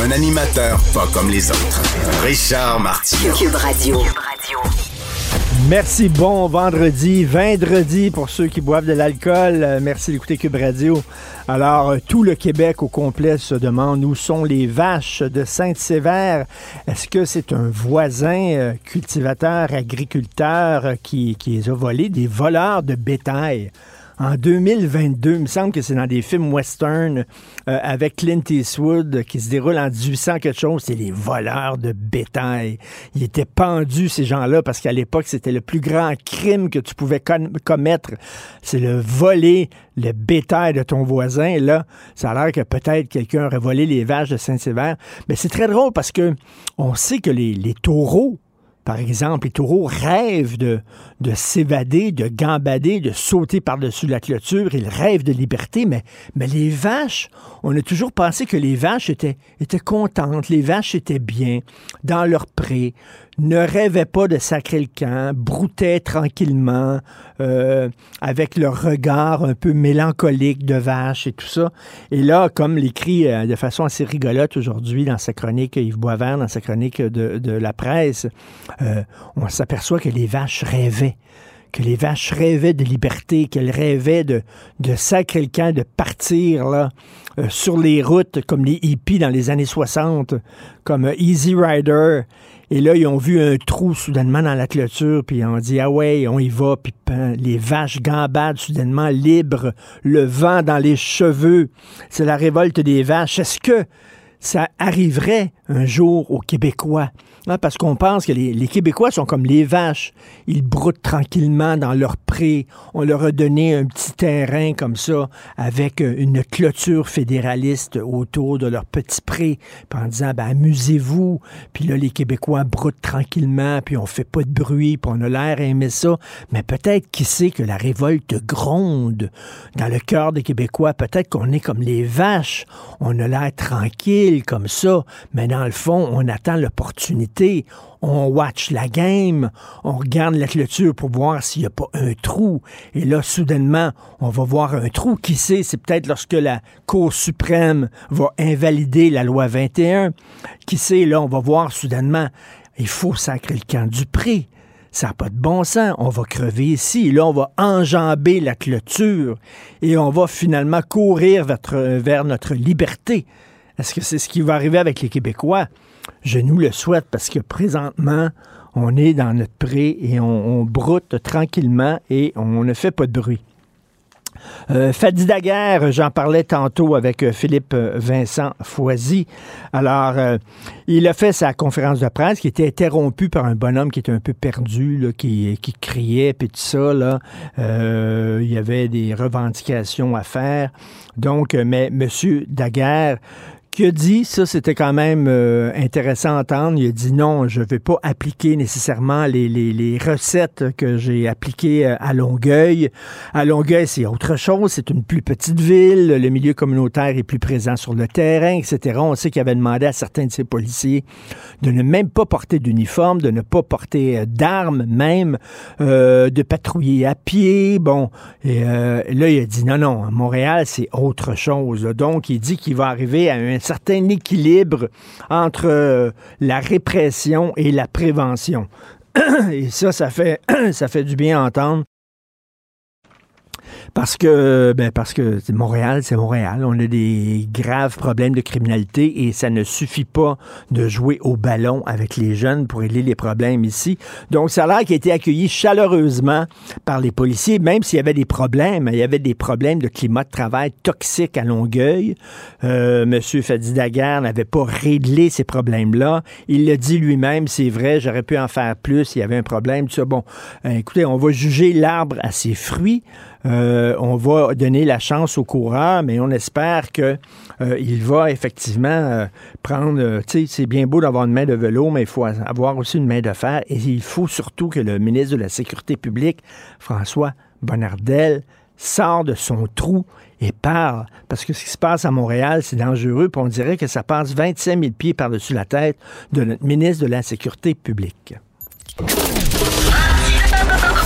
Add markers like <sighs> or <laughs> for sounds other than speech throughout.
Un animateur pas comme les autres. Richard Martineau. Cube Radio. Merci, bon vendredi, vendredi pour ceux qui boivent de l'alcool. Euh, merci d'écouter Cube Radio. Alors, euh, tout le Québec au complet se demande où sont les vaches de Sainte-Sévère. Est-ce que c'est un voisin euh, cultivateur, agriculteur qui, qui les a volés, des voleurs de bétail? En 2022. Il me semble que c'est dans des films western euh, avec Clint Eastwood qui se déroule en 1800 quelque chose. C'est les voleurs de bétail. Ils étaient pendus, ces gens-là, parce qu'à l'époque, c'était le plus grand crime que tu pouvais commettre. C'est le voler le bétail de ton voisin. Là, ça a l'air que peut-être quelqu'un aurait volé les vaches de Saint-Sévère. Mais c'est très drôle parce que on sait que les, les taureaux par exemple, les taureaux rêvent de, de s'évader, de gambader, de sauter par-dessus la clôture. Ils rêvent de liberté, mais, mais les vaches, on a toujours pensé que les vaches étaient, étaient contentes, les vaches étaient bien dans leur pré, ne rêvaient pas de sacrer le camp, broutaient tranquillement, euh, avec leur regard un peu mélancolique de vache et tout ça. Et là, comme l'écrit euh, de façon assez rigolote aujourd'hui dans sa chronique, Yves Boisvert, dans sa chronique de, la presse, euh, on s'aperçoit que les vaches rêvaient que les vaches rêvaient de liberté, qu'elles rêvaient de, de sacrer le camp, de partir là, euh, sur les routes comme les hippies dans les années 60, comme euh, Easy Rider. Et là, ils ont vu un trou soudainement dans la clôture, puis on dit Ah ouais, on y va, puis les vaches gambadent soudainement libres, le vent dans les cheveux. C'est la révolte des vaches. Est-ce que ça arriverait un jour aux Québécois? Parce qu'on pense que les, Québécois sont comme les vaches. Ils broutent tranquillement dans leur pré. On leur a donné un petit terrain comme ça, avec euh, une clôture fédéraliste autour de leur petit pré, en disant, ben, amusez-vous. Puis là, les Québécois broutent tranquillement, puis on fait pas de bruit, puis on a l'air à ça. Mais peut-être, qui sait que la révolte gronde dans le cœur des Québécois. Peut-être qu'on est comme les vaches. On a l'air tranquille comme ça, mais dans le fond, on attend l'opportunité on watch la game, on regarde la clôture pour voir s'il n'y a pas un trou. Et là, soudainement, on va voir un trou. Qui sait, c'est peut-être lorsque la Cour suprême va invalider la loi 21. Qui sait, là, on va voir soudainement, il faut sacrer le camp du prix. Ça n'a pas de bon sens. On va crever ici. Là, on va enjamber la clôture et on va finalement courir vers notre liberté. Est-ce que c'est ce qui va arriver avec les Québécois? Je nous le souhaite parce que présentement, on est dans notre pré et on, broute tranquillement et on ne fait pas de bruit. Euh, Fadi Daguerre, j'en parlais tantôt avec euh, Philippe euh, Vincent Foisy. Alors, il a fait sa conférence de presse qui était interrompue par un bonhomme qui était un peu perdu, qui, qui criait, puis tout ça. Là. il y avait des revendications à faire. Donc, mais M. Daguerre qu'il a dit, ça c'était quand même euh, intéressant à entendre. Il a dit non, je ne vais pas appliquer nécessairement les, les, les recettes que j'ai appliquées euh, à Longueuil. À Longueuil, c'est autre chose, c'est une plus petite ville, le milieu communautaire est plus présent sur le terrain, etc. On sait qu'il avait demandé à certains de ses policiers de ne même pas porter d'uniforme, de ne pas porter euh, d'armes même, euh, de patrouiller à pied. Bon, et là, il a dit non, non, à Montréal, c'est autre chose. Donc, il dit qu'il va arriver à un certain équilibre entre euh, la répression et la prévention. <clears throat> Et ça, ça fait, <clears throat> ça fait du bien à entendre. Parce que, ben parce que Montréal, c'est Montréal. On a des graves problèmes de criminalité et ça ne suffit pas de jouer au ballon avec les jeunes pour régler les problèmes ici. Donc, ça a l'air qu'il a été accueilli chaleureusement par les policiers, même s'il y avait des problèmes. Il y avait des problèmes de climat de travail toxique à Longueuil. Euh, Monsieur Fadi Daguerre n'avait pas réglé ces problèmes-là. Il l'a dit lui-même, c'est vrai, j'aurais pu en faire plus. Il y avait un problème. Bon, euh, écoutez, on va juger l'arbre à ses fruits. Euh, on va donner la chance au coureur, mais on espère que euh, va effectivement euh, prendre. c'est bien beau d'avoir une main de vélo, mais il faut avoir aussi une main de fer. Et il faut surtout que le ministre de la Sécurité publique, François Bonnardel, sort de son trou et parle. Parce que ce qui se passe à Montréal, c'est dangereux, puis on dirait que ça passe 25 000 pieds par-dessus la tête de notre ministre de la Sécurité publique.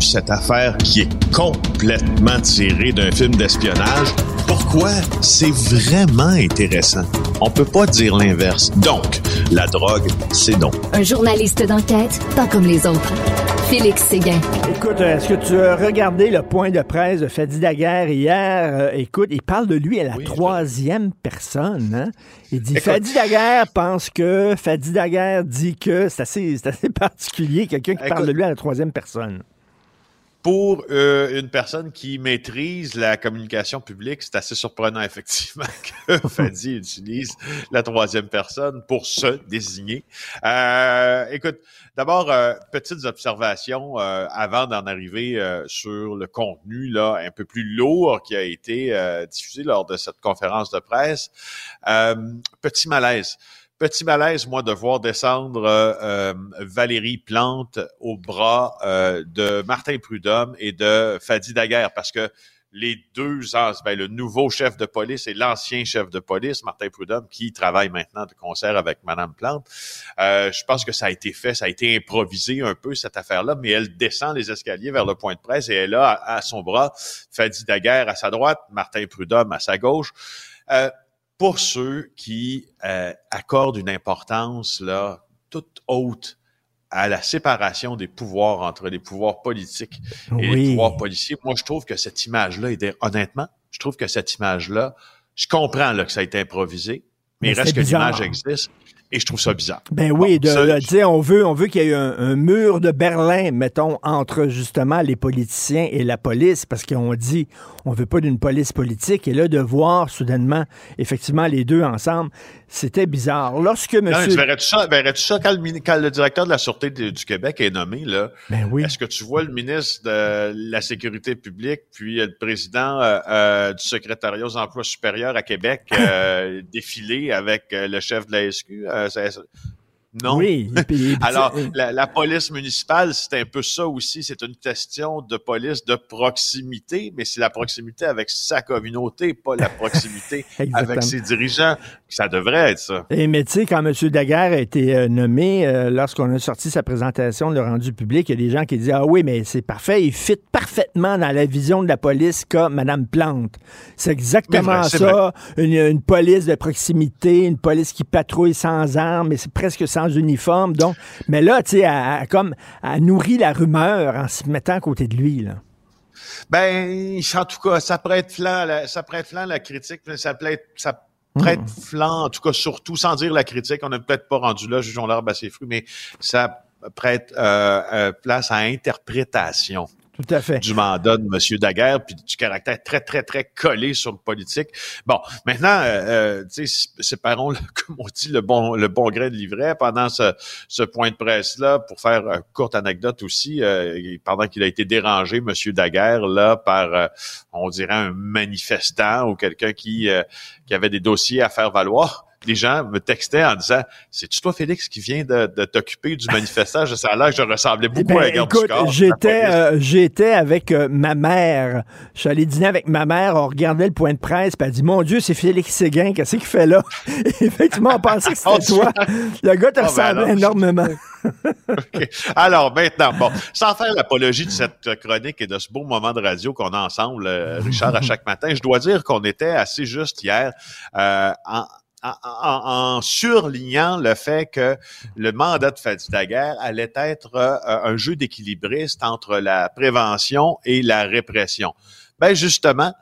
Cette affaire qui est complètement tirée d'un film d'espionnage, pourquoi c'est vraiment intéressant? On peut pas dire l'inverse. Donc, la drogue, c'est donc. Un journaliste d'enquête, pas comme les autres. Félix Séguin. Écoute, est-ce que tu as regardé le point de presse de Fadi Daguerre hier? Euh, écoute, il parle de lui à la troisième personne. Hein? Il dit Fadi Daguerre pense que, Fadi Daguerre dit que. C'est assez, assez particulier, quelqu'un qui parle de lui à la troisième personne pour euh, une personne qui maîtrise la communication publique, c'est assez surprenant <laughs> effectivement que Fadi utilise la troisième personne pour se désigner. Euh, écoute, d'abord, euh, petites observations avant d'en arriver sur le contenu là un peu plus lourd qui a été diffusé lors de cette conférence de presse. petit malaise. Petit malaise, moi, de voir descendre euh, euh, Valérie Plante au bras euh, de Martin Prudhomme et de Fadi Daguerre, parce que les deux, ben, le nouveau chef de police et l'ancien chef de police, Martin Prudhomme, qui travaille maintenant de concert avec Madame Plante. je pense que ça a été fait, ça a été improvisé un peu, cette affaire-là, mais elle descend les escaliers vers le point de presse et elle a à, son bras Fadi Daguerre à sa droite, Martin Prudhomme à sa gauche pour ceux qui euh, accordent une importance là toute haute à la séparation des pouvoirs entre les pouvoirs politiques et les pouvoirs policiers. Moi, je trouve que cette image-là, honnêtement, je trouve que cette image-là, je comprends là, que ça a été improvisé, mais, mais il reste que l'image existe. Et je trouve ça bizarre. Ben oui, de, dire on veut, on veut qu'il y ait un, un, mur de Berlin, mettons, entre justement les politiciens et la police, parce qu'on dit on veut pas d'une police politique. Et là, de voir soudainement, effectivement, les deux ensemble, c'était bizarre. Lorsque monsieur... tu verrais-tu ça, verrais ça quand, le, directeur de la Sûreté du Québec est nommé, là? Ben oui. Est-ce que tu vois le ministre de la Sécurité publique, puis le président euh, euh, du secrétariat aux emplois supérieurs à Québec <laughs> euh, défiler avec le chef de la SQ? Non. Oui. <laughs> Alors, la, police municipale, c'est un peu ça aussi. C'est une question de police de proximité, mais c'est la proximité avec sa communauté, pas la proximité <laughs> avec ses dirigeants. Ça devrait être ça. Et mais tu sais, quand M. Daguerre a été euh, nommé, euh, lorsqu'on a sorti sa présentation, le rendu public, il y a des gens qui disent Ah oui, mais c'est parfait, il fit parfaitement dans la vision de la police qu'a Mme Plante. C'est exactement ça. Une, une police de proximité, une police qui patrouille sans armes, mais c'est presque sans uniforme. Donc, mais là, tu sais, elle, comme, elle nourrit la rumeur en se mettant à côté de lui, là. Ben, en tout cas, ça prête flanc, la, ça prête flanc la critique, ça prête, ça prête hmm. flanc, en tout cas, surtout sans dire la critique. On n'est peut-être pas rendu là, jugeons l'arbre à ses fruits, mais ça prête euh, euh, place à interprétation. Tout à fait. du mandat de M. Daguerre, puis du caractère très, très, très collé sur le politique. Bon, maintenant, euh, euh tu sais, séparons, <laughs> comme on dit, le bon, le bon gré de livret pendant ce, ce point de presse-là, pour faire une courte anecdote aussi, euh, pendant qu'il a été dérangé, M. Daguerre, là, par, euh, on dirait, un manifestant ou quelqu'un qui, qui avait des dossiers à faire valoir, les gens me textaient en disant C'est-tu toi, Félix, qui vient de, t'occuper du manifestage? Ça a l'air que je ressemblais beaucoup ben, à un garde écoute, J'étais, <laughs> euh, j'étais avec euh, ma mère. Je suis allé dîner avec ma mère. On regardait le point de presse. Puis elle dit Mon Dieu, c'est Félix Séguin. Qu'est-ce qu'il fait là? <laughs> effectivement, on pensait que c'était <laughs> toi. Le gars te ah, ben ressemblait énormément. Alors, maintenant, bon, sans faire l'apologie de cette chronique et de ce beau moment de radio qu'on a ensemble, euh, Richard, à chaque matin, je dois dire qu'on était assez juste hier en en, surlignant le fait que le mandat de Daguerre allait être euh, un jeu d'équilibriste entre la prévention et la répression. Ben justement,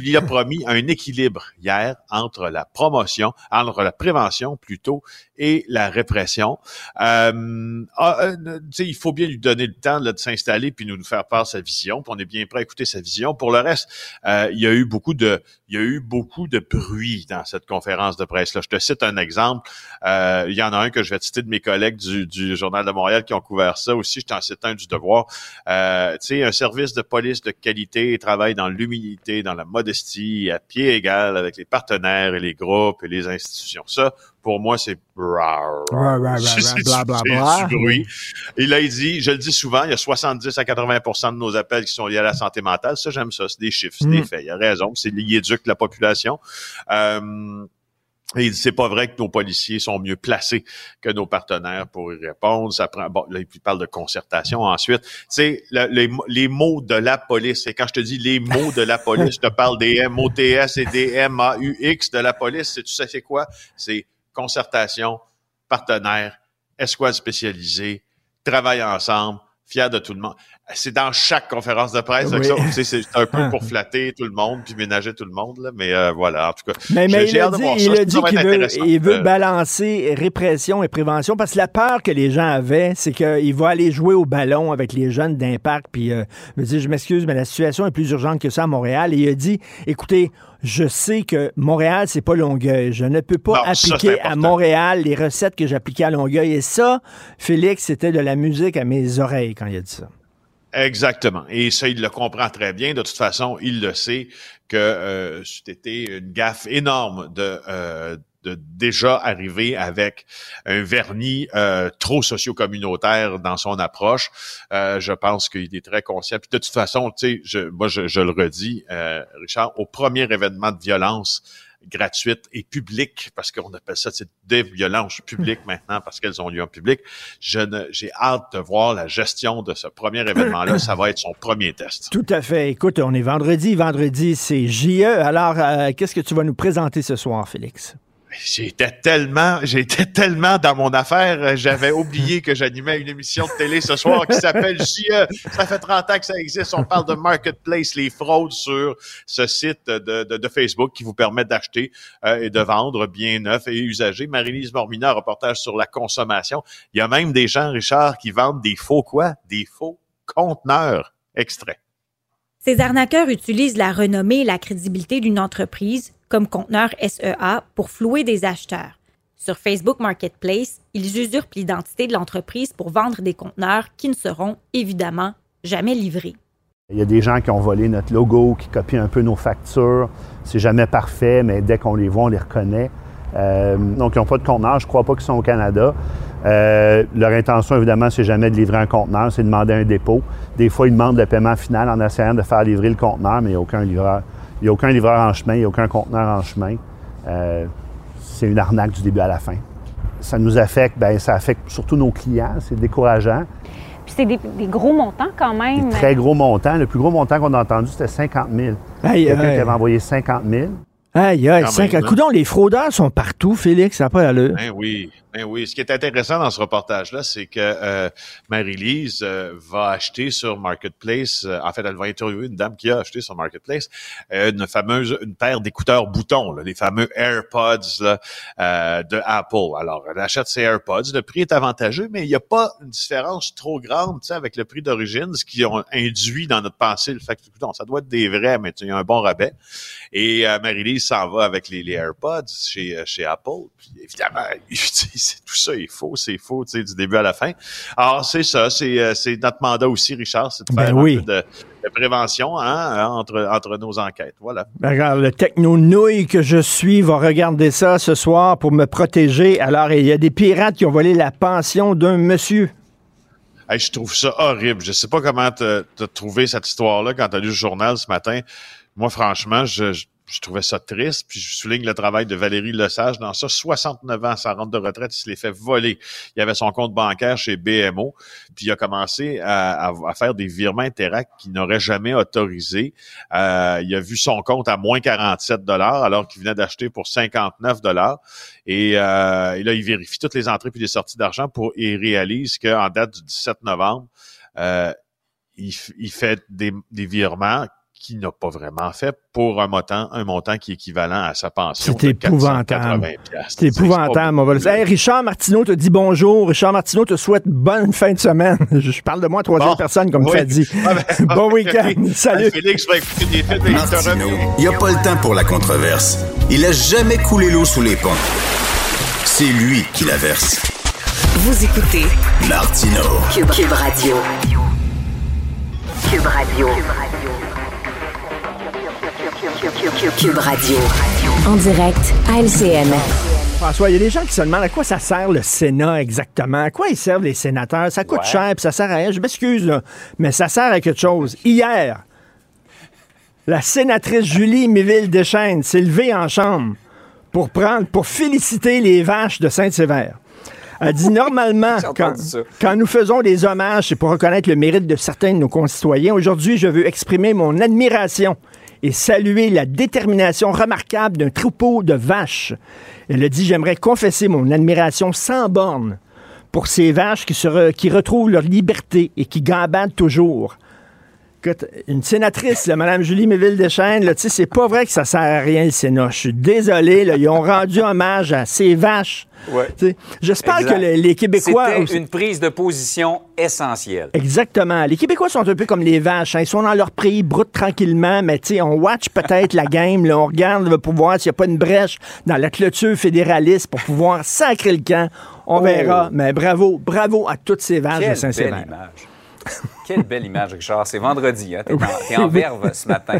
il y a promis un équilibre hier entre la promotion, entre la prévention plutôt et la répression. Euh, ah, euh, il faut bien lui donner le temps de s'installer puis nous, faire part sa vision. Puis on est bien prêt à écouter sa vision. Pour le reste, il y a eu beaucoup de, il y a eu beaucoup de bruit dans cette conférence de presse. Là, je te cite un exemple. Euh, il y en a un que je vais citer de mes collègues du, du Journal de Montréal qui ont couvert ça aussi. Je t'en cite un du Devoir. Euh, tu sais, un service de police de qualité travaille dans l'humilité, dans la modestie, à pied égal avec les partenaires et les groupes et les institutions. Ça, pour moi, c'est du bruit. Et là, il dit, je le dis souvent, il y a 70 à 80% de nos appels qui sont liés à la santé mentale. Ça, j'aime ça. C'est des chiffres, c'est des faits. Il a raison. C'est il éduque la population. Euh, et c'est pas vrai que nos policiers sont mieux placés que nos partenaires pour y répondre. Ça prend, bon, là, il parle de concertation ensuite. Tu les, les, mots de la police, et quand je te dis les mots de la police, je te parle des MOTS et des MAUX de la police, tu sais c'est quoi? C'est concertation, partenaire, escouade spécialisée, travail ensemble, fier de tout le monde c'est dans chaque conférence de presse. C'est un peu pour flatter tout le monde puis ménager tout le monde. Là, mais euh, voilà, en tout cas. Mais, mais il a dit, il a dit qu'il veut, il veut balancer répression et prévention parce que la peur que les gens avaient, c'est qu'il va aller jouer au ballon avec les jeunes d'impact. Puis, euh, je m'excuse, mais la situation est plus urgente que ça à Montréal. Et il a dit, écoutez, je sais que Montréal, c'est pas Longueuil. Je ne peux pas appliquer à Montréal les recettes que j'appliquais à Longueuil. Et ça, Félix, c'était de la musique à mes oreilles quand il a dit ça. Exactement. Et ça, il le comprend très bien. De toute façon, il le sait que euh, c'était une gaffe énorme de, euh, de déjà arriver avec un vernis euh, trop socio-communautaire dans son approche. Euh, je pense qu'il est très conscient. Puis de toute façon, tu sais, je, moi, je, je le redis, Richard, au premier événement de violence gratuite et publique, parce qu'on appelle ça des violences publiques maintenant parce qu'elles ont lieu en public. Je j'ai hâte de voir la gestion de ce premier événement-là. Ça va être son premier test. Tout à fait. Écoute, on est vendredi. Vendredi, c'est JE. Alors, euh, qu'est-ce que tu vas nous présenter ce soir, Félix? J'étais tellement, j'étais tellement dans mon affaire, j'avais oublié que j'animais une émission de télé ce soir qui s'appelle <laughs> JE. Ça fait 30 ans que ça existe. On parle de marketplace, les fraudes sur ce site de, de, Facebook qui vous permet d'acheter euh, et de vendre bien neuf et usagé. Marie-Lise Mormina, reportage sur la consommation. Il y a même des gens, Richard, qui vendent des faux quoi? Des faux conteneurs extraits. Ces arnaqueurs utilisent la renommée et la crédibilité d'une entreprise comme conteneur SEA pour flouer des acheteurs. Sur Facebook Marketplace, ils usurpent l'identité de l'entreprise pour vendre des conteneurs qui ne seront évidemment jamais livrés. Il y a des gens qui ont volé notre logo, qui copient un peu nos factures. C'est jamais parfait, mais dès qu'on les voit, on les reconnaît. Euh, donc, ils n'ont pas de conteneur. Je ne crois pas qu'ils sont au Canada. Euh, leur intention, évidemment, c'est jamais de livrer un conteneur, c'est de demander un dépôt. Des fois, ils demandent le paiement final en essayant de faire livrer le conteneur, mais il n'y a aucun livreur il n'y a aucun livreur en chemin, il n'y a aucun conteneur en chemin. Euh, c'est une arnaque du début à la fin. Ça nous affecte, bien, ça affecte surtout nos clients, c'est décourageant. Puis c'est des, gros montants quand même. Des très gros montants. Le plus gros montant qu'on a entendu, c'était 50 000. Quelqu'un qui avait envoyé 50 000. Aïe, aïe, 50 000. Hein. les fraudeurs sont partout, Félix, ça n'a pas l'allure. Ben oui, ben oui, ce qui est intéressant dans ce reportage-là, c'est que euh, Marie-Lise euh, va acheter sur Marketplace, euh, en fait, elle va interviewer une dame qui a acheté sur Marketplace une fameuse, une paire d'écouteurs boutons, les fameux AirPods là, de Apple. Alors, elle achète ses AirPods, le prix est avantageux, mais il n'y a pas une différence trop grande avec le prix d'origine, ce qui ont induit dans notre pensée le fait que, ça doit être des vrais, mais il y a un bon rabais. Et Marie-Lise s'en va avec les, les AirPods chez, chez Apple, puis évidemment, <laughs> tout ça est faux, c'est faux, tu sais, du début à la fin. Alors, c'est ça, c'est, euh, notre mandat aussi, Richard, c'est de ben faire un peu de, prévention hein, entre, entre nos enquêtes. Voilà. Ben, regarde, le techno-nouille que je suis va regarder ça ce soir pour me protéger. Alors, il y a des pirates qui ont volé la pension d'un monsieur. je trouve ça horrible. Je sais pas comment tu as trouvé cette histoire-là quand tu as lu le journal ce matin. Moi, franchement, je je trouvais ça triste, puis je souligne le travail de Valérie Lesage. Dans ça, 69 ans, sa rente de retraite, il se l'est fait voler. Il avait son compte bancaire chez BMO, puis il a commencé à, faire des virements Interact qu'il n'aurait jamais autorisé. Euh, il a vu son compte à moins 47 dollars alors qu'il venait d'acheter pour 59 dollars. Et, euh, et, là, il vérifie toutes les entrées puis les sorties d'argent pour et réalise qu'en date du 17 novembre, euh, il, fait des virements qu'il n'a pas vraiment fait pour un montant, un montant qui est équivalent à sa pension. C'est épouvantable. 480 piastres. C'est épouvantable. on va le. Hey, Richard Martineau te dit bonjour. Richard Martineau te souhaite bonne fin de semaine. <laughs> Je parle de moi à troisième Bon. personne, comme Oui. tu as dit. Ah ben, <laughs> bon week-end. Salut. Félix va écouter des films et il n'y a pas le temps pour la controverse. Il a jamais coulé l'eau sous les ponts. C'est lui qui la verse. Vous écoutez Martino. Cube, Cube Radio. Cube Radio. Cube Radio. En direct à LCN. François, il y a des gens qui se demandent à quoi ça sert le Sénat exactement? À quoi ils servent les sénateurs? Ça coûte cher, puis ça sert à rien. Je m'excuse, là, mais ça sert à quelque chose. Hier, la sénatrice Julie Méville-Deschênes s'est levée en chambre pour prendre, pour féliciter les vaches de Saint-Sévère. Elle dit <laughs> normalement, quand, quand nous faisons des hommages, c'est pour reconnaître le mérite de certains de nos concitoyens. Aujourd'hui, je veux exprimer mon admiration et saluer la détermination remarquable d'un troupeau de vaches. Elle a dit, j'aimerais confesser mon admiration sans borne pour ces vaches qui, retrouvent leur liberté et qui gambadent toujours. Écoute, une sénatrice, là, Mme Julie Méville-Deschênes, tu sais, c'est pas vrai que ça sert à rien, le Sénat. Je suis désolé, là, ils ont rendu hommage à ces vaches. Ouais. J'espère que les, les Québécois... C'était une prise de position essentielle. Exactement. Les Québécois sont un peu comme les vaches. hein. Ils sont dans leur prix, broutent tranquillement, mais tu sais, on watch peut-être la game, là, on regarde là, pour voir s'il n'y a pas une brèche dans la clôture fédéraliste pour pouvoir sacrer le camp. On Oh. verra. Mais bravo, bravo à toutes ces vaches de Quelle Saint-Sévère. <laughs> Quelle belle image, Richard. C'est vendredi, hein? T'es en, verve ce matin.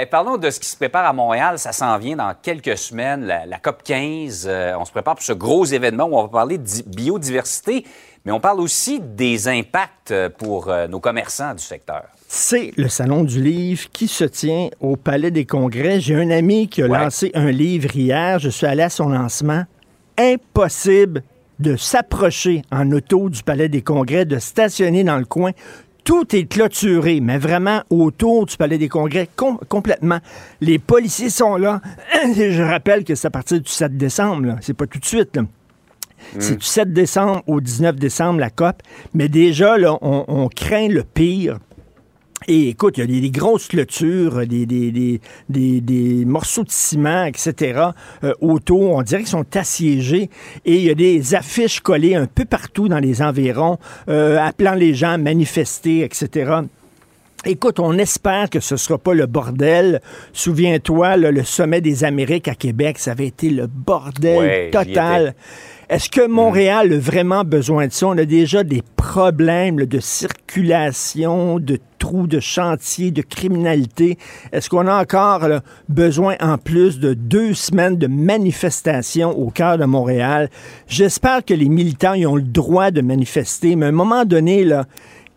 Eh, parlons de ce qui se prépare à Montréal. Ça s'en vient dans quelques semaines, la, la COP 15. Euh, on se prépare pour ce gros événement où on va parler de di- biodiversité, mais on parle aussi des impacts euh, pour euh, nos commerçants du secteur. C'est le Salon du Livre qui se tient au Palais des Congrès. J'ai un ami qui a Ouais. lancé un livre hier. Je suis allé à son lancement. Impossible de s'approcher en auto du Palais des Congrès, de stationner dans le coin. Tout est clôturé, mais vraiment autour du Palais des Congrès, com- complètement. Les policiers sont là. <clears throat> Et je rappelle que c'est à partir du 7 décembre, c'est pas tout de suite. là. C'est du 7 décembre au 19 décembre, la COP. Mais déjà, là, on, on craint le pire. Et écoute, il y a des, des grosses clôtures, des, des, des, des- des morceaux de ciment, etc. euh, autour. On dirait qu'ils sont assiégés. Et il y a des affiches collées un peu partout dans les environs, euh, appelant les gens à manifester, etc. Écoute, on espère que ce ne sera pas le bordel. Souviens-toi, le sommet des Amériques à Québec, ça avait été le bordel Ouais, total. Est-ce que Montréal a vraiment besoin de ça? On a déjà des problèmes de circulation, de trous de chantier, de criminalité. Est-ce qu'on a encore besoin, en plus de deux semaines de manifestations au cœur de Montréal? J'espère que les militants ils ont le droit de manifester, mais à un moment donné,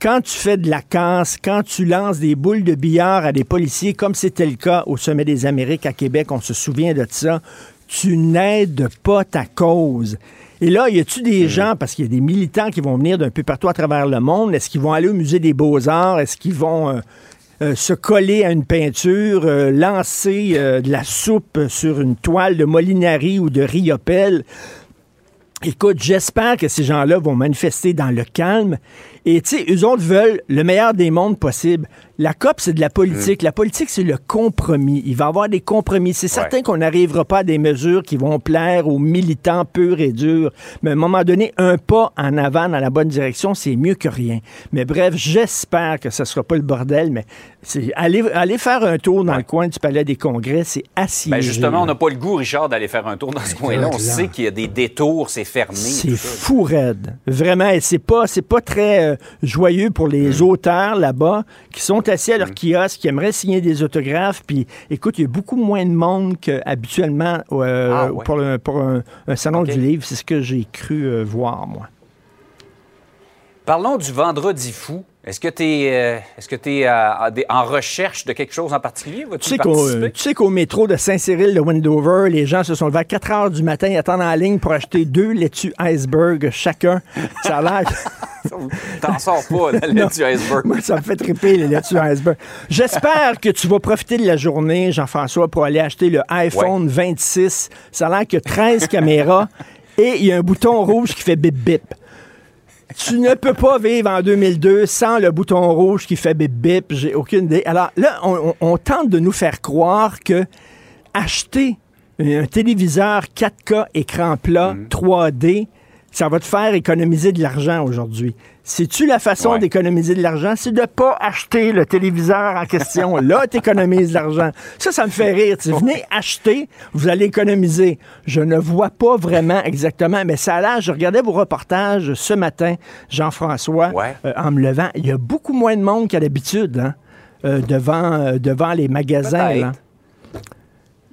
quand tu fais de la casse, quand tu lances des boules de billard à des policiers, comme c'était le cas au Sommet des Amériques à Québec, on se souvient de ça, tu n'aides pas ta cause. Et là, y a-tu des gens, parce qu'il y a des militants qui vont venir d'un peu partout à travers le monde, est-ce qu'ils vont aller au musée des beaux-arts? Est-ce qu'ils vont euh, euh, se coller à une peinture, euh, lancer euh, de la soupe sur une toile de Molinari ou de Riopelle? Écoute, j'espère que ces gens-là vont manifester dans le calme. Et tu sais, eux autres veulent le meilleur des mondes possible. La COP, c'est de la politique. La politique, c'est le compromis. Il va y avoir des compromis. C'est certain qu'on n'arrivera pas à des mesures qui vont plaire aux militants purs et durs. Mais à un moment donné, un pas en avant dans la bonne direction, c'est mieux que rien. Mais bref, j'espère que ce ne sera pas le bordel. Mais aller, aller faire un tour dans le coin du Palais des Congrès, c'est assiégé. Ben justement, on n'a pas le goût, Richard, d'aller faire un tour dans ce coin-là. On sait qu'il y a des détours, c'est fermé. C'est fou raide. Vraiment, et c'est pas, pas très euh, joyeux pour les Mm. auteurs là-bas qui sont assis à leur kiosque, qui aimeraient signer des autographes. Puis, écoute, il y a beaucoup moins de monde qu'habituellement euh, Ah, ouais. pour, un, pour un- un salon du livre. C'est ce que j'ai cru euh, voir, moi. Parlons du vendredi fou. Est-ce que tu es, est-ce que tu en recherche de quelque chose en particulier? Tu sais, qu'au, participer? euh, tu sais qu'au métro de Saint-Cyril de Wendover, les gens se sont levés à 4 heures du matin, ils attendent en ligne pour acheter deux laitues iceberg chacun. Ça a l'air... <laughs> T'en sors pas, <laughs> Non. du iceberg. Moi, ça me fait triper les laitues iceberg. J'espère que tu vas profiter de la journée, Jean-François, pour aller acheter le iPhone 26. Ça a l'air que 13 caméras et il y a un bouton rouge qui fait bip bip. Tu ne peux pas vivre en 2002 sans le bouton rouge qui fait bip bip. J'ai aucune idée. Alors là, on, on tente de nous faire croire que acheter un téléviseur 4K écran plat 3D, ça va te faire économiser de l'argent aujourd'hui. C'est-tu la façon Ouais. d'économiser de l'argent? C'est de pas acheter le téléviseur en question. <laughs> Là, tu économises de l'argent. Ça, ça me fait rire. Tu venez acheter, vous allez économiser. Je ne vois pas vraiment exactement, mais ça a l'air, je regardais vos reportages ce matin, Jean-François, Ouais. euh, en me levant. Il y a beaucoup moins de monde qu'à l'habitude hein, euh, devant, euh, devant les magasins.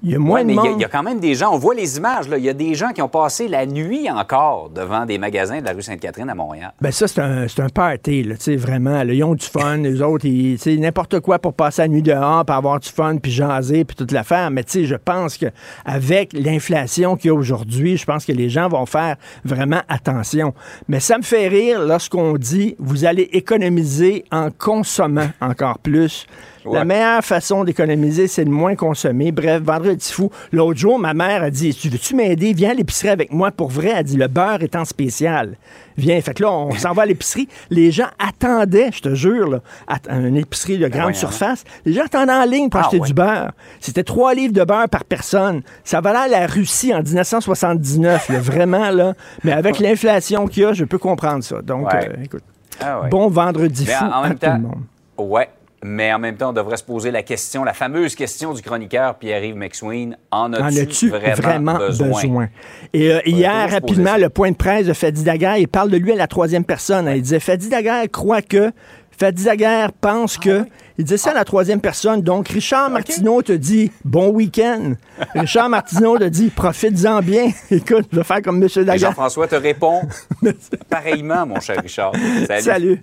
Il y a moins Ouais, de mais il y a- monde. il y, a quand même des gens, on voit les images, là. Il y a des gens qui ont passé la nuit encore devant des magasins de la rue Sainte-Catherine à Montréal. Ben ça, c'est un, un party, là, vraiment. là. ils ont du fun, les autres, ils- n'importe quoi pour passer la nuit dehors, pour avoir du fun, puis jaser, puis toute l'affaire. Mais tu sais, je pense qu'avec l'inflation qu'il y a aujourd'hui, je pense que les gens vont faire vraiment attention. Mais ça me fait rire lorsqu'on dit, vous allez économiser en consommant encore plus. La meilleure façon d'économiser, c'est de moins consommer. Bref, vendredi fou. L'autre jour, ma mère a dit Tu veux-tu m'aider? Viens à l'épicerie avec moi. Pour vrai, elle dit Le beurre est en spécial. Viens. Fait que là, on s'en va à l'épicerie. Les gens attendaient, je te jure, là, à une épicerie de grande voyons surface. Les gens attendaient en ligne pour Ah, acheter du beurre. C'était trois livres de beurre par personne. Ça valait la Russie en 1979, là, vraiment, là. Mais avec <laughs> l'inflation qu'il y a, je peux comprendre ça. Donc, euh, écoute, Ah bon vendredi fou en, à tout le monde. ouais. Mais en même temps, on devrait se poser la question, la fameuse question du chroniqueur Pierre-Yves McSween. En En as-tu vraiment, vraiment, besoin? besoin? Et euh, hier, rapidement, le point de presse de Fadi Daguerre, il parle de lui à la troisième personne. Il disait, Fadi Daguerre croit que, Fadi Daguerre pense Ah que, il disait ça à la troisième personne. Donc, Richard Martineau te dit, bon week-end. Richard Martineau te dit, profites-en bien. <laughs> Écoute, je vais faire comme M. Daguerre. Jean-François te répond <laughs> pareillement, mon cher Richard. Salut. Salut.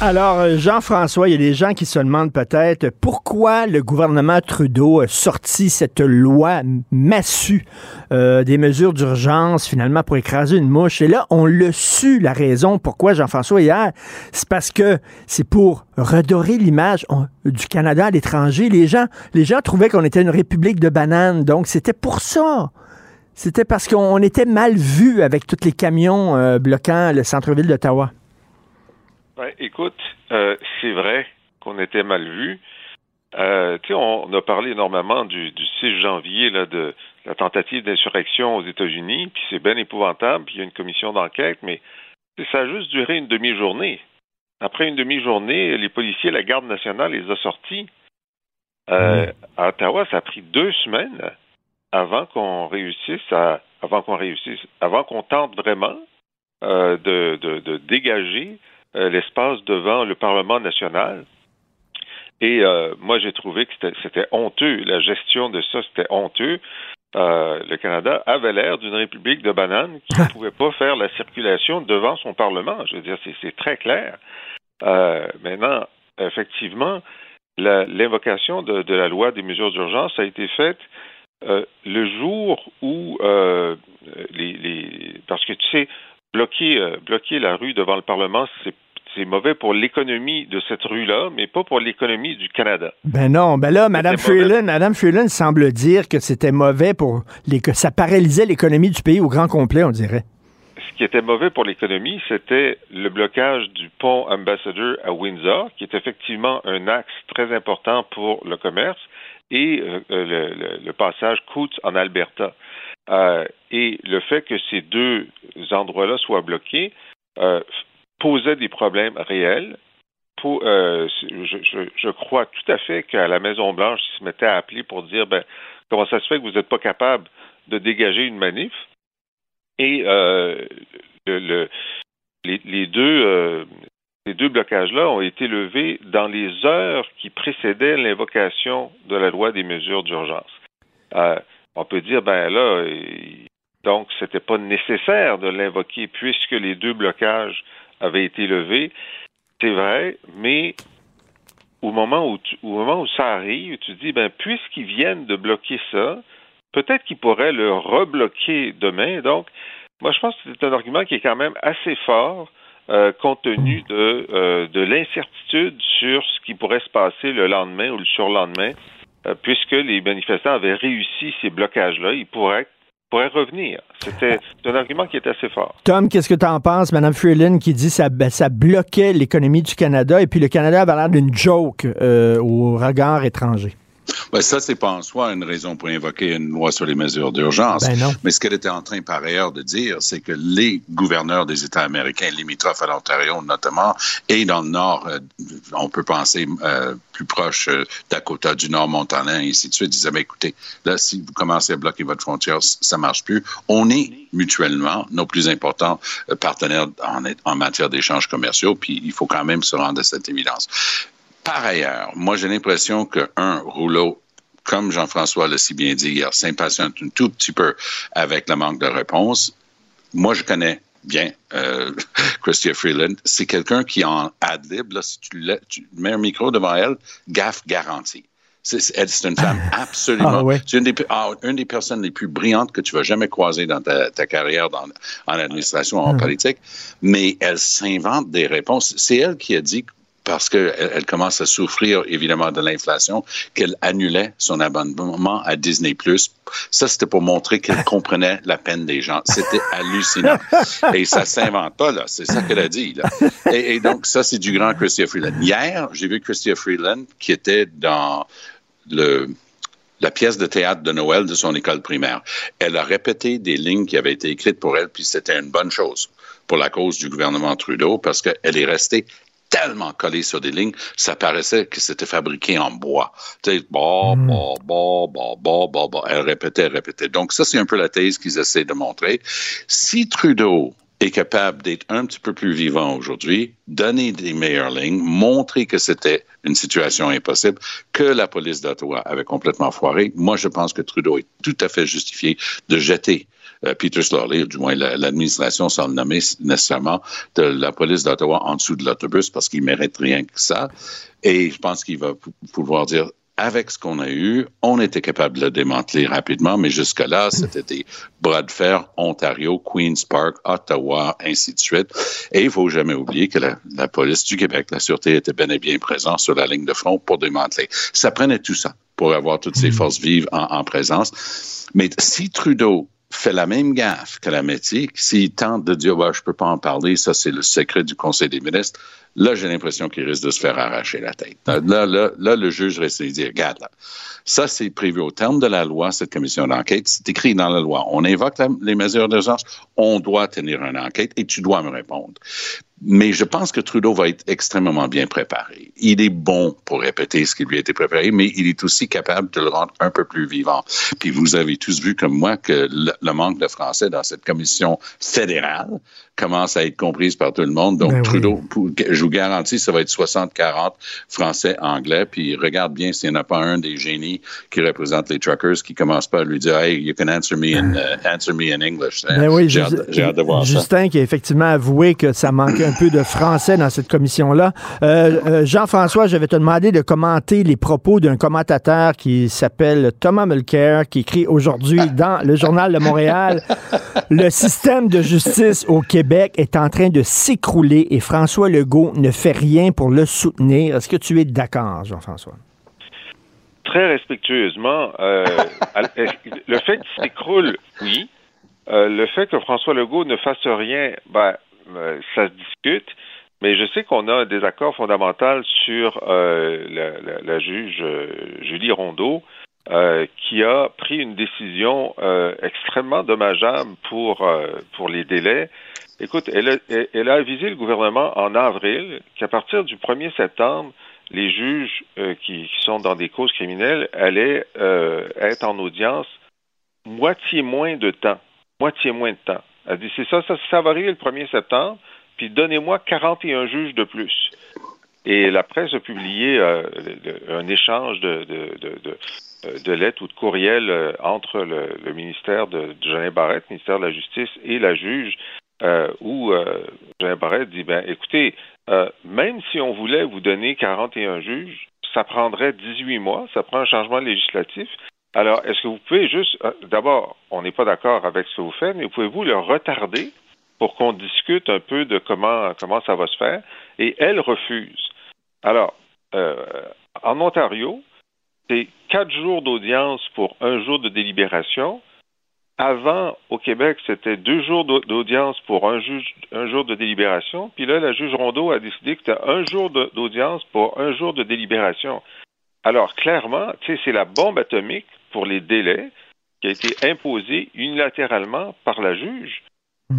Alors, euh, Jean-François, il y a des gens qui se demandent peut-être pourquoi le gouvernement Trudeau a sorti cette loi massue euh, des mesures d'urgence, finalement, pour écraser une mouche. Et là, on l'a su, la raison pourquoi, Jean-François, hier. C'est parce que c'est pour redorer l'image du Canada à l'étranger. Les gens, les gens trouvaient qu'on était une république de bananes. Donc, c'était pour ça. C'était parce qu'on était mal vu avec tous les camions euh, bloquant le centre-ville d'Ottawa. Ben, écoute, euh, c'est vrai qu'on était mal vu. Euh, on, on a parlé énormément du, du 6 janvier là, de la tentative d'insurrection aux États-Unis, puis c'est bien épouvantable, puis il y a une commission d'enquête, mais ça a juste duré une demi-journée. Après une demi-journée, les policiers, la garde nationale les a sortis. Euh, À Ottawa, ça a pris deux semaines avant qu'on réussisse à, avant qu'on réussisse, avant qu'on tente vraiment euh, de, de, de dégager l'espace devant le Parlement national. Et euh, moi, j'ai trouvé que c'était- honteux. La gestion de ça, c'était honteux. Euh, le Canada avait l'air d'une république de bananes qui ne pouvait pas faire la circulation devant son Parlement. Je veux dire, c'est- très clair. Euh, maintenant, effectivement, l'invocation de, de la loi des mesures d'urgence a été faite euh, le jour où euh, les, les parce que tu sais bloquer euh, bloquer la rue devant le Parlement c'est c'est mauvais pour l'économie de cette rue-là, mais pas pour l'économie du Canada. Ben non, ben là, Mme. Freeland, Madame Freeland semble dire que c'était mauvais pour les, que ça paralysait l'économie du pays au grand complet, on dirait. Ce qui était mauvais pour l'économie, c'était le blocage du pont Ambassador à Windsor, qui est effectivement un axe très important pour le commerce, et euh, le, le- le passage Coots en Alberta. Euh, et le fait que ces deux endroits-là soient bloqués euh, posait des problèmes réels. Euh, je, crois tout à fait qu'à la Maison-Blanche, ils se mettaient à appeler pour dire ben, comment ça se fait que vous n'êtes pas capable de dégager une manif? Et euh, le, le- les, deux, euh, deux blocages-là ont été levés dans les heures qui précédaient l'invocation de la loi des mesures d'urgence. On peut dire, ben là, donc c'était pas nécessaire de l'invoquer puisque les deux blocages avait été levé. C'est vrai, mais au moment où, au moment où ça arrive, tu dis, ben, puisqu'ils viennent de bloquer ça, peut-être qu'ils pourraient le rebloquer demain. Donc, moi, je pense que c'est un argument qui est quand même assez fort. Euh, compte tenu de, euh, de l'incertitude sur ce qui pourrait se passer le lendemain ou le surlendemain, euh, puisque les manifestants avaient réussi ces blocages-là, ils pourraient pourrait revenir. C'était un argument qui est assez fort. Tom, qu'est-ce que tu en penses? Mme Freeland qui dit que ça, ben, ça bloquait l'économie du Canada et puis le Canada avait l'air d'une joke au regard étranger. Ben, ça, c'est pas en soi une raison pour invoquer une loi sur les mesures d'urgence. Ben Mais ce qu'elle était en train par ailleurs de dire, c'est que les gouverneurs des États américains limitrophes à l'Ontario notamment, et dans le Nord, euh, on peut penser euh, plus proche euh, Dakota du Nord, Montana, et ainsi de suite, disaient, ben, écoutez, là, si vous commencez à bloquer votre frontière, ça marche plus. On est mutuellement nos plus importants euh, partenaires en, en matière d'échanges commerciaux, puis il faut quand même se rendre à cette évidence. Par ailleurs, moi, j'ai l'impression que, un, Rouleau, comme Jean-François l'a si bien dit hier, s'impatiente un tout petit peu avec le manque de réponse. Moi, je connais bien euh, <laughs> Christia Freeland. C'est quelqu'un qui en ad-lib, si tu, tu, mets un micro devant elle, gaffe garantie. C'est une femme <laughs> absolument. Ah, ouais. C'est une, ah, une, des personnes les plus brillantes que tu vas jamais croiser dans ta, ta carrière dans, en administration, en politique. Mais elle s'invente des réponses. C'est elle qui a dit parce qu'elle elle commence à souffrir évidemment de l'inflation, qu'elle annulait son abonnement à Disney+. Ça, c'était pour montrer qu'elle <laughs> comprenait la peine des gens. C'était hallucinant. Et ça s'invente pas, là. C'est ça qu'elle a dit, là. Et, et, donc, ça, c'est du grand Christia Freeland. Hier, j'ai vu Christia Freeland qui était dans le la pièce de théâtre de Noël de son école primaire. Elle a répété des lignes qui avaient été écrites pour elle, puis c'était une bonne chose pour la cause du gouvernement Trudeau, parce qu'elle est restée tellement collé sur des lignes, ça paraissait que c'était fabriqué en bois. Tu sais, bah, bah, bah, bah, bah, bah, bah. Elle répétait, elle répétait. Donc, ça, c'est un peu la thèse qu'ils essaient de montrer. Si Trudeau est capable d'être un petit peu plus vivant aujourd'hui, donner des meilleures lignes, montrer que c'était une situation impossible, que la police d'Ottawa avait complètement foiré, moi, je pense que Trudeau est tout à fait justifié de jeter Peter Slorley, du moins l'administration sans le nommer nécessairement, de la police d'Ottawa en dessous de l'autobus parce qu'il mérite rien que ça. Et je pense qu'il va pouvoir dire avec ce qu'on a eu, on était capable de le démanteler rapidement, mais jusque-là, <laughs> c'était des bras de fer, Ontario, Queen's Park, Ottawa, ainsi de suite. Et il faut jamais oublier que la, la, police du Québec, la Sûreté était bel et bien présente sur la ligne de front pour démanteler. Ça prenait tout ça pour avoir toutes ces forces vives en, en présence. Mais si Trudeau fait la même gaffe que la métier, s'il tente de dire, bah, je peux pas en parler, ça c'est le secret du Conseil des ministres, là, j'ai l'impression qu'il risque de se faire arracher la tête. Là, là, là le juge risque de dire, regarde, là, ça c'est prévu au terme de la loi, cette commission d'enquête, c'est écrit dans la loi. On invoque les mesures d'urgence, on doit tenir une enquête et tu dois me répondre. Mais je pense que Trudeau va être extrêmement bien préparé. Il est bon pour répéter ce qui lui a été préparé, mais il est aussi capable de le rendre un peu plus vivant. Puis vous avez tous vu comme moi que le, le manque de français dans cette commission fédérale commence à être comprise par tout le monde. Donc, Ben. Trudeau, je vous garantis, ça va être 60-40 français-anglais. Puis regarde bien s'il n'y en a pas un des génies qui représente les truckers qui commence pas à lui dire, hey, you can answer me in, uh, answer me in English. Ben oui, j'ai hâte, de voir ça. Justin qui a effectivement avoué que ça manquait un peu de français dans cette commission-là. Euh, euh, Jean-François, je vais te demander de commenter les propos d'un commentateur qui s'appelle Thomas Mulcair, qui écrit aujourd'hui dans le Journal de Montréal Le système de justice au Québec est en train de s'écrouler et François Legault ne fait rien pour le soutenir. Est-ce que tu es d'accord, Jean-François? Très respectueusement, euh, le fait qu'il s'écroule, oui. Le fait que François Legault ne fasse rien, ben, euh, ça se discute. Mais je sais qu'on a un désaccord fondamental sur euh, la, juge euh, Julie Rondeau, qui a pris une décision extrêmement dommageable pour, pour les délais. Écoute, elle a, avisé le gouvernement en avril qu'à partir du 1er septembre, les juges qui, sont dans des causes criminelles allaient être en audience moitié moins de temps. Moitié moins de temps. Elle dit, c'est ça, ça, ça va arriver le 1er septembre, puis donnez-moi 41 juges de plus. Et la presse a publié euh, un échange de, de, de, euh, lettres ou de courriels euh, entre le, ministère de, Jeannin Barrette, ministère de la Justice, et la juge, où euh, Jean Barrette dit, ben, écoutez, même si on voulait vous donner 41 juges, ça prendrait 18 mois, ça prend un changement législatif. Alors, est-ce que vous pouvez juste, euh, d'abord, on n'est pas d'accord avec ce que vous faites, mais pouvez-vous le retarder pour qu'on discute un peu de comment, comment ça va se faire? Et elle refuse. Alors, euh, en Ontario, c'est quatre jours d'audience pour un jour de délibération. Avant, au Québec, c'était deux jours d'au- d'audience pour un, un jour de délibération. Puis là, la juge Rondeau a décidé que c'était un jour d'audience pour un jour de délibération. Alors, clairement, tu sais, c'est la bombe atomique pour les délais qui a été imposée unilatéralement par la juge.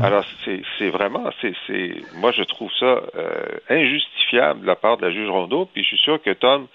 Alors, c'est c'est vraiment, c'est c'est- moi, je trouve ça euh, injustifiable de la part de la juge Rondeau. Puis je suis sûr que Tom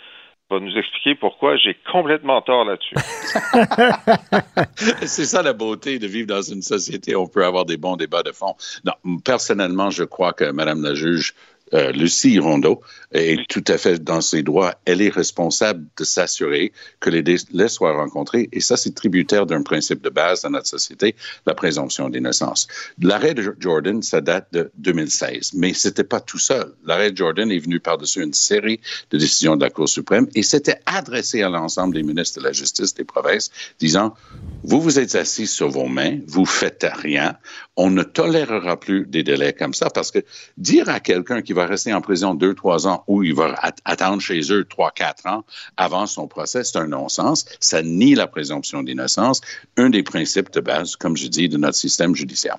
va nous expliquer pourquoi j'ai complètement tort là-dessus. <laughs> C'est ça la beauté de vivre dans une société où on peut avoir des bons débats de fond. Non, personnellement, je crois que Madame la juge euh, Lucie Rondeau est tout à fait dans ses droits. Elle est responsable de s'assurer que les délais soient rencontrés. Et ça, c'est tributaire d'un principe de base dans notre société, la présomption d'innocence. L'arrêt de Jordan, ça date de 2016. Mais c'était pas tout seul. L'arrêt de Jordan est venu par-dessus une série de décisions de la Cour suprême et c'était adressé à l'ensemble des ministres de la Justice des provinces, disant, vous vous êtes assis sur vos mains, vous faites rien, on ne tolérera plus des délais comme ça parce que dire à quelqu'un qui va rester en prison deux, trois ans ou il va at- attendre chez eux trois, quatre ans avant son procès, c'est un non-sens. Ça nie la présomption d'innocence, un des principes de base, comme je dis, de notre système judiciaire.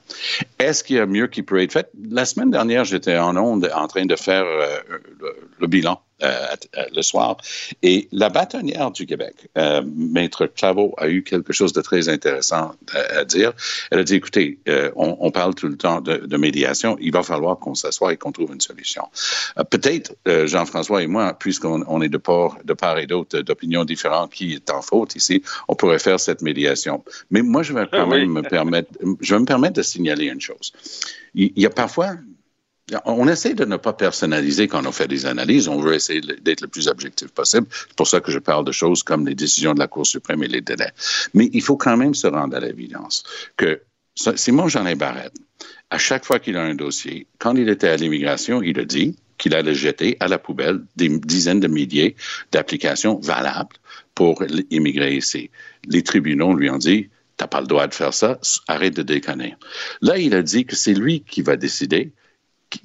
Est-ce qu'il y a mieux qui peut être fait? La semaine dernière, j'étais en onde en train de faire euh, le, bilan le soir. Et la bâtonnière du Québec, euh, Maître Claveau, a eu quelque chose de très intéressant à, à dire. Elle a dit, écoutez, euh, on, on parle tout le temps de, de médiation, il va falloir qu'on s'assoie et qu'on trouve une solution. Euh, Peut-être, euh, Jean-François et moi, puisqu'on on est de part, de part et d'autre d'opinions différentes, qui est en faute ici, on pourrait faire cette médiation. Mais moi, je vais quand Oui. même me permettre, je vais me permettre de signaler une chose. Il y a parfois on essaie de ne pas personnaliser quand on fait des analyses. On veut essayer d'être le plus objectif possible. C'est pour ça que je parle de choses comme les décisions de la Cour suprême et les délais. Mais il faut quand même se rendre à l'évidence que Simon Jeanin Barrette, à chaque fois qu'il a un dossier, quand il était à l'immigration, il a dit qu'il allait jeter à la poubelle des dizaines de milliers d'applications valables pour immigrer ici. Les tribunaux lui ont dit T'as pas le droit de faire ça, arrête de déconner. Là, il a dit que c'est lui qui va décider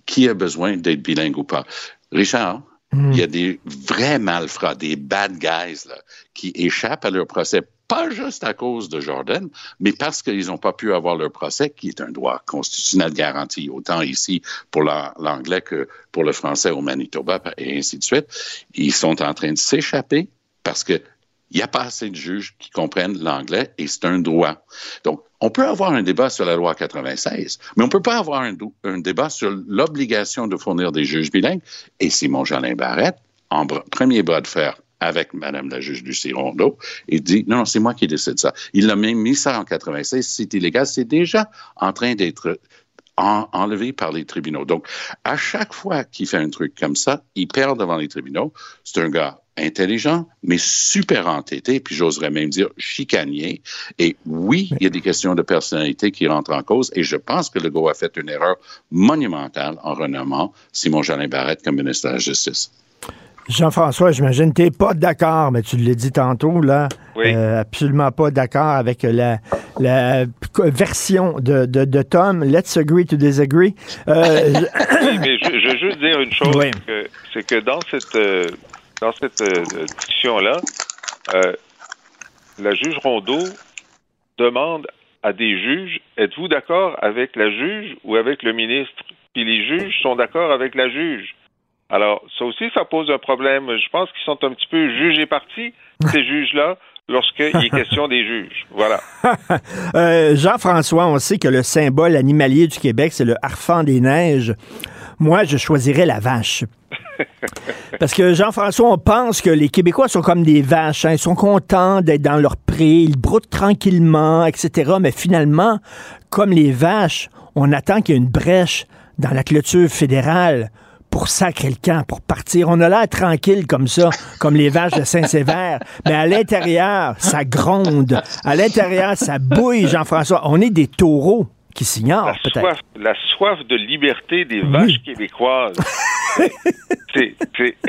qui a besoin d'être bilingue ou pas? Richard, mm. il y a des vrais malfrats, des bad guys là, qui échappent à leur procès, pas juste à cause de Jordan, mais parce qu'ils n'ont pas pu avoir leur procès, qui est un droit constitutionnel garanti, autant ici pour l'anglais que pour le français au Manitoba, et ainsi de suite. Ils sont en train de s'échapper parce que il n'y a pas assez de juges qui comprennent l'anglais et c'est un droit. Donc, on peut avoir un débat sur la loi 96, mais on ne peut pas avoir un, débat sur l'obligation de fournir des juges bilingues. Et Simon Jolin Barrette, en premier bras de fer avec Madame la juge Lucie Rondeau, il dit non, non c'est moi qui décide ça. Il a même mis ça en 96, c'est illégal, c'est déjà en train d'être en, enlevé par les tribunaux. Donc, à chaque fois qu'il fait un truc comme ça, il perd devant les tribunaux. C'est un gars intelligent, mais super entêté, puis j'oserais même dire chicanier. Et oui, il y a des questions de personnalité qui rentrent en cause, et je pense que Legault a fait une erreur monumentale en renommant Simon Jolin Barrette comme ministre de la Justice. Jean-François, j'imagine que tu n'es pas d'accord, mais tu l'as dit tantôt, là. Oui. Euh, absolument pas d'accord avec la, la version de, de, de, Tom. Let's agree to disagree. Euh, oui, <laughs> mais je, je, veux juste dire une chose, oui. c'est que, dans cette, euh, dans cette discussion-là, euh, la juge Rondeau demande à des juges, êtes-vous d'accord avec la juge ou avec le ministre? Puis les juges sont d'accord avec la juge. Alors, ça aussi, ça pose un problème. Je pense qu'ils sont un petit peu juges et partis, ces <laughs> juges-là, lorsqu'il est question des juges. Voilà. <laughs> euh, Jean-François, on sait que le symbole animalier du Québec, c'est le harfang des neiges. Moi, je choisirais la vache. <laughs> Parce que Jean-François, on pense que les Québécois sont comme des vaches. Hein. Ils sont contents d'être dans leur pré, ils broutent tranquillement, etc. Mais finalement, comme les vaches, on attend qu'il y ait une brèche dans la clôture fédérale pour sacrer le camp, pour partir. On a l'air tranquille comme ça, comme les vaches de Saint-Sévère. Mais à l'intérieur, ça gronde. À l'intérieur, ça bouille, Jean-François. On est des taureaux. qui s'ignorent, peut-être. soif, la soif de liberté des vaches québécoises. <laughs> c'est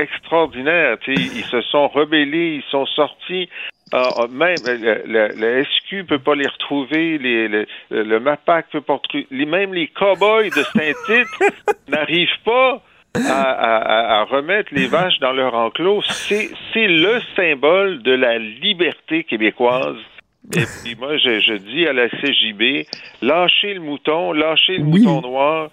extraordinaire. Ils se sont rebellés, ils sont sortis. Ah, même le, le- le SQ peut pas les retrouver, les, le, le MAPAC peut pas retrouver, même les cow-boys de Saint-Tite <laughs> n'arrivent pas à, à- à- remettre les vaches dans leur enclos. C'est c'est le symbole de la liberté québécoise. Et puis moi, je, je dis à la CJB, lâchez le mouton, lâchez le mouton noir.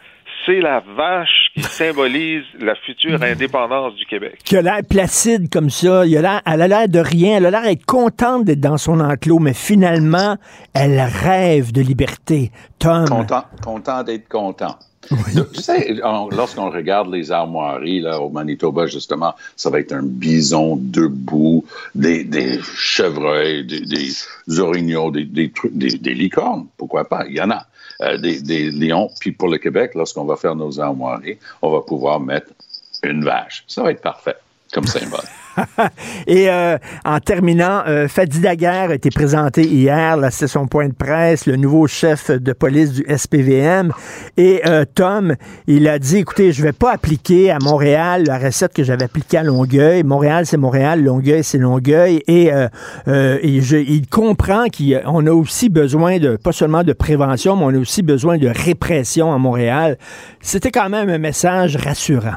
C'est la vache qui <laughs> symbolise la future indépendance du Québec. Qui a l'air placide comme ça. Il a l'air- elle a l'air de rien. Elle a l'air d'être contente d'être dans son enclos, mais finalement, elle rêve de liberté. Tom. Content, content d'être content. Tu sais, on- lorsqu'on regarde les armoiries là, au Manitoba, justement, ça va être un bison debout, des, des chevreuils, des, des orignaux, des, des, des licornes, pourquoi pas, il y en a, Euh, des, des lions. Puis pour le Québec, lorsqu'on va faire nos armoiries, on va pouvoir mettre une vache. Ça va être parfait comme symbole. <laughs> Et euh, en terminant, euh, Fadi Daguerre a été présenté hier, là, c'est son point de presse, le nouveau chef de police du SPVM. Et euh, Tom, il a dit, écoutez, je vais pas appliquer à Montréal la recette que j'avais appliquée à Longueuil. Montréal, c'est Montréal, Longueuil, c'est Longueuil. Et, euh, euh, et je- il comprend qu'on a aussi besoin de, pas seulement de prévention, mais on a aussi besoin de répression à Montréal. C'était quand même un message rassurant.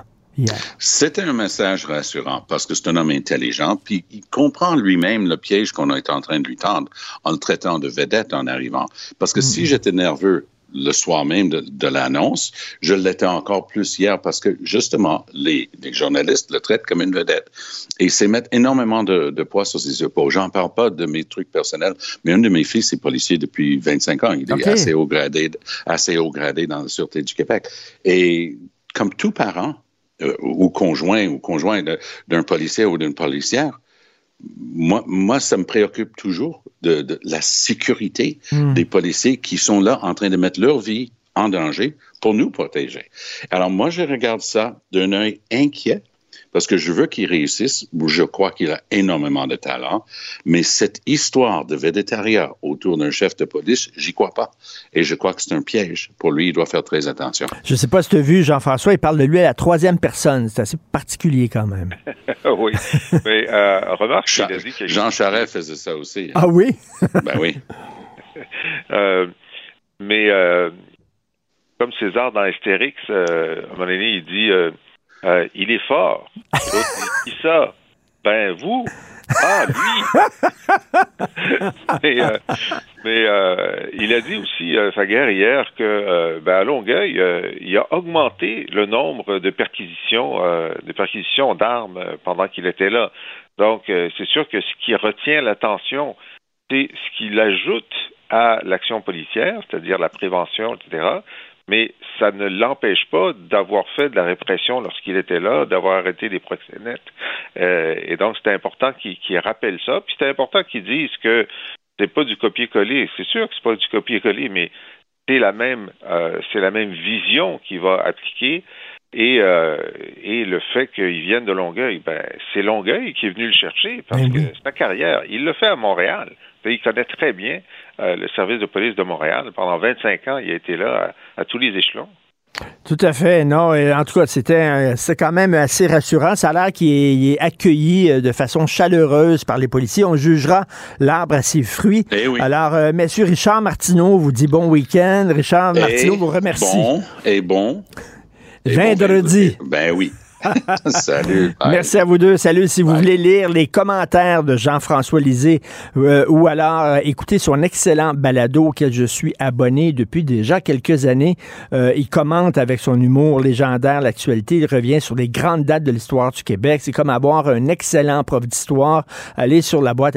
C'était un message rassurant parce que c'est un homme intelligent, puis il comprend lui-même le piège qu'on est en train de lui tendre en le traitant de vedette en arrivant. Parce que si j'étais nerveux le soir même de, de l'annonce, je l'étais encore plus hier parce que justement, les, les journalistes le traitent comme une vedette. Et c'est mettre énormément de, de poids sur ses épaules. J'en parle pas de mes trucs personnels, mais un de mes fils est policier depuis 25 ans. Il est assez haut gradé, assez haut gradé dans la Sûreté du Québec. Et comme tout parent, euh, ou conjoint ou conjoint d'un policier ou d'une policière, moi, moi, ça me préoccupe toujours de, de la sécurité Hmm. des policiers qui sont là en train de mettre leur vie en danger pour nous protéger. Alors moi, je regarde ça d'un œil inquiet parce que je veux qu'il réussisse. Je crois qu'il a énormément de talent, mais cette histoire de védétariat autour d'un chef de police, j'y crois pas. Et je crois que c'est un piège. Pour lui, il doit faire très attention. Je sais pas si tu as vu Jean-François, il parle de lui à la troisième personne. C'est assez particulier quand même. <laughs> oui. Mais euh, remarque, il a dit quelque Jean Charest faisait ça aussi. Ah oui? <laughs> ben oui. <laughs> Euh, mais euh, comme César dans Astérix, euh, à un moment donné, il dit euh, il est fort. L'autre dit ça Ben vous? Ah lui. <laughs> mais euh, mais euh, il a dit aussi Faguerre hier que ben, à Longueuil, il a augmenté le nombre de perquisitions, de perquisitions d'armes pendant qu'il était là. Donc c'est sûr que ce qui retient l'attention, c'est ce qu'il ajoute à l'action policière, c'est-à-dire la prévention, etc. Mais ça ne l'empêche pas d'avoir fait de la répression lorsqu'il était là, d'avoir arrêté des proxénètes. Euh, et donc, c'est important qu'il qu'il rappelle ça. Puis c'est important qu'il dise que c'est pas du copier-coller. C'est sûr que c'est pas du copier-coller, mais c'est la même, euh, c'est la même vision qu'il va appliquer. Et, euh, et le fait qu'il vienne de Longueuil, ben, c'est Longueuil qui est venu le chercher parce que c'est sa carrière. Il le fait à Montréal. Il connaît très bien euh, le service de police de Montréal. Pendant 25 ans, il a été là à, à tous les échelons. Tout à fait. Non, et en tout cas, c'était c'est quand même assez rassurant. Ça a l'air qu'il est, il est accueilli euh, de façon chaleureuse par les policiers. On jugera l'arbre à ses fruits. Alors, euh, Monsieur Richard Martineau vous dit bon week-end. Richard Martineau Et vous remercie. Bon, et bon. Bon, Vendredi. ben oui. <laughs> Salut. Bye. Merci à vous deux. Salut. Si vous voulez lire les commentaires de Jean-François Lisée euh, ou alors euh, écouter son excellent balado auquel je suis abonné depuis déjà quelques années, euh, il commente avec son humour légendaire l'actualité. Il revient sur les grandes dates de l'histoire du Québec. C'est comme avoir un excellent prof d'histoire. Allez sur la boîte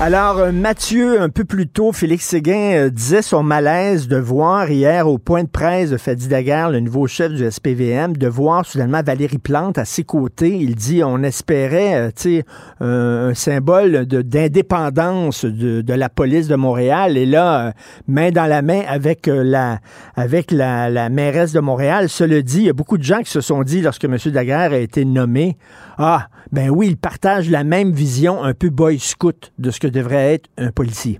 Alors, euh, Mathieu, un peu plus tôt, Félix Séguin euh, disait son malaise de voir hier au point de presse de Fadi Daguerre, le nouveau chef du SPVM, de voir soudainement Valérie Plante à ses côtés. Il dit on espérait, euh, sais, un, symbole d'indépendance de, la police de Montréal. Et là, euh, main dans la main avec euh, la avec la, la mairesse de Montréal. Cela dit, il y a beaucoup de gens qui se sont dit lorsque M. Daguerre a été nommé, ah, ben oui, il partage la même vision un peu boy scout de ce que devrait être un policier.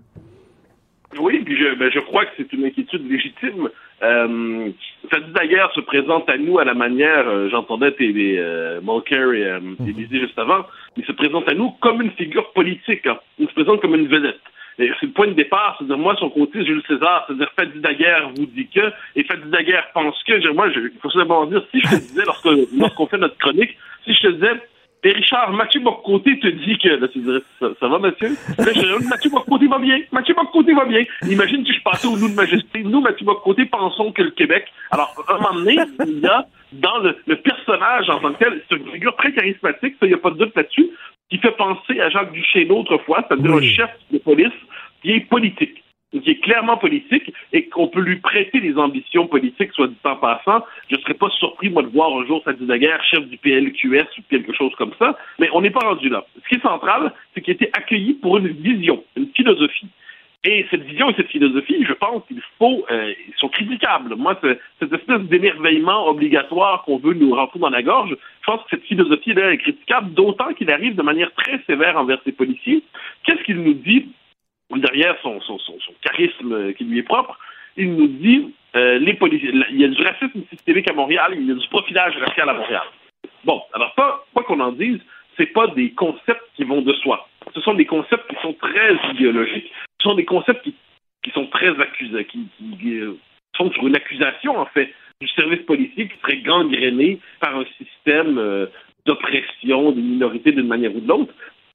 Oui, puis je, ben, je crois que c'est une inquiétude légitime. Euh, Fadi Daguerre se présente à nous à la manière, euh, j'entendais tes euh, Mulcair et euh, Élisée juste avant, il se présente à nous comme une figure politique. hein. Il se présente comme une vedette. C'est le point de départ, c'est-à-dire moi, son côté, Jules César, c'est-à-dire Fadi Daguerre vous dit que, et Fadi Daguerre pense que, moi, il faut d'abord dire, si je te disais, lorsqu'on fait notre chronique, si je te disais, et Richard, Mathieu Boccoté te dit que, là, tu dirais, ça, ça va, Mathieu? Là, je dirais, Mathieu Boccoté va bien. Mathieu Boccoté va bien. Imagine que je passais au nous de majesté. Nous, Mathieu Boccoté, pensons que le Québec. Alors, à un moment donné, il y a, dans le, le personnage en tant que tel, c'est une figure très charismatique, ça, il n'y a pas de doute là-dessus, qui fait penser à Jacques Duchesneau autrefois, c'est-à-dire un chef de police qui est politique qui est clairement politique et qu'on peut lui prêter des ambitions politiques, soit dit en passant. Je ne serais pas surpris, moi, de voir un jour Sadi Daguerre, chef du PLQS ou quelque chose comme ça, mais on n'est pas rendu là. Ce qui est central, c'est qu'il a été accueilli pour une vision, une philosophie. Et cette vision et cette philosophie, je pense qu'il faut, euh, ils sont critiquables. Moi, cette espèce d'émerveillement obligatoire qu'on veut nous rentrer dans la gorge, je pense que cette philosophie-là est critiquable, d'autant qu'il arrive de manière très sévère envers ses policiers. Qu'est-ce qu'il nous dit derrière son, charisme euh, qui lui est propre? Il nous dit, euh, il y a du racisme systémique à Montréal, il y a du profilage racial à Montréal. Bon, alors pas, qu'on en dise, c'est pas des concepts qui vont de soi. Ce sont des concepts qui sont très idéologiques. Ce sont des concepts qui, sont très accusés, qui, euh, sont sur une accusation, en fait, du service policier qui serait gangréné par un système d'oppression des minorités d'une manière ou de l'autre.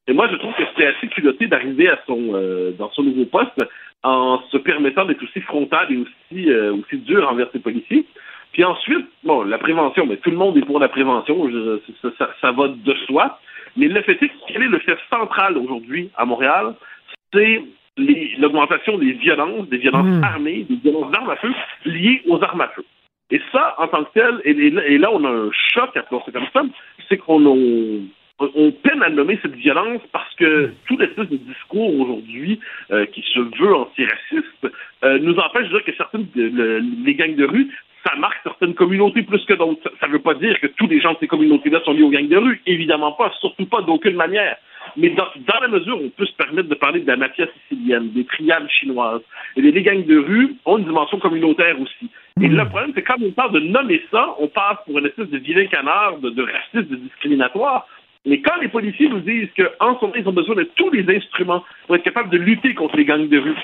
Et moi, je trouve que c'était assez culotté d'arriver à son euh, dans son nouveau poste en se permettant d'être aussi frontal et aussi euh, aussi dur envers ses policiers. Puis ensuite, bon, la prévention, mais tout le monde est pour la prévention, je- ça, ça- ça va de soi. Mais le fait est que quel est le fait central aujourd'hui à Montréal, c'est l'augmentation des violences, des violences armées, des violences d'armes à feu liées aux armes à feu. Et ça, en tant que tel, et, et là- et là, on a un choc, appelons ça comme ça, c'est qu'on on, peine à nommer cette violence parce que tout l'espèce de discours aujourd'hui euh, qui se veut antiraciste euh, nous empêche de dire que certaines le- les gangs de rue, ça marque certaines communautés plus que d'autres. Ça ne veut pas dire que tous les gens de ces communautés-là sont liés aux gangs de rue, évidemment pas, surtout pas d'aucune manière. Mais dans, dans la mesure où on peut se permettre de parler de la mafia sicilienne, des triades chinoises, et les, les gangs de rue ont une dimension communautaire aussi. Et le problème, c'est quand on parle de nommer ça, on passe pour une espèce de vilain canard, de, de raciste, de discriminatoire. Mais quand les policiers nous disent qu'en ce moment, ils ont besoin de tous les instruments pour être capables de lutter contre les gangs de rue,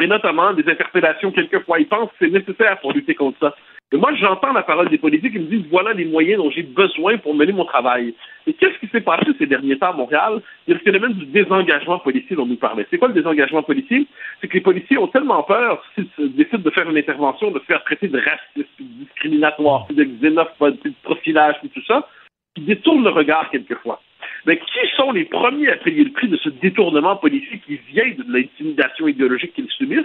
et notamment des interpellations quelquefois, ils pensent que c'est nécessaire pour lutter contre ça. Et moi, j'entends la parole des politiques, ils me disent voilà les moyens dont j'ai besoin pour mener mon travail. Et qu'est-ce qui s'est passé ces derniers temps à Montréal? Il y a le phénomène du désengagement policier dont nous parlait. C'est quoi le désengagement policier? C'est que les policiers ont tellement peur, s'ils décident de faire une intervention, de se faire traiter de raciste, de discriminatoire, de xénophobe, de profilage, tout ça, qu'ils détournent le regard quelquefois. Mais qui sont les premiers à payer le prix de ce détournement policier qui vient de l'intimidation idéologique qu'ils subissent?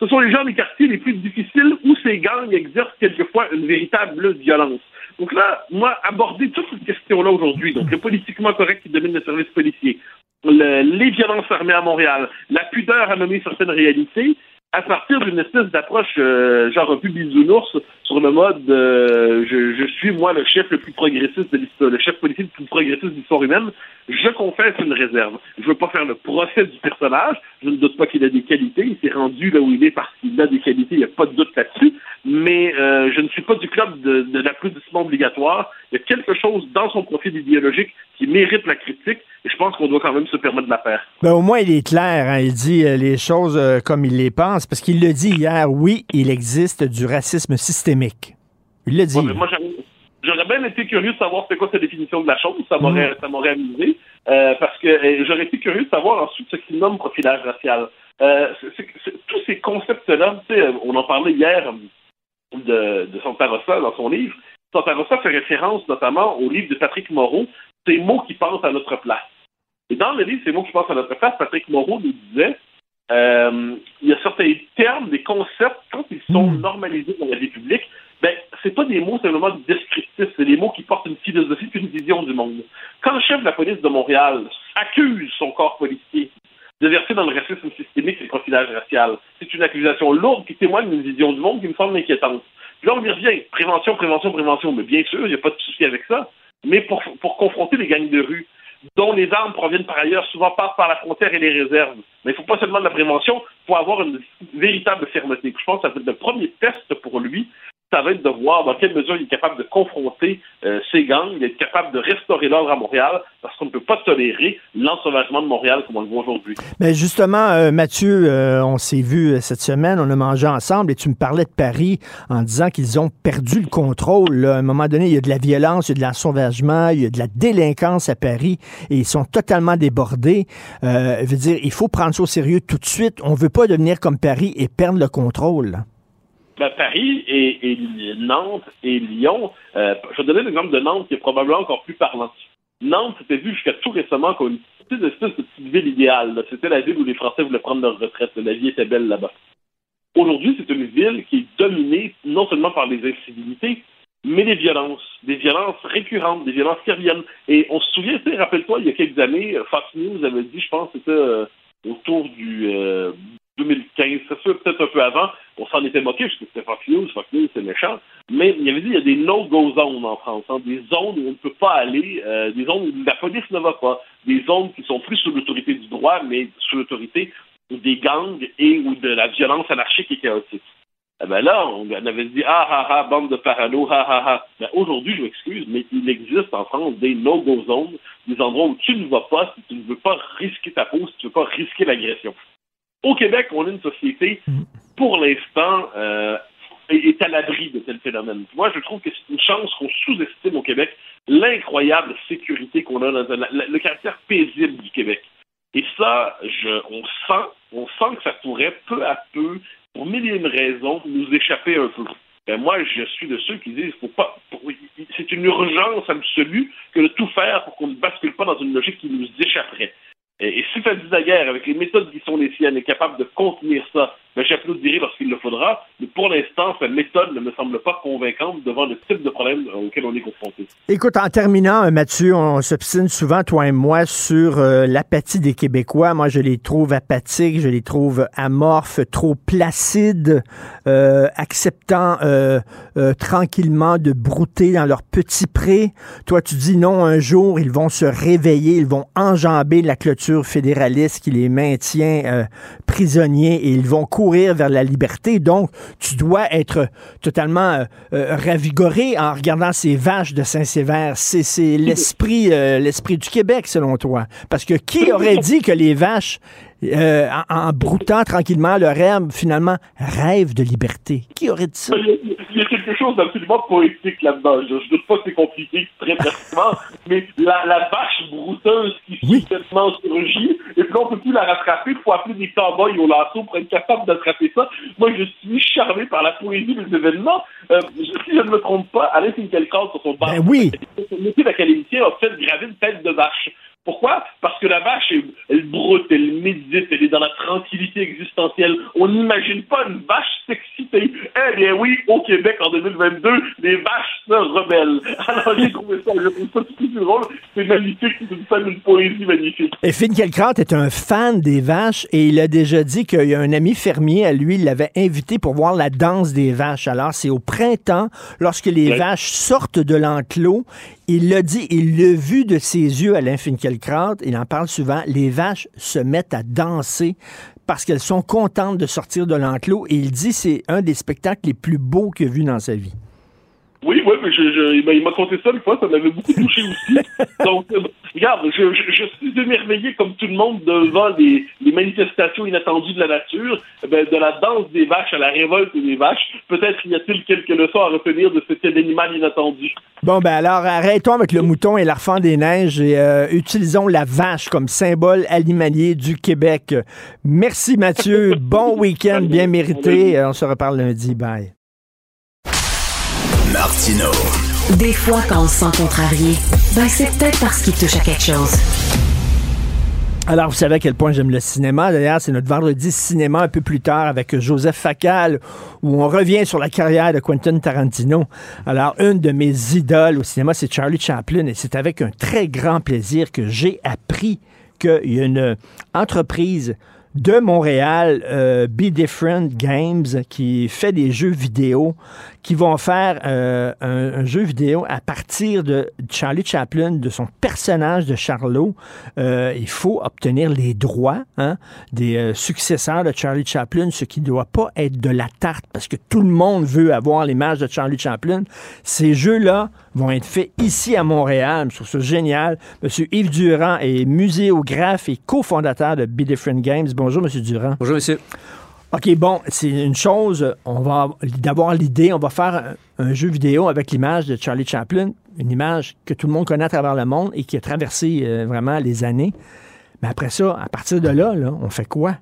Ce sont les gens des quartiers les plus difficiles où ces gangs exercent quelquefois une véritable violence. Donc là, moi, aborder toute cette question-là aujourd'hui, donc le politiquement correct qui domine le service policier, le- les violences armées à Montréal, la pudeur à nommer certaines réalités, à partir d'une espèce d'approche euh, genre un peu bisounours sur le mode euh, je, suis moi le chef le plus progressiste de l'histoire, le chef politique le plus progressiste de l'histoire humaine, je confesse une réserve. Je veux pas faire le procès du personnage, je ne doute pas qu'il a des qualités, il s'est rendu là où il est parce qu'il a des qualités, il n'y a pas de doute là-dessus, mais euh, je ne suis pas du club de, de l'applaudissement obligatoire. Il y a quelque chose dans son profil idéologique qui mérite la critique, pense qu'on doit quand même se permettre de la faire. Ben, au moins, il est clair. hein. Il dit euh, les choses euh, comme il les pense, parce qu'il le dit hier. Oui, il existe du racisme systémique. Il le dit. Ouais, moi, j'aurais- bien été curieux de savoir c'est quoi sa définition de la chose. Ça m'aurait, ça m'aurait amusé. Euh, parce que euh, j'aurais été curieux de savoir ensuite ce qu'il nomme profilage racial. Euh, tous ces concepts-là, on en parlait hier de, de Santa Rosa dans son livre. Santa Rosa fait référence notamment au livre de Patrick Moreau, ces mots qui pensent à notre place. Et dans le livre, c'est moi qui pense à notre face, Patrick Moreau nous disait euh, il y a certains termes, des concepts, quand ils sont normalisés dans la vie publique, ben, c'est pas des mots simplement descriptifs, c'est des mots qui portent une philosophie une vision du monde. Quand le chef de la police de Montréal accuse son corps policier de verser dans le racisme systémique et le profilage racial, c'est une accusation lourde qui témoigne d'une vision du monde qui me semble inquiétante. Puis là, on y revient. Prévention, prévention, prévention. Mais bien sûr, il n'y a pas de souci avec ça. Mais pour, pour confronter les gangs de rue, dont les armes proviennent par ailleurs, souvent passent par la frontière et les réserves. Mais il faut pas seulement de la prévention, faut avoir une véritable fermeté. Je pense que ça va être le premier test pour lui ça va être de voir dans quelle mesure il est capable de confronter euh, ces gangs, est capable de restaurer l'ordre à Montréal, parce qu'on ne peut pas tolérer l'ensauvagement de Montréal comme on le voit aujourd'hui. Mais justement, euh, Mathieu, euh, on s'est vu cette semaine, on a mangé ensemble et tu me parlais de Paris en disant qu'ils ont perdu le contrôle. À un moment donné, il y a de la violence, il y a de l'ensauvagement, il y a de la délinquance à Paris et ils sont totalement débordés. je veux dire, il faut prendre ça au sérieux tout de suite. On ne veut pas devenir comme Paris et perdre le contrôle. Ben, Paris et, Nantes et Lyon, euh, je vais donner l'exemple de Nantes qui est probablement encore plus parlant. Nantes, c'était vu jusqu'à tout récemment comme une espèce de petite ville idéale. C'était la ville où les Français voulaient prendre leur retraite. La vie était belle là-bas. Aujourd'hui, c'est une ville qui est dominée non seulement par les incivilités, mais les violences, des violences récurrentes, des violences qui reviennent. Et on se souvient, rappelle-toi, il y a quelques années, Fox News avait dit, je pense, c'était euh, autour du, euh, 2015, c'est sûr, peut-être un peu avant, on s'en était moqué parce que c'était Fox News, News, c'est méchant. Mais il y avait dit il y a des no-go zones en France, hein, des zones où on ne peut pas aller, euh, des zones où la police ne va pas, des zones qui sont plus sous l'autorité du droit, mais sous l'autorité des gangs et de la violence anarchique et chaotique. Eh ben là, on avait dit ah ah ah, bande de parano, ah ah ah. Aujourd'hui, je m'excuse, mais il existe en France des no-go zones, des endroits où tu ne vas pas si tu ne veux pas risquer ta peau, si tu ne veux pas risquer l'agression. Au Québec, on a une société, pour l'instant, euh, est à l'abri de tel phénomène. Moi, je trouve que c'est une chance qu'on sous-estime au Québec l'incroyable sécurité qu'on a dans le caractère paisible du Québec. Et ça, je, on sent, on sent que ça pourrait peu à peu, pour mille et une raisons, nous échapper un peu. Ben moi, je suis de ceux qui disent faut pas. C'est une urgence absolue que de tout faire pour qu'on ne bascule pas dans une logique qui nous échapperait. Et, si la guerre avec les méthodes qui sont les siennes, est capable de contenir ça, ben, j'applaudirai lorsqu'il le faudra. Mais pour l'instant, cette méthode ne me semble pas convaincante devant le type de problème auquel on est confronté. Écoute, en terminant, euh, Mathieu, on s'obstine souvent, toi et moi, sur euh, l'apathie des Québécois. Moi, je les trouve apathiques, je les trouve amorphes, trop placides, euh, acceptant tranquillement de brouter dans leur petit pré. Toi, tu dis non, un jour, ils vont se réveiller, ils vont enjamber la clôture fédéraliste qui les maintient prisonniers et ils vont courir vers la liberté. Donc, tu dois être totalement euh, euh, ravigoré en regardant ces vaches de Saint-Sévère. C'est l'esprit euh, l'esprit du Québec, selon toi. Parce que qui aurait dit que les vaches, en, broutant tranquillement leur herbe, finalement, rêvent de liberté? Qui aurait dit ça? il y a quelque chose d'absolument poétique là-dedans. Je, ne doute pas que c'est compliqué, très pertinent, <laughs> mais la, la, vache brouteuse qui oui. subitement surgit, et puis on ne peut plus la rattraper, il faut appeler des cowboys au lasso pour être capable d'attraper ça. Moi, je suis charmé par la poésie des événements. Euh, si je ne me trompe pas, Alain Finkielkraut, sur son ben oui. son métier d'académicien, a fait graver une tête de vache. Pourquoi? Parce que la vache, elle, broute, elle médite, elle est dans la tranquillité existentielle. On n'imagine pas une vache s'exciter. Eh bien oui, au Québec en 2022, les vaches se rebellent. <laughs> Alors j'ai trouvé ça, j'ai trouvé ça tout plus drôle. C'est magnifique, c'est une une poésie magnifique. Et Finn est un fan des vaches et il a déjà dit qu'il y a un ami fermier à lui, il l'avait invité pour voir la danse des vaches. Alors c'est au printemps, lorsque les vaches sortent de l'enclos, il l'a dit, il l'a vu de ses yeux, Alain Finkielkraut, il en parle souvent, les vaches se mettent à danser parce qu'elles sont contentes de sortir de l'enclos. Et il dit c'est un des spectacles les plus beaux qu'il a vu dans sa vie. Oui, oui, mais je, il m'a conté ça une fois, ça m'avait beaucoup touché aussi. <laughs> Donc, euh, regarde, je, je, suis émerveillé comme tout le monde devant les, les manifestations inattendues de la nature, eh ben, de la danse des vaches à la révolte des vaches. Peut-être y a-t-il quelques leçons à retenir de cet animal inattendu. Bon, ben alors, arrêtons avec le mouton et l'arfan des neiges et euh, utilisons la vache comme symbole animalier du Québec. Merci Mathieu, <laughs> bon week-end bien mérité. On se reparle lundi. Bye. Martino. Des fois, quand on se sent contrarié, ben c'est peut-être parce qu'il touche à quelque chose. Alors, vous savez à quel point j'aime le cinéma. D'ailleurs, c'est notre vendredi cinéma un peu plus tard avec Joseph Facal, où on revient sur la carrière de Quentin Tarantino. Alors, une de mes idoles au cinéma, c'est Charlie Chaplin, et c'est avec un très grand plaisir que j'ai appris qu'il y a une entreprise de Montréal, euh, Be Different Games, qui fait des jeux vidéo, qui vont faire euh, un, un jeu vidéo à partir de Charlie Chaplin, de son personnage de Charlot. Euh, il faut obtenir les droits hein, des euh, successeurs de Charlie Chaplin, ce qui ne doit pas être de la tarte, parce que tout le monde veut avoir l'image de Charlie Chaplin. Ces jeux-là vont être faits ici à Montréal. Je trouve ça génial. Monsieur Yves Durand est muséographe et cofondateur de Be Different Games. Bonjour, Monsieur Durand. Bonjour, monsieur. OK, bon, c'est une chose, on va d'avoir l'idée, on va faire un, jeu vidéo avec l'image de Charlie Chaplin, une image que tout le monde connaît à travers le monde et qui a traversé euh, vraiment les années. Mais après ça, à partir de là, là on fait quoi?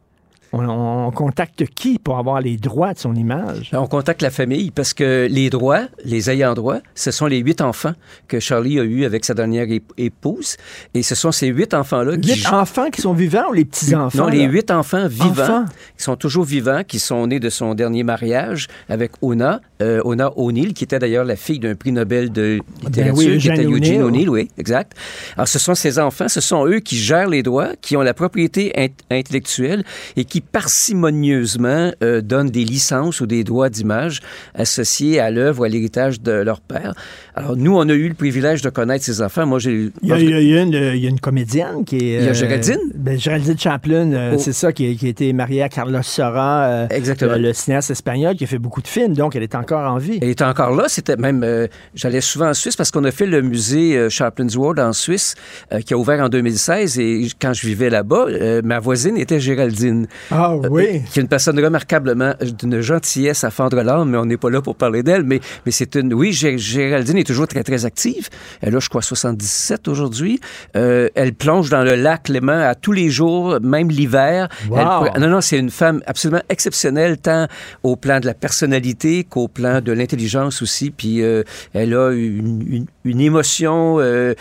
On, on, contacte qui pour avoir les droits de son image? On contacte la famille parce que les droits, les ayants droit, ce sont les huit enfants que Charlie a eus avec sa dernière épouse. Et ce sont ces huit enfants-là qui... Huit enfants qui sont vivants ou les petits-enfants? Non, les huit enfants vivants, enfants. qui sont toujours vivants, qui sont nés de son dernier mariage avec Ona, euh, Ona O'Neill, qui était d'ailleurs la fille d'un prix Nobel de littérature, ben oui, qui était Eugene O'Neill, oui, exact. Alors, ce sont ces enfants, ce sont eux qui gèrent les droits, qui ont la propriété int intellectuelle et qui parcimonieusement euh, donnent des licences ou des droits d'image associés à l'œuvre ou à l'héritage de leur père. Alors, nous, on a eu le privilège de connaître ces enfants. Moi, j'ai... Il, il, il, y a une, comédienne qui est... Il y a Géraldine? Euh, ben, Géraldine Chaplin, euh, oh. c'est ça, qui, qui, a été mariée à Carlos Sora, euh, Exactement. Le, le, cinéaste espagnol qui a fait beaucoup de films, donc elle est encore en vie. Elle est encore là. C'était même... J'allais souvent en Suisse parce qu'on a fait le musée Chaplin's World en Suisse, qui a ouvert en 2016, et quand je vivais là-bas, ma voisine était Géraldine. Ah oui? qui est une personne remarquablement d'une gentillesse à fendre l'âme, mais on n'est pas là pour parler d'elle, mais, mais c'est une... Oui, Géraldine est toujours très, très active. Elle a, je crois, 77 aujourd'hui. Euh, elle plonge dans le lac Léman à tous les jours, même l'hiver. Wow. Non, non, c'est une femme absolument exceptionnelle, tant au plan de la personnalité qu'au plan de l'intelligence aussi. Puis euh, elle a une, une, une émotion, euh,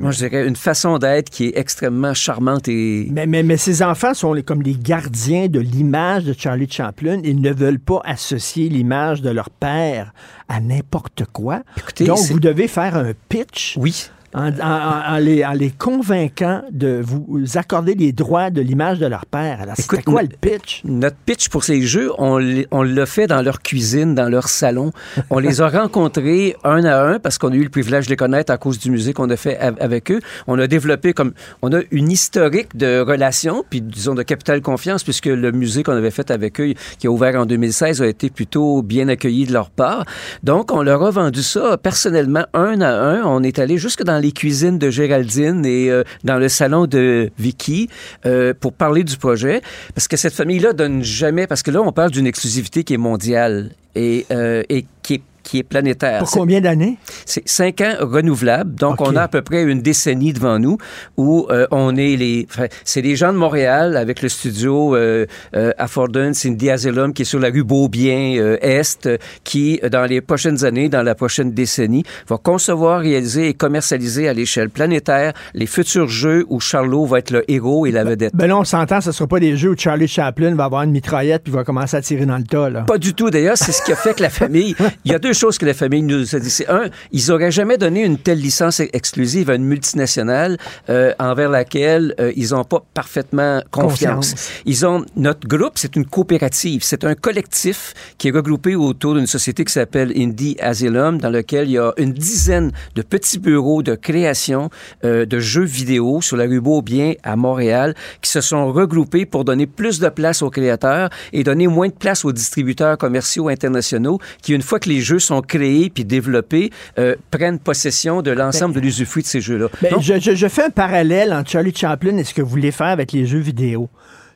moi je dirais, une façon d'être qui est extrêmement charmante. Et... Mais, mais, mais ces enfants sont les, comme les gardiens de l'image de Charlie Chaplin. Ils ne veulent pas associer l'image de leur père à n'importe quoi. Écoutez, Donc, vous devez faire un pitch. Oui. En, en, en, les, en, les, convainquant de vous accorder les droits de l'image de leur père. Alors, c'était quoi le pitch? Notre pitch pour ces jeux, on, on l'a fait dans leur cuisine, dans leur salon. On les a <laughs> rencontrés un à un parce qu'on a eu le privilège de les connaître à cause du musée qu'on a fait avec eux. On a développé comme... On a une historique de relations, puis disons de capital confiance, puisque le musée qu'on avait fait avec eux, qui a ouvert en 2016, a été plutôt bien accueilli de leur part. Donc, on leur a vendu ça personnellement un à un. On est allé jusque dans les cuisines de Géraldine et euh, dans le salon de Vicky euh, pour parler du projet. Parce que cette famille-là donne jamais... Parce que là, on parle d'une exclusivité qui est mondiale et, euh, et qui est qui est planétaire. Pour combien d'années? C'est cinq ans renouvelables. Donc, okay. on a à peu près une décennie devant nous où euh, on est les... Enfin, c'est les gens de Montréal avec le studio euh, euh, Affordance, Cindy Asylum qui est sur la rue Beaubien Est, qui, dans les prochaines années, dans la prochaine décennie, va concevoir, réaliser et commercialiser à l'échelle planétaire les futurs jeux où Charlot va être le héros et la vedette. Ben là, on s'entend, ce ne sera pas des jeux où Charlie Chaplin va avoir une mitraillette puis va commencer à tirer dans le tas. Là. Pas du tout. D'ailleurs, c'est ce qui a fait que la famille... Il y a deux choses que la famille nous a dit. C'est un, ils n'auraient jamais donné une telle licence exclusive à une multinationale euh, envers laquelle euh, ils n'ont pas parfaitement confiance. confiance. Ils ont notre groupe, c'est une coopérative, c'est un collectif qui est regroupé autour d'une société qui s'appelle Indie Asylum, dans lequel il y a une dizaine de petits bureaux de création euh, de jeux vidéo sur la rue Beaubien à Montréal, qui se sont regroupés pour donner plus de place aux créateurs et donner moins de place aux distributeurs commerciaux internationaux, qui une fois que les jeux sont créés puis développés euh, prennent possession de l'ensemble ben, de l'usufruit de ces jeux-là. Ben, je, je, je, fais un parallèle entre Charlie Chaplin et ce que vous voulez faire avec les jeux vidéo.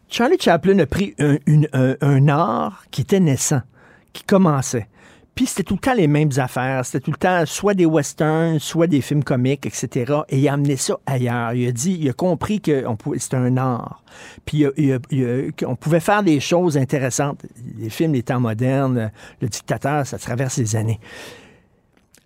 Charlie Chaplin a pris un, une, un, un art qui était naissant, qui commençait. Puis c'était tout le temps les mêmes affaires. C'était tout le temps soit des westerns, soit des films comiques, etc. Et il a amené ça ailleurs. Il a dit, il a compris que c'était un art. Puis on pouvait faire des choses intéressantes. Les films, les temps modernes, le dictateur, ça traverse les années.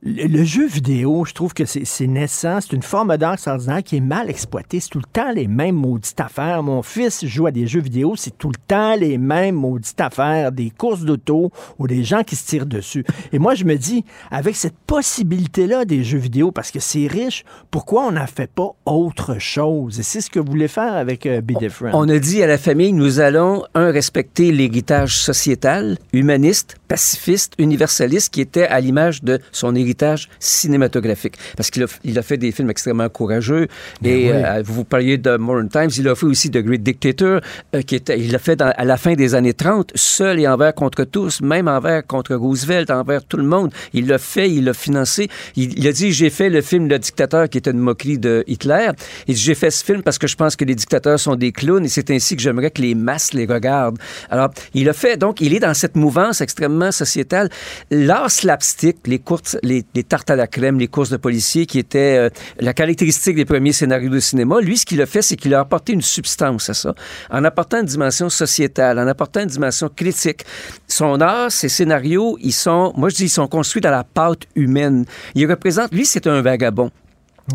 Le, le jeu vidéo, je trouve que c'est c'est naissant, c'est une forme d'art extraordinaire qui est mal exploitée. C'est tout le temps les mêmes maudites affaires. Mon fils joue à des jeux vidéo, c'est tout le temps les mêmes maudites affaires, des courses d'auto ou des gens qui se tirent dessus. Et moi, je me dis, avec cette possibilité-là des jeux vidéo, parce que c'est riche, pourquoi on n'en fait pas autre chose? Et c'est ce que vous voulez faire avec euh, Be Different. On a dit à la famille, nous allons, un, respecter l'héritage sociétal, humaniste, pacifiste, universaliste, qui était à l'image de son héritage cinématographique. Parce qu'il a, il a fait des films extrêmement courageux. Et oui. euh, vous parliez de Modern Times, il a fait aussi The Great Dictator, euh, qui était, il l'a fait dans- à la fin des années 30, seul et envers contre tous, même envers contre Roosevelt, envers tout le monde. Il l'a fait, il l'a financé. Il, il a dit, j'ai fait le film Le Dictateur, qui était une moquerie de Hitler. Il dit, j'ai fait ce film parce que je pense que les dictateurs sont des clowns et c'est ainsi que j'aimerais que les masses les regardent. Alors, il a fait, donc, il est dans cette mouvance extrêmement sociétale. L'art slapstick, les courses, les, les tartes à la crème, les courses de policiers, qui étaient euh, la caractéristique des premiers scénarios de cinéma, lui, ce qu'il a fait, c'est qu'il a apporté une substance à ça, en apportant une dimension sociétale, en apportant une dimension critique. Son art, ses scénarios, ils sont, moi je dis, ils sont construits dans la pâte humaine. Il représente, lui, c'est un vagabond.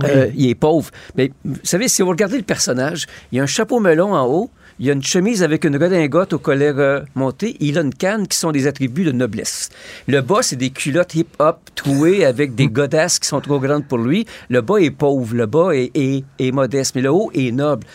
Euh, il est pauvre. Mais vous savez, si vous regardez le personnage, il y a un chapeau melon en haut, il a une chemise avec une redingote au collet remonté, il a une canne qui sont des attributs de noblesse. Le bas, c'est des culottes hip-hop trouées avec des godasses qui sont trop grandes pour lui. Le bas est pauvre, le bas est- est modeste, mais le haut est noble.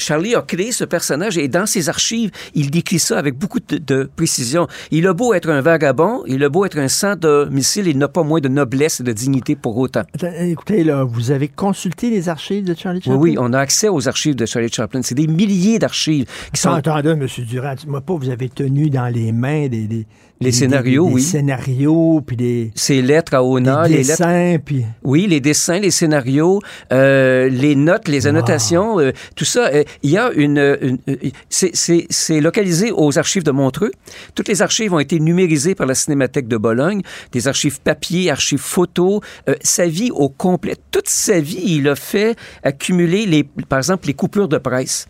Charlie a créé ce personnage et dans ses archives, il décrit ça avec beaucoup de, de précision. Il a beau être un vagabond, il a beau être un sans domicile, il n'a pas moins de noblesse et de dignité pour autant. Écoutez, là, vous avez consulté les archives de Charlie Oui, Chaplin? oui, on a accès aux archives de Charlie Chaplin. C'est des milliers d'archives qui sont... Attendez, M. Durand, dis-moi pas, vous avez tenu dans les mains des... des Les scénarios, des- des oui. scénarios, puis des... Ces lettres à Des les lettres... dessins, puis... Oui, les dessins, les scénarios, euh, les notes, les annotations, euh, tout ça. euh, il y a une... une- euh, c'est- c'est c'est localisé aux archives de Montreux. Toutes les archives ont été numérisées par la Cinémathèque de Bologne. Des archives papier, archives photo. Euh, sa vie au complet, toute sa vie, il a fait accumuler, les, par exemple, les coupures de presse.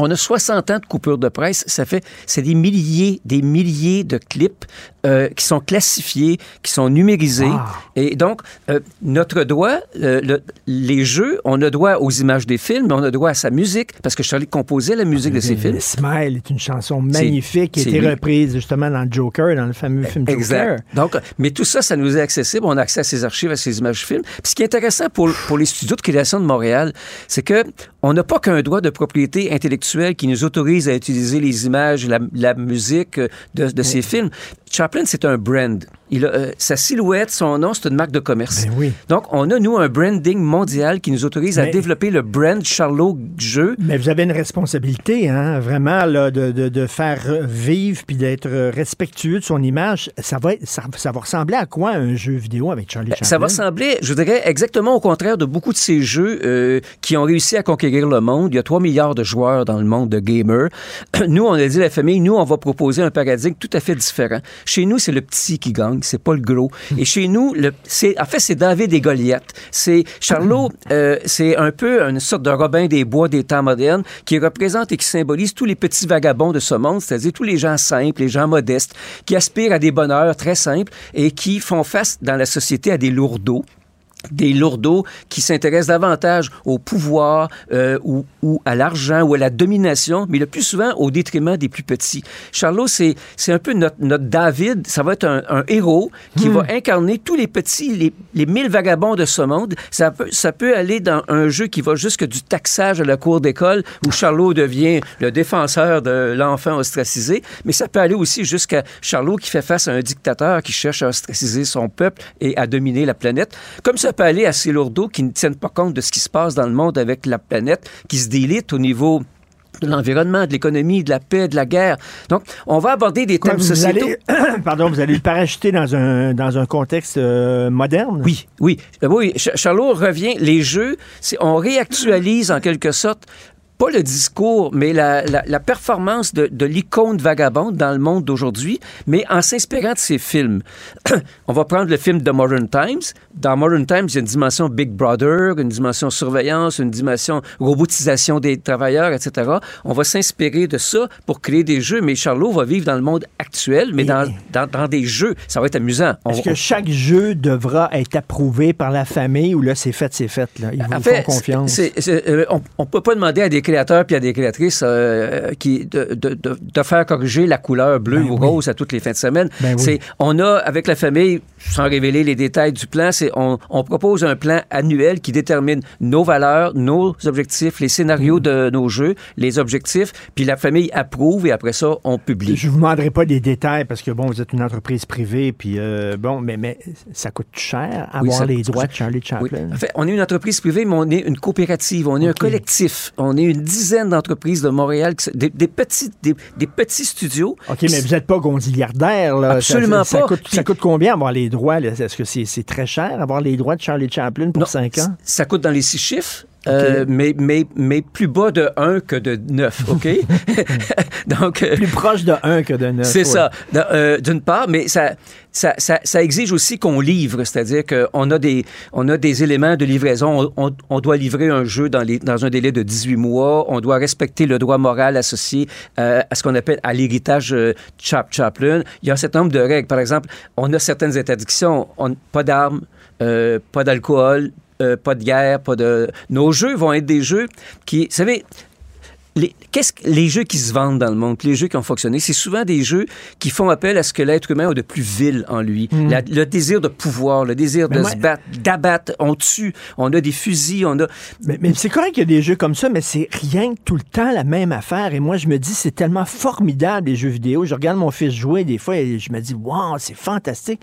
On a 60 ans de coupures de presse. Ça fait, c'est des milliers, des milliers de clips euh, qui sont classifiés, qui sont numérisés. Et donc, euh, notre droit, euh, le- les jeux, on a droit aux images des films, mais on a droit à sa musique, parce que Charlie composait la musique de ses films. Smile est une chanson magnifique qui a été lui. reprise justement dans Joker, dans le fameux film Joker. Exact. Donc, mais tout ça, ça nous est accessible. On a accès à ces archives, à ces images films. Puis ce qui est intéressant pour, pour les studios de création de Montréal, c'est que on n'a pas qu'un droit de propriété intellectuelle qui nous autorise à utiliser les images, la, la musique euh, de, de ces films. Chaplin, c'est un brand. Il a, euh, sa silhouette, son nom, c'est une marque de commerce. Donc, on a, nous, un branding mondial qui nous autorise à développer le brand Charlot Jeu. Mais vous avez une responsabilité, hein, vraiment, là, de, de, de faire vivre puis d'être respectueux de son image. Ça va, ça, ça va ressembler à quoi un jeu vidéo avec Charlie Chaplin? Ben, Ça va sembler, je dirais, exactement au contraire de beaucoup de ces jeux euh, qui ont réussi à conquérir le monde. Il y a 3 milliards de joueurs dans le monde de gamers. <clears throat> Nous, on a dit à la famille, nous, on va proposer un paradigme tout à fait différent. Chez nous, c'est le petit qui gagne, c'est pas le gros. Et chez nous, c'est, en fait, c'est David et Goliath. C'est Charlot, euh, c'est un peu une sorte de Robin des Bois des temps modernes qui représente et qui symbolise tous les petits vagabonds de ce monde, c'est-à-dire tous les gens simples, les gens modestes, qui aspirent à des bonheurs très simples et qui font face dans la société à des lourdeaux des lourdeaux qui s'intéressent davantage au pouvoir euh, ou, ou à l'argent ou à la domination, mais le plus souvent au détriment des plus petits. Charlot, c'est, c'est un peu notre, notre David, ça va être un, un héros qui Hmm. va incarner tous les petits, les, les mille vagabonds de ce monde. Ça peut, ça peut aller dans un jeu qui va jusque du taxage à la cour d'école, où Charlot devient le défenseur de l'enfant ostracisé, mais ça peut aller aussi jusqu'à Charlot qui fait face à un dictateur qui cherche à ostraciser son peuple et à dominer la planète. Comme ça peut aller à ces lourdeaux qui ne tiennent pas compte de ce qui se passe dans le monde avec la planète, qui se délitent au niveau de l'environnement, de l'économie, de la paix, de la guerre. Donc, on va aborder des thèmes vous sociétaux. allez, <coughs> pardon, vous allez le parachuter dans un, dans un contexte euh, moderne? Oui, oui. Euh, oui, Ch- Charlot revient. Les jeux, on réactualise en quelque sorte pas le discours, mais la, la, la performance de, de l'icône vagabonde dans le monde d'aujourd'hui, mais en s'inspirant de ses films. <clears throat> On va prendre le film de Modern Times. Dans Modern Times, il y a une dimension Big Brother, une dimension surveillance, une dimension robotisation des travailleurs, etc. On va s'inspirer de ça pour créer des jeux, mais Charlot va vivre dans le monde actuel, mais dans, dans, dans des jeux. Ça va être amusant. Est-ce que chaque jeu devra être approuvé par la famille ou là, c'est fait, c'est fait? Là? Ils vous En fait, font confiance. euh, on ne peut pas demander à des créateurs puis à des créatrices euh, qui, de, de- de- de faire corriger la couleur bleue Ben ou oui. rose à toutes les fins de semaine. Ben oui. C'est- On a, avec la famille, sans révéler les détails du plan, c'est on, on propose un plan annuel qui détermine nos valeurs, nos objectifs, les scénarios de nos jeux, les objectifs, puis la famille approuve et après ça, on publie. Je vous demanderai pas des détails parce que, bon, vous êtes une entreprise privée, puis euh, bon, mais, mais ça coûte cher avoir ça les droits de Charlie. Chaplin. En fait, on est une entreprise privée, mais on est une coopérative, on est un collectif. On est une dizaine d'entreprises de Montréal, qui des, des petits, des, des petits studios. OK, mais vous n'êtes pas gonziliardaire, là. Absolument Ça- ça, pas. Coûte, Puis- ça coûte combien avoir les droits? Est-ce que c'est c'est très cher avoir les droits de Charlie Chaplin pour 5 ans? Ça coûte dans les six chiffres. Euh, mais, mais, mais plus bas de 1 que de 9, OK? <laughs> <laughs> Donc, euh, Plus proche de 1 que de 9. c'est ça, euh, d'une part, mais ça, ça, ça, ça exige aussi qu'on livre, c'est-à-dire qu'on a des, on a des éléments de livraison. On, on- on doit livrer un jeu dans, les, dans un délai de 18 mois. On doit respecter le droit moral associé à ce qu'on appelle à l'héritage Chap Chaplin. Il y a un certain nombre de règles. Par exemple, on a certaines interdictions. On- pas d'armes, pas d'alcool, euh, pas de guerre, pas de... Nos jeux vont être des jeux qui... Vous savez, les, qu'est-ce que les jeux qui se vendent dans le monde, les jeux qui ont fonctionné, c'est souvent des jeux qui font appel à ce que l'être humain a de plus vil en lui. Mm. La- le désir de pouvoir, le désir Mais de moi- se battre, d'abattre. On tue, on a des fusils, on a... Mais, mais c'est correct qu'il y a des jeux comme ça, mais c'est rien que tout le temps la même affaire. Et moi, je me dis, c'est tellement formidable, les jeux vidéo. Je regarde mon fils jouer des fois et je me dis, wow, c'est fantastique.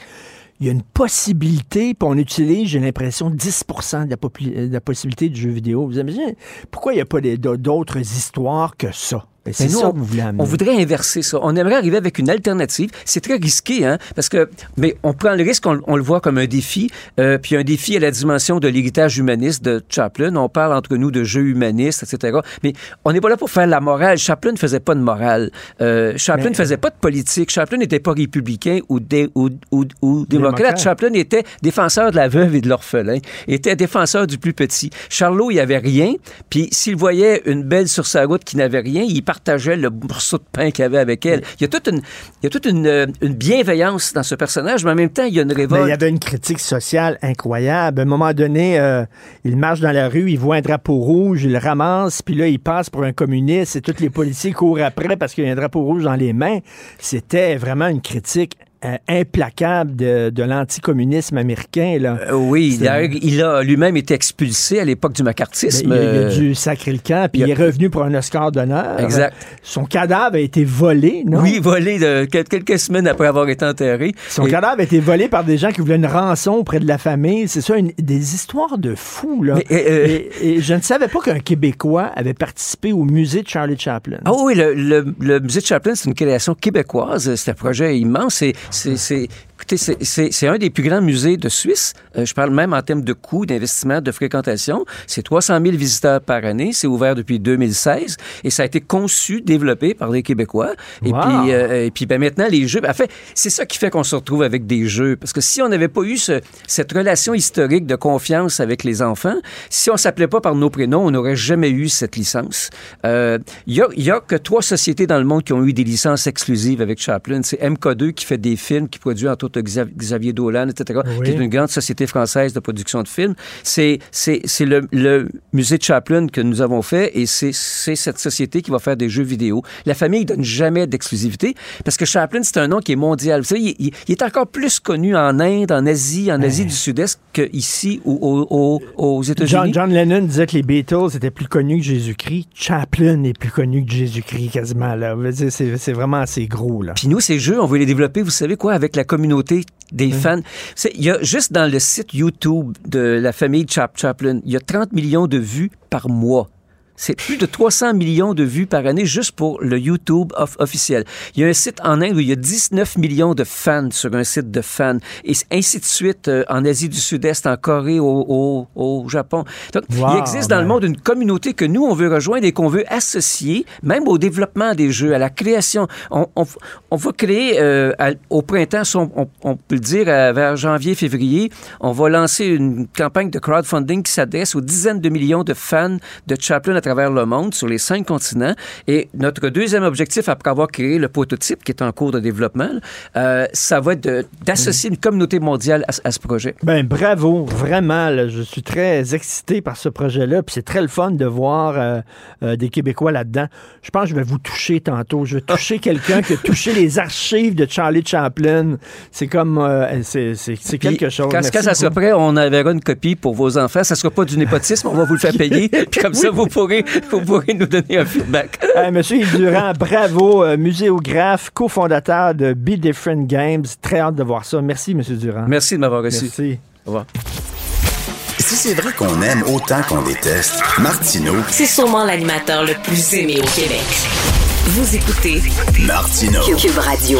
Il y a une possibilité, puis on utilise, j'ai l'impression, 10 de la, de la possibilité du jeu vidéo. Vous imaginez, pourquoi il n'y a pas d'autres histoires que ça? Ben, c'est Mais nous, ça on- que vous voulez amener. On voudrait inverser ça. On aimerait arriver avec une alternative. C'est très risqué, hein, parce que, mais on prend le risque, on, on le voit comme un défi, euh, puis un défi à la dimension de l'héritage humaniste de Chaplin. On parle entre nous de jeux humanistes, etc. Mais on n'est pas là pour faire la morale. Chaplin ne faisait pas de morale. Euh, Chaplin ne faisait pas de politique. Chaplin n'était pas républicain ou, dé- ou, ou- ou démocrate. Démocrate. Chaplin était défenseur de la veuve et de l'orphelin. Il était défenseur du plus petit. Charlot, il avait rien. Puis s'il voyait une belle sur sa route qui n'avait rien, il partageait le morceau de pain qu'il avait avec elle. Il y a toute une, il y a toute une, euh, une bienveillance dans ce personnage, mais en même temps, il y a une Mais révolte. il y avait une critique sociale incroyable. À un moment donné, euh, il marche dans la rue, il voit un drapeau rouge, il le ramasse, puis là, il passe pour un communiste et tous les policiers courent après parce qu'il y a un drapeau rouge dans les mains. C'était vraiment une critique euh, implacable de, de l'anticommunisme américain. Là. Euh, oui, d'ailleurs, il a lui-même été expulsé à l'époque du Ben, macartisme. il, a, il a dû sacrer le camp, puis il est revenu pour un Oscar d'honneur. Exact. Son cadavre a été volé, non? Oui, volé de, quel- quelques semaines après avoir été enterré. Son Et- cadavre a été volé par des gens qui voulaient une rançon auprès de la famille. C'est ça, une- des histoires de fous, là. Mais, euh, et, je ne savais pas qu'un Québécois avait participé au musée de Charlie Chaplin. Ah oui, le, le, le musée de Chaplin, c'est une création québécoise. C'est un projet immense. C'est, écoutez, c'est, un des plus grands musées de Suisse. Euh, je parle même en termes de coûts, d'investissement, de fréquentation. C'est 300 000 visiteurs par année. C'est ouvert depuis 2016 et ça a été conçu, développé par des Québécois. Et puis, euh, et puis ben, maintenant, les jeux... En fait, c'est ça qui fait qu'on se retrouve avec des jeux. Parce que si on n'avait pas eu ce- cette relation historique de confiance avec les enfants, si on s'appelait pas par nos prénoms, on n'aurait jamais eu cette licence. Euh, Il y, a, y a que trois sociétés dans le monde qui ont eu des licences exclusives avec Chaplin. C'est MK2 qui fait des films, qui produit entre Xav- Xavier Dolan, etc., Oui. qui est une grande société française de production de films. C'est le, le musée de Chaplin que nous avons fait et c'est cette société qui va faire des jeux vidéo. La famille ne donne jamais d'exclusivité parce que Chaplin, c'est un nom qui est mondial. Vous savez, il, est encore plus connu en Inde, en Asie, en Asie du Sud-Est qu'ici ou au- au- aux États-Unis. John, John Lennon disait que les Beatles étaient plus connus que Jésus-Christ. Chaplin est plus connu que Jésus-Christ quasiment. C'est vraiment assez gros. Là. Puis nous, ces jeux, on veut les développer, vous savez quoi, avec la communauté des fans. Il y a juste dans le site YouTube de la famille Chap Chaplin, il y a 30 millions de vues par mois. C'est plus de 300 millions de vues par année juste pour le YouTube off- officiel. Il y a un site en Inde où il y a 19 millions de fans sur un site de fans et ainsi de suite euh, en Asie du Sud-Est, en Corée, au, au- au Japon. Donc, Wow, il existe dans le ben. monde une communauté que nous, on veut rejoindre et qu'on veut associer, même au développement des jeux, à la création. On, on, on va créer euh, à- au printemps, on, peut le dire, vers janvier, février, on va lancer une campagne de crowdfunding qui s'adresse aux dizaines de millions de fans de Chaplin à travers le monde, sur les cinq continents. Et notre deuxième objectif, après avoir créé le prototype qui est en cours de développement, euh, ça va être d'associer une communauté mondiale à, à ce projet. Ben bravo, vraiment. là, je suis très excité par ce projet-là. Puis c'est très le fun de voir euh, euh, des Québécois là-dedans. Je pense que je vais vous toucher tantôt. Je vais toucher quelqu'un qui a touché les <laughs> archives de Charlie Chaplin. C'est comme c'est quelque chose. Quand, quand ça sera prêt, on enverra une copie pour vos enfants. Ça sera pas du népotisme, on va vous le faire <laughs> payer. Puis comme ça, vous pourrez, <laughs> vous pourrez nous donner un feedback. <laughs> Monsieur Yves Durand, bravo, euh, muséographe, cofondateur de Be Different Games. Très hâte de voir ça. Merci, Monsieur Durand. Merci de m'avoir reçu. Merci. Au revoir. Si c'est vrai qu'on aime autant qu'on déteste, Martineau, C'est sûrement l'animateur le plus aimé au Québec. Vous écoutez Martineau. Cube Radio.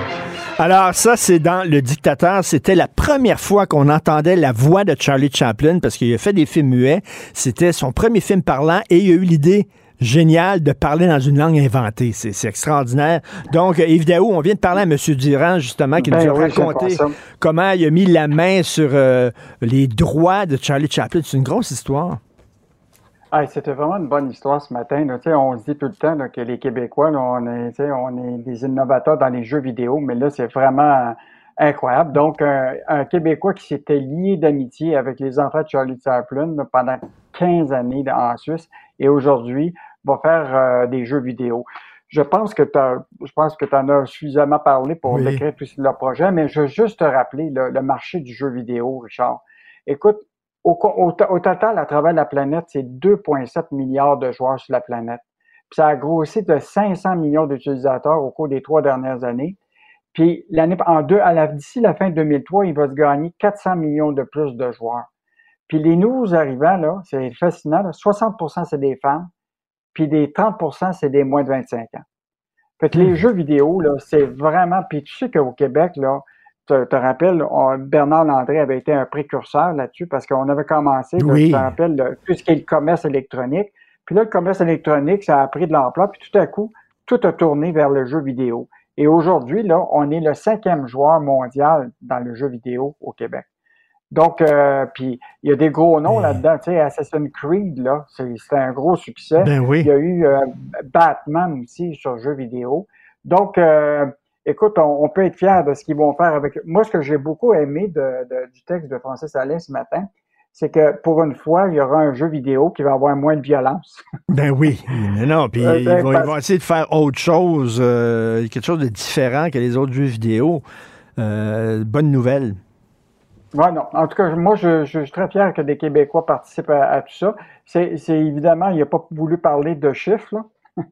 Alors ça, c'est dans Le Dictateur. C'était la première fois qu'on entendait la voix de Charlie Chaplin parce qu'il a fait des films muets. C'était son premier film parlant et il a eu l'idée géniale de parler dans une langue inventée. C'est extraordinaire. Donc, Yves Daou, on vient de parler à M. Durand, justement, qui Ben nous a oui, raconté comment il a mis la main sur euh, les droits de Charlie Chaplin. C'est une grosse histoire. Ah, C'était vraiment une bonne histoire ce matin. là. Tu sais, On se dit tout le temps là, que les Québécois, là, on, est, tu sais, on est des innovateurs dans les jeux vidéo, mais là, c'est vraiment incroyable. Donc, un, un Québécois qui s'était lié d'amitié avec les enfants de Charlie Chaplin pendant 15 années en Suisse et aujourd'hui va faire euh, des jeux vidéo. Je pense que je pense que tu en as suffisamment parlé pour Oui. décrire tout leur projet, mais je veux juste te rappeler là, le marché du jeu vidéo, Richard. Écoute, au, total, à travers la planète, c'est 2,7 milliards de joueurs sur la planète. Puis ça a grossi de 500 millions d'utilisateurs au cours des trois dernières années. Puis l'année en deux, à la, d'ici la fin 2003, il va se gagner 400 millions de plus de joueurs. Puis les nouveaux arrivants, là, c'est fascinant, là, 60% c'est des femmes, puis des 30% c'est des moins de 25 ans. Fait que les jeux vidéo, là, c'est vraiment. Puis tu sais qu'au Québec, là, te, te rappelles, on- Bernard Landré avait été un précurseur là-dessus parce qu'on avait commencé, là, Oui. tu te rappelles, le- tout ce qui est le commerce électronique. Puis là, le commerce électronique, ça a pris de l'ampleur, puis tout à coup, tout a tourné vers le jeu vidéo. Et aujourd'hui, là, on est le cinquième joueur mondial dans le jeu vidéo au Québec. Donc, euh, puis il y a des gros noms là-dedans. Tu sais, Assassin's Creed, là, c'est c'est un gros succès. Ben oui. Il y a eu euh, Batman aussi sur jeu vidéo. Donc, euh, écoute, on, on peut être fier de ce qu'ils vont faire avec. Moi, ce que j'ai beaucoup aimé de- de- du texte de Francis Alain ce matin, c'est que pour une fois, il y aura un jeu vidéo qui va avoir moins de violence. <laughs> Ben oui, mais non, puis <laughs> Euh, ils, ben, vont, ils vont essayer de faire autre chose, euh, quelque chose de différent que les autres jeux vidéo. Euh, bonne nouvelle. Ouais, non. En tout cas, moi, je, je suis très fier que des Québécois participent à, à tout ça. C'est c'est évidemment, il n'a pas voulu parler de chiffres, là. <laughs>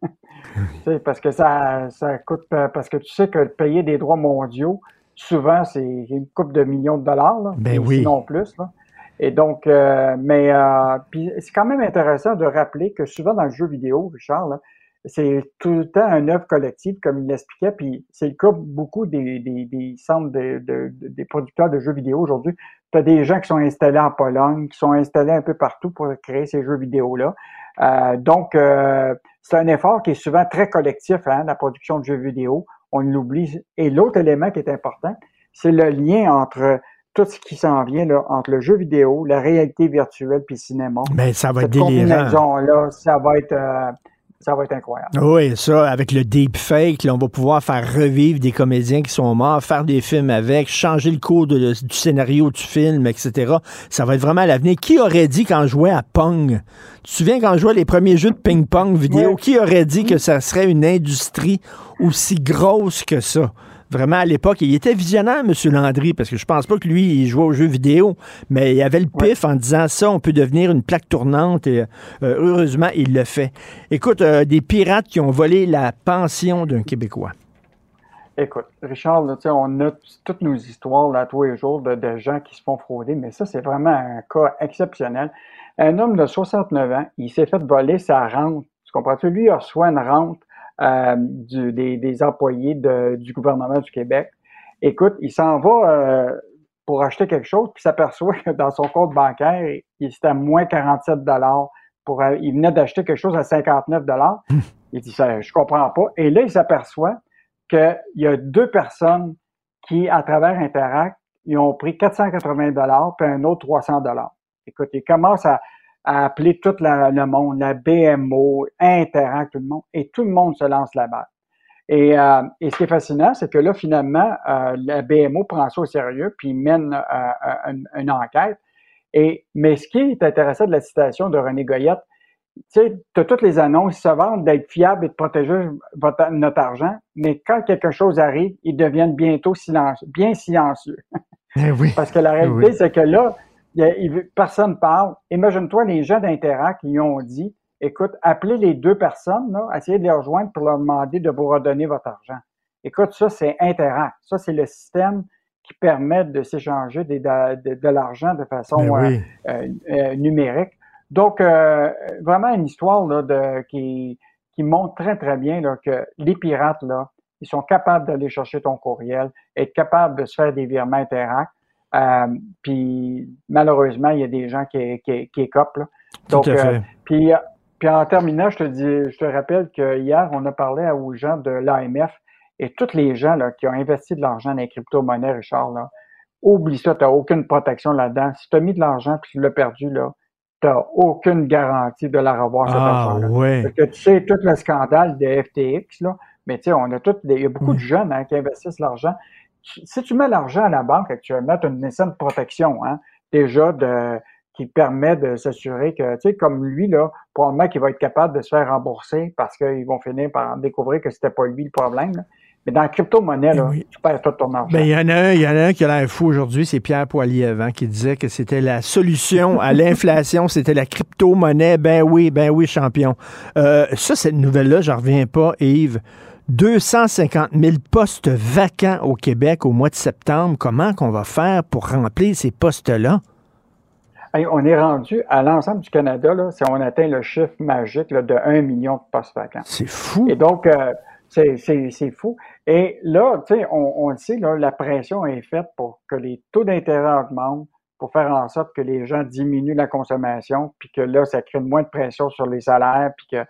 Parce que ça, ça coûte, euh, parce que tu sais que payer des droits mondiaux, souvent, c'est une coupe de millions de dollars, là, Ben oui. sinon plus. Là. Et donc, euh, mais euh, c'est quand même intéressant de rappeler que souvent dans le jeu vidéo, Richard, c'est tout le temps un œuvre collective, comme il l'expliquait, puis c'est le cas beaucoup des, des, des centres de, de- de- des producteurs de jeux vidéo aujourd'hui. Tu as des gens qui sont installés en Pologne, qui sont installés un peu partout pour créer ces jeux vidéo-là. Euh, donc, c'est un effort qui est souvent très collectif, hein, la production de jeux vidéo. On l'oublie. Et l'autre élément qui est important, c'est le lien entre tout ce qui s'en vient là, entre le jeu vidéo, la réalité virtuelle puis le cinéma. Ben, ça va être Cette délirant. combinaison-là, ça va être euh, ça va être incroyable. Oui, ça, avec le deepfake, là, on va pouvoir faire revivre des comédiens qui sont morts, faire des films avec, changer le cours de- du scénario du film, etc. Ça va être vraiment l'avenir. Qui aurait dit quand je jouais à Pong? Tu te souviens quand je jouais les premiers jeux de ping-pong vidéo? Qui aurait dit que ça serait une industrie aussi grosse que ça? Vraiment, à l'époque, il était visionnaire, M. Landry, parce que je pense pas que lui, il jouait aux jeux vidéo, mais il avait le pif en disant ça, on peut devenir une plaque tournante, et euh, heureusement, il le fait. Écoute, euh, des pirates qui ont volé la pension d'un Québécois. Écoute, Richard, là, on a toutes nos histoires là, tous les jours de, de gens qui se font frauder, mais ça, c'est vraiment un cas exceptionnel. Un homme de 69 ans, il s'est fait voler sa rente. Tu comprends-tu? Lui, il reçoit une rente euh, du, des, des, employés de, du gouvernement du Québec. Écoute, il s'en va euh, pour acheter quelque chose, puis s'aperçoit que dans son compte bancaire, il était à moins 47 dollars. Pour, euh, il venait d'acheter quelque chose à 59 dollars. il dit ça, je comprends pas. Et là, il s'aperçoit qu'il y a deux personnes qui, à travers Interact, ils ont pris 480 dollars puis un autre 300 dollars. Écoute, il commence à, à appeler tout le monde, la BMO, Interact, tout le monde, et tout le monde se lance la balle. Et, euh, et ce qui est fascinant, c'est que là, finalement, euh, la BMO prend ça au sérieux, puis mène euh, une, enquête. Et, mais ce qui est intéressant de la citation de René Goyette, tu sais, tu as toutes les annonces, ils se vendent d'être fiables et de protéger votre, notre argent, mais quand quelque chose arrive, ils deviennent bientôt silencieux, bien silencieux. Eh oui. <laughs> Parce que la Eh réalité, oui. c'est que là, personne parle. Imagine-toi, les gens d'Interact, ils ont dit, écoute, appelez les deux personnes, là, essayez de les rejoindre pour leur demander de vous redonner votre argent. Écoute, ça, c'est Interact. Ça, c'est le système qui permet de s'échanger de, de- de l'argent de façon Ben oui. euh, euh, euh, numérique. Donc, euh, vraiment une histoire là, de, qui, qui montre très, très bien là, que les pirates, là, ils sont capables d'aller chercher ton courriel, être capables de se faire des virements Interact. Euh, puis malheureusement, il y a des gens qui, qui, qui écopent. Là. Tout Donc, à fait. euh, puis, puis en terminant, je te dis, je te rappelle que hier, on a parlé aux gens de l'AMF et tous les gens là, qui ont investi de l'argent dans les crypto-monnaies, Richard, là, oublie ça, tu n'as aucune protection là-dedans. Si tu as mis de l'argent et tu l'as perdu, là, tu n'as aucune garantie de la revoir, cet Ah, argent-là. Parce que tu sais, tout le scandale de FTX, là, mais tu sais, on a tout, il y a beaucoup de jeunes hein, qui investissent l'argent. Si tu mets l'argent à la banque actuellement, tu as une certaine protection, hein, déjà, de, qui permet de s'assurer que, tu sais, comme lui, là, probablement qu'il va être capable de se faire rembourser parce qu'ils vont finir par découvrir que c'était pas lui le problème. là. Mais dans la crypto-monnaie, là, tu perds tout ton argent. Ben, il y en a un, il y en a un qui a l'air fou aujourd'hui, c'est Pierre Poilievre, hein, qui disait que c'était la solution à l'inflation, <laughs> c'était la crypto-monnaie. Ben oui, ben oui, champion. Euh, ça, cette nouvelle-là, j'en reviens pas, Yves. 250 000 postes vacants au Québec au mois de septembre. Comment qu'on va faire pour remplir ces postes-là? Hey, on est rendu à l'ensemble du Canada, là, si on atteint le chiffre magique là, de 1 million de postes vacants. C'est fou. Et donc, euh, c'est- fou. Et là, tu sais, on, on le sait, là, la pression est faite pour que les taux d'intérêt augmentent, pour faire en sorte que les gens diminuent la consommation, puis que là, ça crée moins de pression sur les salaires, puis que,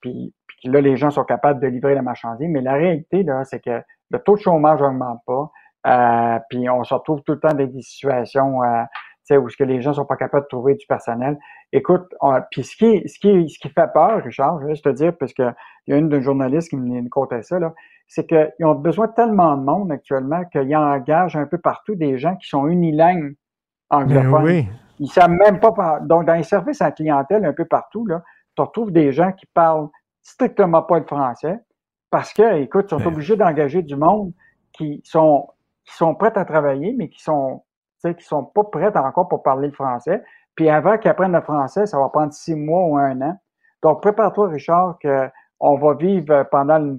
puis, puis là, les gens sont capables de livrer la marchandise. Mais la réalité, là, c'est que le taux de chômage n'augmente pas, euh, puis on se retrouve tout le temps dans des situations euh, tu sais, où ce que les gens sont pas capables de trouver du personnel. Écoute, on- puis ce qui, ce qui, ce qui fait peur, Richard, je vais juste te dire, parce que il y a une de journalistes qui me contait ça, là, c'est qu'ils ont besoin tellement de monde actuellement qu'ils engagent un peu partout des gens qui sont unilingues anglophones. Ben oui. Ils savent même pas. Donc, dans les services à clientèle, un peu partout, là, tu retrouves des gens qui parlent strictement pas le français parce que, écoute, ils sont obligés d'engager du monde qui sont, qui sont prêts à travailler, mais qui sont, qui sont pas prêts encore pour parler le français. Puis avant qu'ils apprennent le français, ça va prendre six mois ou un an. Donc, prépare-toi, Richard, que on va vivre pendant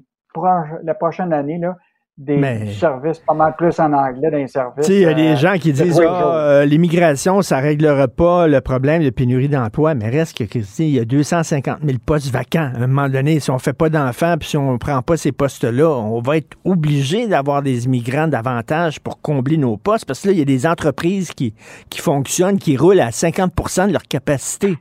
la prochaine année, là, des Mais- services pas mal plus en anglais dans les services. Tu sais, il y a des euh, gens qui disent ah, euh, l'immigration, ça réglera pas le problème de pénurie d'emploi, mais reste que il y a 250 000 postes vacants. À un moment donné, si on fait pas d'enfants, puis si on prend pas ces postes-là, on va être obligé d'avoir des immigrants davantage pour combler nos postes, parce que là, il y a des entreprises qui, qui fonctionnent, qui roulent à 50% de leur capacité.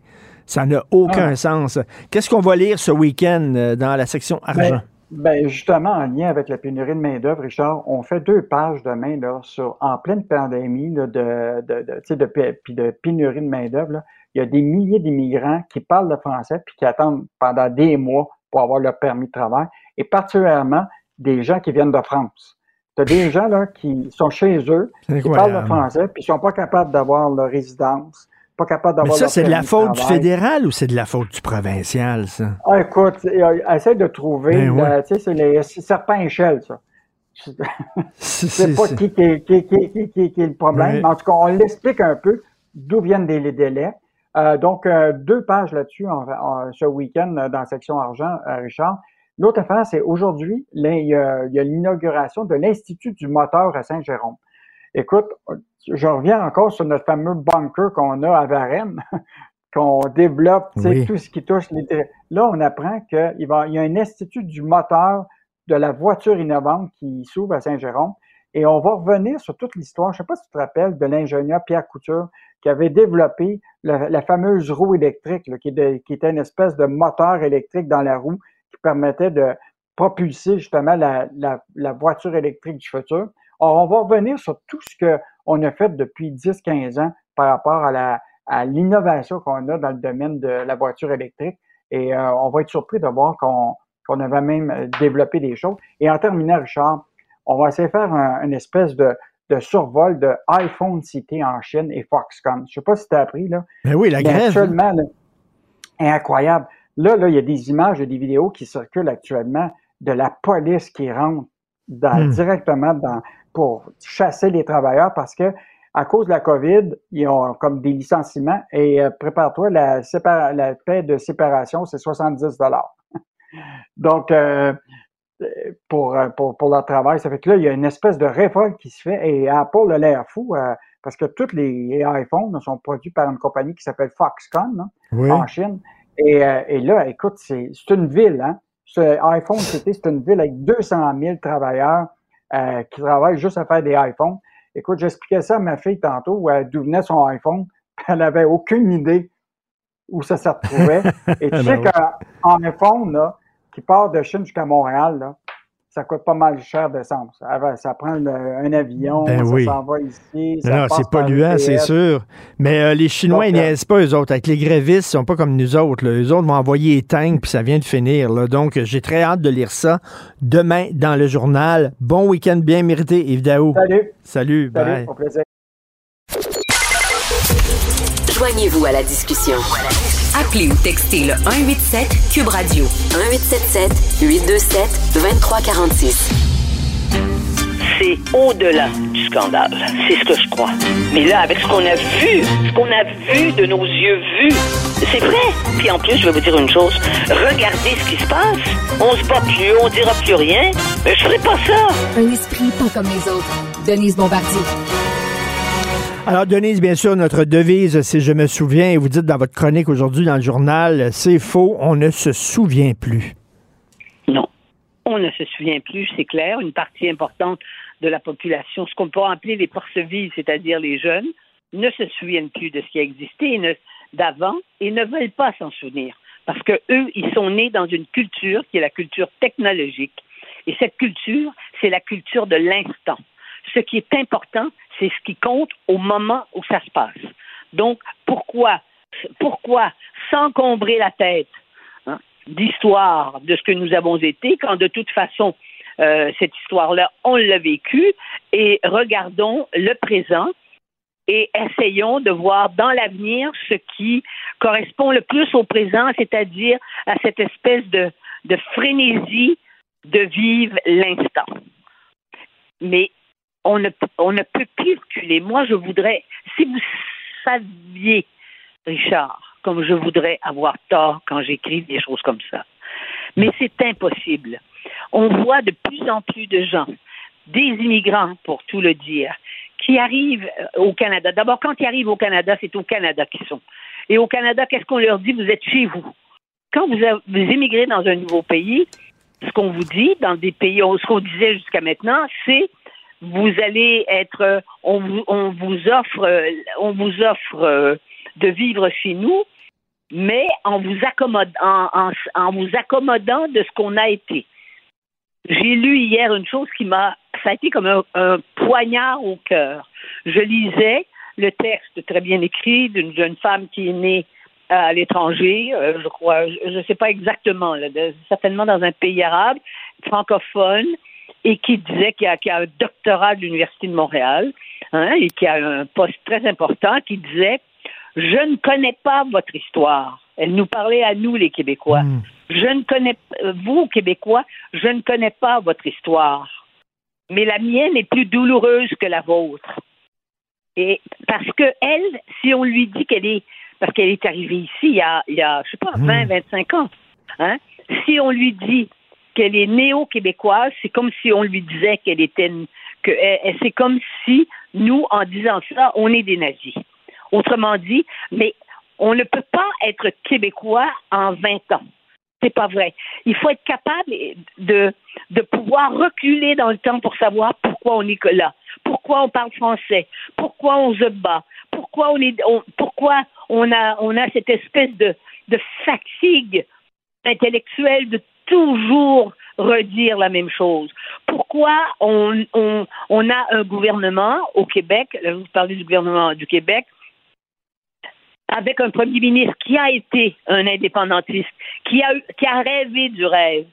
Ça n'a aucun Ah. sens. Qu'est-ce qu'on va lire ce week-end euh, dans la section argent? Ben, ben, justement, en lien avec la pénurie de main-d'œuvre, Richard, on fait deux pages demain là, sur en pleine pandémie là, de, de, de, tu sais, de, puis de pénurie de main-d'œuvre. Il y a des milliers d'immigrants qui parlent le français puis qui attendent pendant des mois pour avoir leur permis de travail, et particulièrement des gens qui viennent de France. Tu as des gens là, qui sont chez eux, qui parlent le français, puis ils sont pas capables d'avoir leur résidence, pas capables Mais d'avoir ça, leur c'est de la faute du fédéral ou c'est de la faute du provincial, ça? Ah, écoute, euh, essaie de trouver, Ben la- ouais. tu sais, c'est les c'est serpent échelle, ça. Sais <laughs> pas qui, qui, qui, qui, qui, est le problème, mais en tout cas, on l'explique un peu d'où viennent les, les délais. Euh, donc, euh, deux pages là-dessus ce week-end euh, dans la section argent, euh, Richard. L'autre affaire, c'est aujourd'hui, il y a l'inauguration de l'Institut du moteur à Saint-Jérôme. Écoute, je reviens encore sur notre fameux bunker qu'on a à Varennes, <laughs> qu'on développe, tu sais, Oui. tout ce qui touche les... Là, on apprend qu'il va, il y a un institut du moteur de la voiture innovante qui s'ouvre à Saint-Jérôme. Et on va revenir sur toute l'histoire. Je ne sais pas si tu te rappelles de l'ingénieur Pierre Couture qui avait développé la, la fameuse roue électrique, là, qui, est de- qui était une espèce de moteur électrique dans la roue qui permettait de propulser justement la, la- la voiture électrique du futur. Alors, on va revenir sur tout ce qu'on a fait depuis 10-15 ans par rapport à la à l'innovation qu'on a dans le domaine de la voiture électrique. Et euh, on va être surpris de voir qu'on avait même euh, développé des choses. Et en terminant, Richard, on va essayer de faire un- une espèce de, de survol de iPhone City en Chine et Foxconn. Je sais pas si tu as appris, là. Ben oui, la Mais grève. Actuellement, là, incroyable. Là, là, il y a des images et des vidéos qui circulent actuellement de la police qui rentre dans- Hmm. directement dans, pour chasser les travailleurs parce que à cause de la COVID, ils ont comme des licenciements et euh, prépare-toi, la, la paie de séparation, c'est 70 dollars. <laughs> Donc, euh, pour, euh, pour, pour leur travail, ça fait que là, il y a une espèce de révolte qui se fait et Apple a l'air fou euh, parce que tous les iPhones sont produits par une compagnie qui s'appelle Foxconn hein, Oui. en Chine. Et, et là, écoute, c'est une ville, hein. Ce iPhone c'est une ville avec 200 000 travailleurs euh, qui travaillent juste à faire des iPhones. Écoute, j'expliquais ça à ma fille tantôt, euh, d'où venait son iPhone. <laughs> Elle avait aucune idée où ça se retrouvait. <laughs> Et tu Ben sais oui. qu'un iPhone, là, qui part de Chine jusqu'à Montréal, là, ça coûte pas mal cher d'essence. Ça, prend le- un avion, Ben ça oui. s'en va ici. ça Non, c'est polluant, c'est sûr. Mais euh, les Chinois, ils Donc, euh, niaisent pas, eux autres. Avec les grévistes, ils sont pas comme nous autres. Là. Eux autres vont envoyer les tanks, puis ça vient de finir. Là. Donc, euh, j'ai très hâte de lire ça demain dans le journal. Bon week-end bien mérité, Yves Daou. Salut. Salut, bye. Salut, au plaisir. Joignez-vous à la discussion. Appelez ou textez le 187 Cube Radio 1877 827 2346. c'est au-delà du scandale. C'est ce que je crois. Mais là, avec ce qu'on a vu, ce qu'on a vu de nos yeux vus, c'est vrai. Puis en plus, je vais vous dire une chose. Regardez ce qui se passe. On se bat plus, on dira plus rien. Mais je ferai pas ça. Un esprit pas comme les autres. Denise Bombardier. Alors, Denise, bien sûr, notre devise, c'est Je me souviens, et vous dites dans votre chronique aujourd'hui dans le journal, c'est faux, on ne se souvient plus. Non. On ne se souvient plus, c'est clair. Une partie importante de la population, ce qu'on peut appeler les forces vives, c'est-à-dire les jeunes, ne se souviennent plus de ce qui a existé d'avant et ne veulent pas s'en souvenir. Parce que eux, ils sont nés dans une culture qui est la culture technologique. Et cette culture, c'est la culture de l'instant. Ce qui est important, c'est ce qui compte au moment où ça se passe. Donc, pourquoi, pourquoi s'encombrer la tête hein, d'histoire de ce que nous avons été quand de toute façon euh, cette histoire-là, on l'a vécue et regardons le présent et essayons de voir dans l'avenir ce qui correspond le plus au présent, c'est-à-dire à cette espèce de, de frénésie de vivre l'instant. Mais on ne, peut plus reculer. Moi, je voudrais, si vous saviez, Richard, comme je voudrais avoir tort quand j'écris des choses comme ça. Mais c'est impossible. On voit de plus en plus de gens, des immigrants pour tout le dire, qui arrivent euh, au Canada. D'abord, quand ils arrivent au Canada, c'est au Canada qu'ils sont. Et au Canada, qu'est-ce qu'on leur dit? Vous êtes chez vous. Quand vous, a- vous émigrez dans un nouveau pays, ce qu'on vous dit dans des pays, ce qu'on disait jusqu'à maintenant, c'est vous allez être, on vous, on vous offre, on vous offre euh, de vivre chez nous, mais en vous accommodant, en, en- vous accommodant de ce qu'on a été. J'ai lu hier une chose qui m'a, ça a été comme un, poignard au cœur. Je lisais le texte très bien écrit d'une jeune femme qui est née à l'étranger, euh, je crois, je ne sais pas exactement, certainement dans un pays arabe, francophone, et qui disait qu'il a, a un doctorat de l'Université de Montréal, hein, et qui a un poste très important, qui disait Je ne connais pas votre histoire. Elle nous parlait à nous, les Québécois. Je ne connais vous, Québécois, je ne connais pas votre histoire. mais la mienne est plus douloureuse que la vôtre. Et parce que elle, si on lui dit qu'elle est, parce qu'elle est arrivée ici il y a, il y a je sais pas, 20, 25 ans, hein, si on lui dit qu'elle est néo-québécoise, c'est comme si on lui disait qu'elle était, que c'est comme si nous, en disant ça, on est des nazis. Autrement dit, mais on ne peut pas être québécois en 20 ans. C'est pas vrai. Il faut être capable de, pouvoir reculer dans le temps pour savoir pourquoi on est là, pourquoi on parle français, pourquoi on se bat, pourquoi on est, pourquoi on a, on a cette espèce de, de fatigue intellectuelle de toujours redire la même chose. Pourquoi on, on, on a un gouvernement au Québec, là, vous parlez du gouvernement du Québec, avec un premier ministre qui a été un indépendantiste, qui a, eu- qui a rêvé du rêve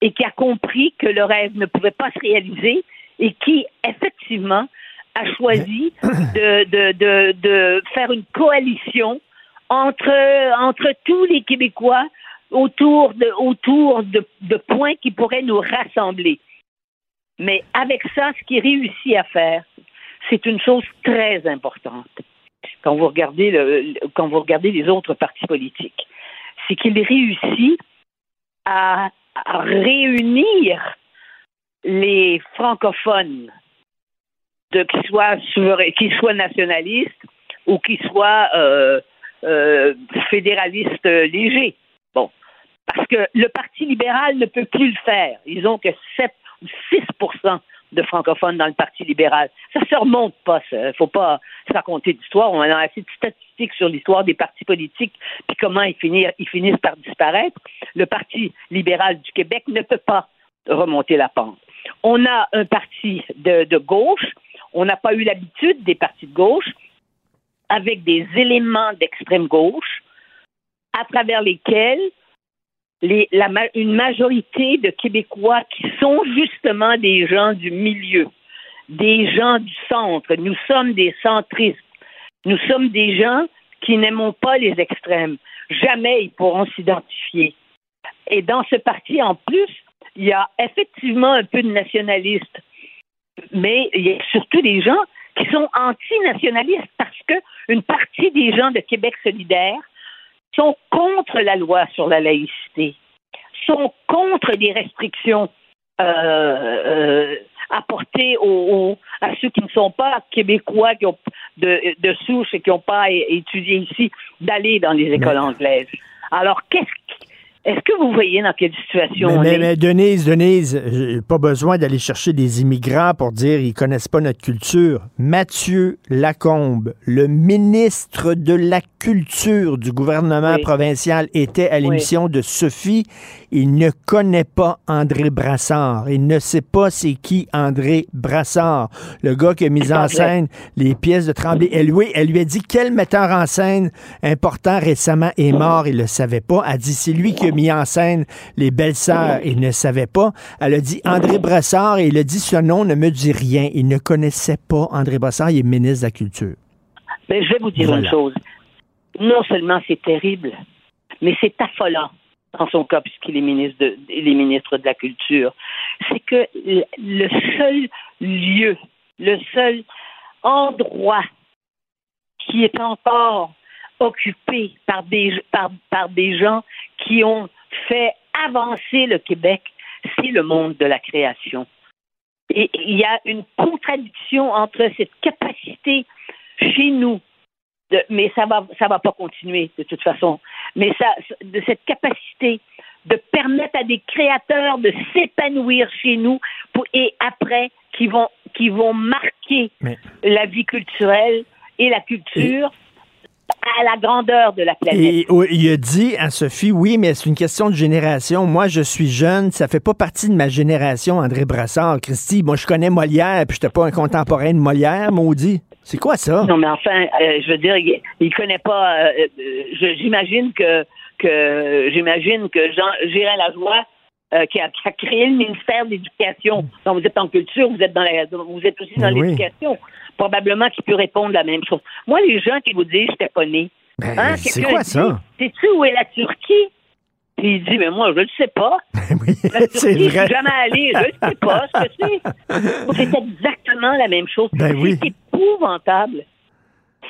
et qui a compris que le rêve ne pouvait pas se réaliser et qui, effectivement, a choisi de, de, de, de faire une coalition entre, entre tous les Québécois autour de, autour de, de points qui pourraient nous rassembler. Mais avec ça, ce qu'il réussit à faire, c'est une chose très importante. Quand vous regardez, le, quand vous regardez les autres partis politiques, c'est qu'il réussit à, à réunir les francophones, de, qu'ils soient, qu'ils soient nationalistes ou qu'ils soient euh, euh, fédéralistes légers. Bon, parce que le Parti libéral ne peut plus le faire. Ils ont que 7 ou 6% de francophones dans le Parti libéral. Ça se remonte pas, ça. faut pas raconter d'histoire. On a assez de statistiques sur l'histoire des partis politiques, puis comment ils finissent, ils finissent par disparaître. Le Parti libéral du Québec ne peut pas remonter la pente. On a un parti de gauche, on n'a pas eu l'habitude des partis de gauche, avec des éléments d'extrême gauche, à travers lesquels une majorité de Québécois qui sont justement des gens du milieu, des gens du centre. Nous sommes des centristes. Nous sommes des gens qui n'aimons pas les extrêmes. Jamais ils pourront s'identifier. Et dans ce parti, en plus, il y a effectivement un peu de nationalistes, mais il y a surtout des gens qui sont anti-nationalistes parce que une partie des gens de Québec solidaire sont contre la loi sur la laïcité, sont contre des restrictions euh, euh, apportées aux, aux- à ceux qui ne sont pas québécois, qui ont de, de souche et qui n'ont pas étudié ici, d'aller dans les écoles anglaises. Alors, qu'est-ce est-ce que vous voyez dans quelle situation Mais, on mais- est? mais Denise, Denise, pas besoin d'aller chercher des immigrants pour dire ils connaissent pas notre culture. Mathieu Lacombe, le ministre de la Culture du gouvernement Oui. provincial, était à l'émission de Sophie. Il ne connaît pas André Brassard. Il ne sait pas c'est qui André Brassard, le gars qui a mis en scène les pièces de Tremblay. Elle, oui, elle lui a dit quel metteur en scène important récemment est mort. Il le savait pas. Elle dit c'est lui qui a mis en scène les belles sœurs. Il ne savait pas. Elle a dit André Brassard et il a dit ce nom ne me dit rien. Il ne connaissait pas André Brassard. Il est ministre de la Culture. Mais je vais vous dire Voilà. une chose. Non seulement c'est terrible, mais c'est affolant dans son cas, puisqu'il est ministre de, il est ministre de la Culture. C'est que le seul lieu, le seul endroit qui est encore occupé par des, par, par des gens qui ont fait avancer le Québec, c'est le monde de la création. Et il y a une contradiction entre cette capacité chez nous, de- mais ça va, ça va pas continuer de toute façon, mais ça, de cette capacité de permettre à des créateurs de s'épanouir chez nous pour, et après qui vont, qui vont marquer la vie culturelle et la culture à la grandeur de la planète. Et il a dit à Sophie, oui, mais c'est une question de génération. Moi, je suis jeune, ça fait pas partie de ma génération, André Brassard. Christy, moi, je connais Molière, puis j'étais pas un contemporain de Molière, maudit. C'est quoi ça? Non, mais enfin, euh, je veux dire, il, il connaît pas. euh, euh, j'imagine que que j'imagine que Jean Gérard Lajoie, euh, qui, a, qui a créé le ministère de l'Éducation. Donc vous êtes en culture, vous êtes dans la, vous êtes aussi dans oui. l'éducation. Probablement qu'il peut répondre la même chose. Moi, les gens qui vous disent, j'étais pas né. Ben, Hein, c'est quoi dit, ça? Sais-tu où est la Turquie? Puis il dit, mais moi, je ne sais pas. <laughs> La <laughs> c'est Turquie, je vrai. suis jamais allé, je ne sais pas ce que c'est. C'est exactement la même chose. Ben oui. C'est épouvantable.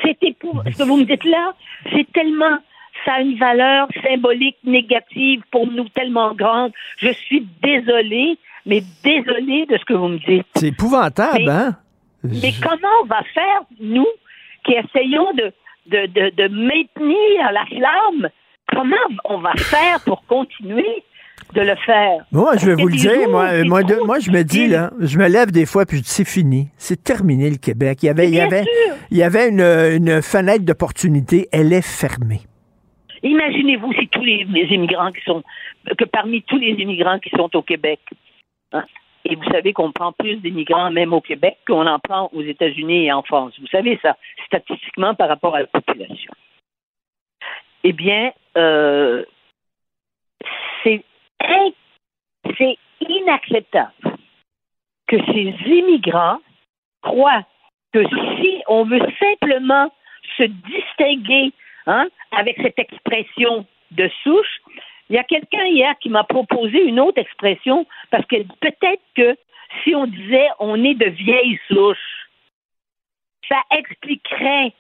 C'est épouvantable. Ce que vous me dites là, c'est tellement... Ça a une valeur symbolique négative pour nous tellement grande. Je suis désolée, mais désolée de ce que vous me dites. C'est épouvantable, Mais- hein? Mais comment on va faire, nous, qui essayons de, de, de, de maintenir la flamme, comment on va faire pour continuer de le faire? Moi, je vais vous le dire, moi, moi, de- moi, je me dis, là, je me lève des fois, puis je dis, c'est fini. C'est terminé, le Québec. Il y avait, il y avait, sûr. il y avait une, une fenêtre d'opportunité. Elle est fermée. Imaginez-vous si tous les, les immigrants qui sont, que parmi tous les immigrants qui sont au Québec, hein, et vous savez qu'on prend plus d'immigrants même au Québec qu'on en prend aux États-Unis et en France. Vous savez ça, statistiquement par rapport à la population. Eh bien, euh, c'est in- c'est inacceptable que ces immigrants croient que si on veut simplement se distinguer hein, avec cette expression de souche, il y a quelqu'un hier qui m'a proposé une autre expression parce que peut-être que si on disait on est de vieilles souches, ça expliquerait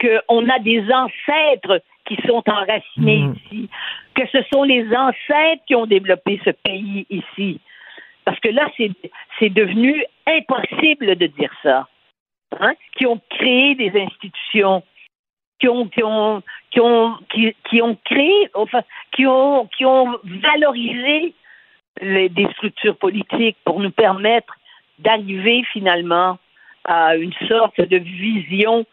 qu'on a des ancêtres qui sont enracinés ici, que ce sont les ancêtres qui ont développé ce pays ici. Parce que là, c'est c'est devenu impossible de dire ça. Hein? Qui ont créé des institutions, qui ont, qui ont, qui ont, qui, ont créé, enfin, qui ont, qui ont valorisé les- des structures politiques pour nous permettre d'arriver finalement à une sorte de vision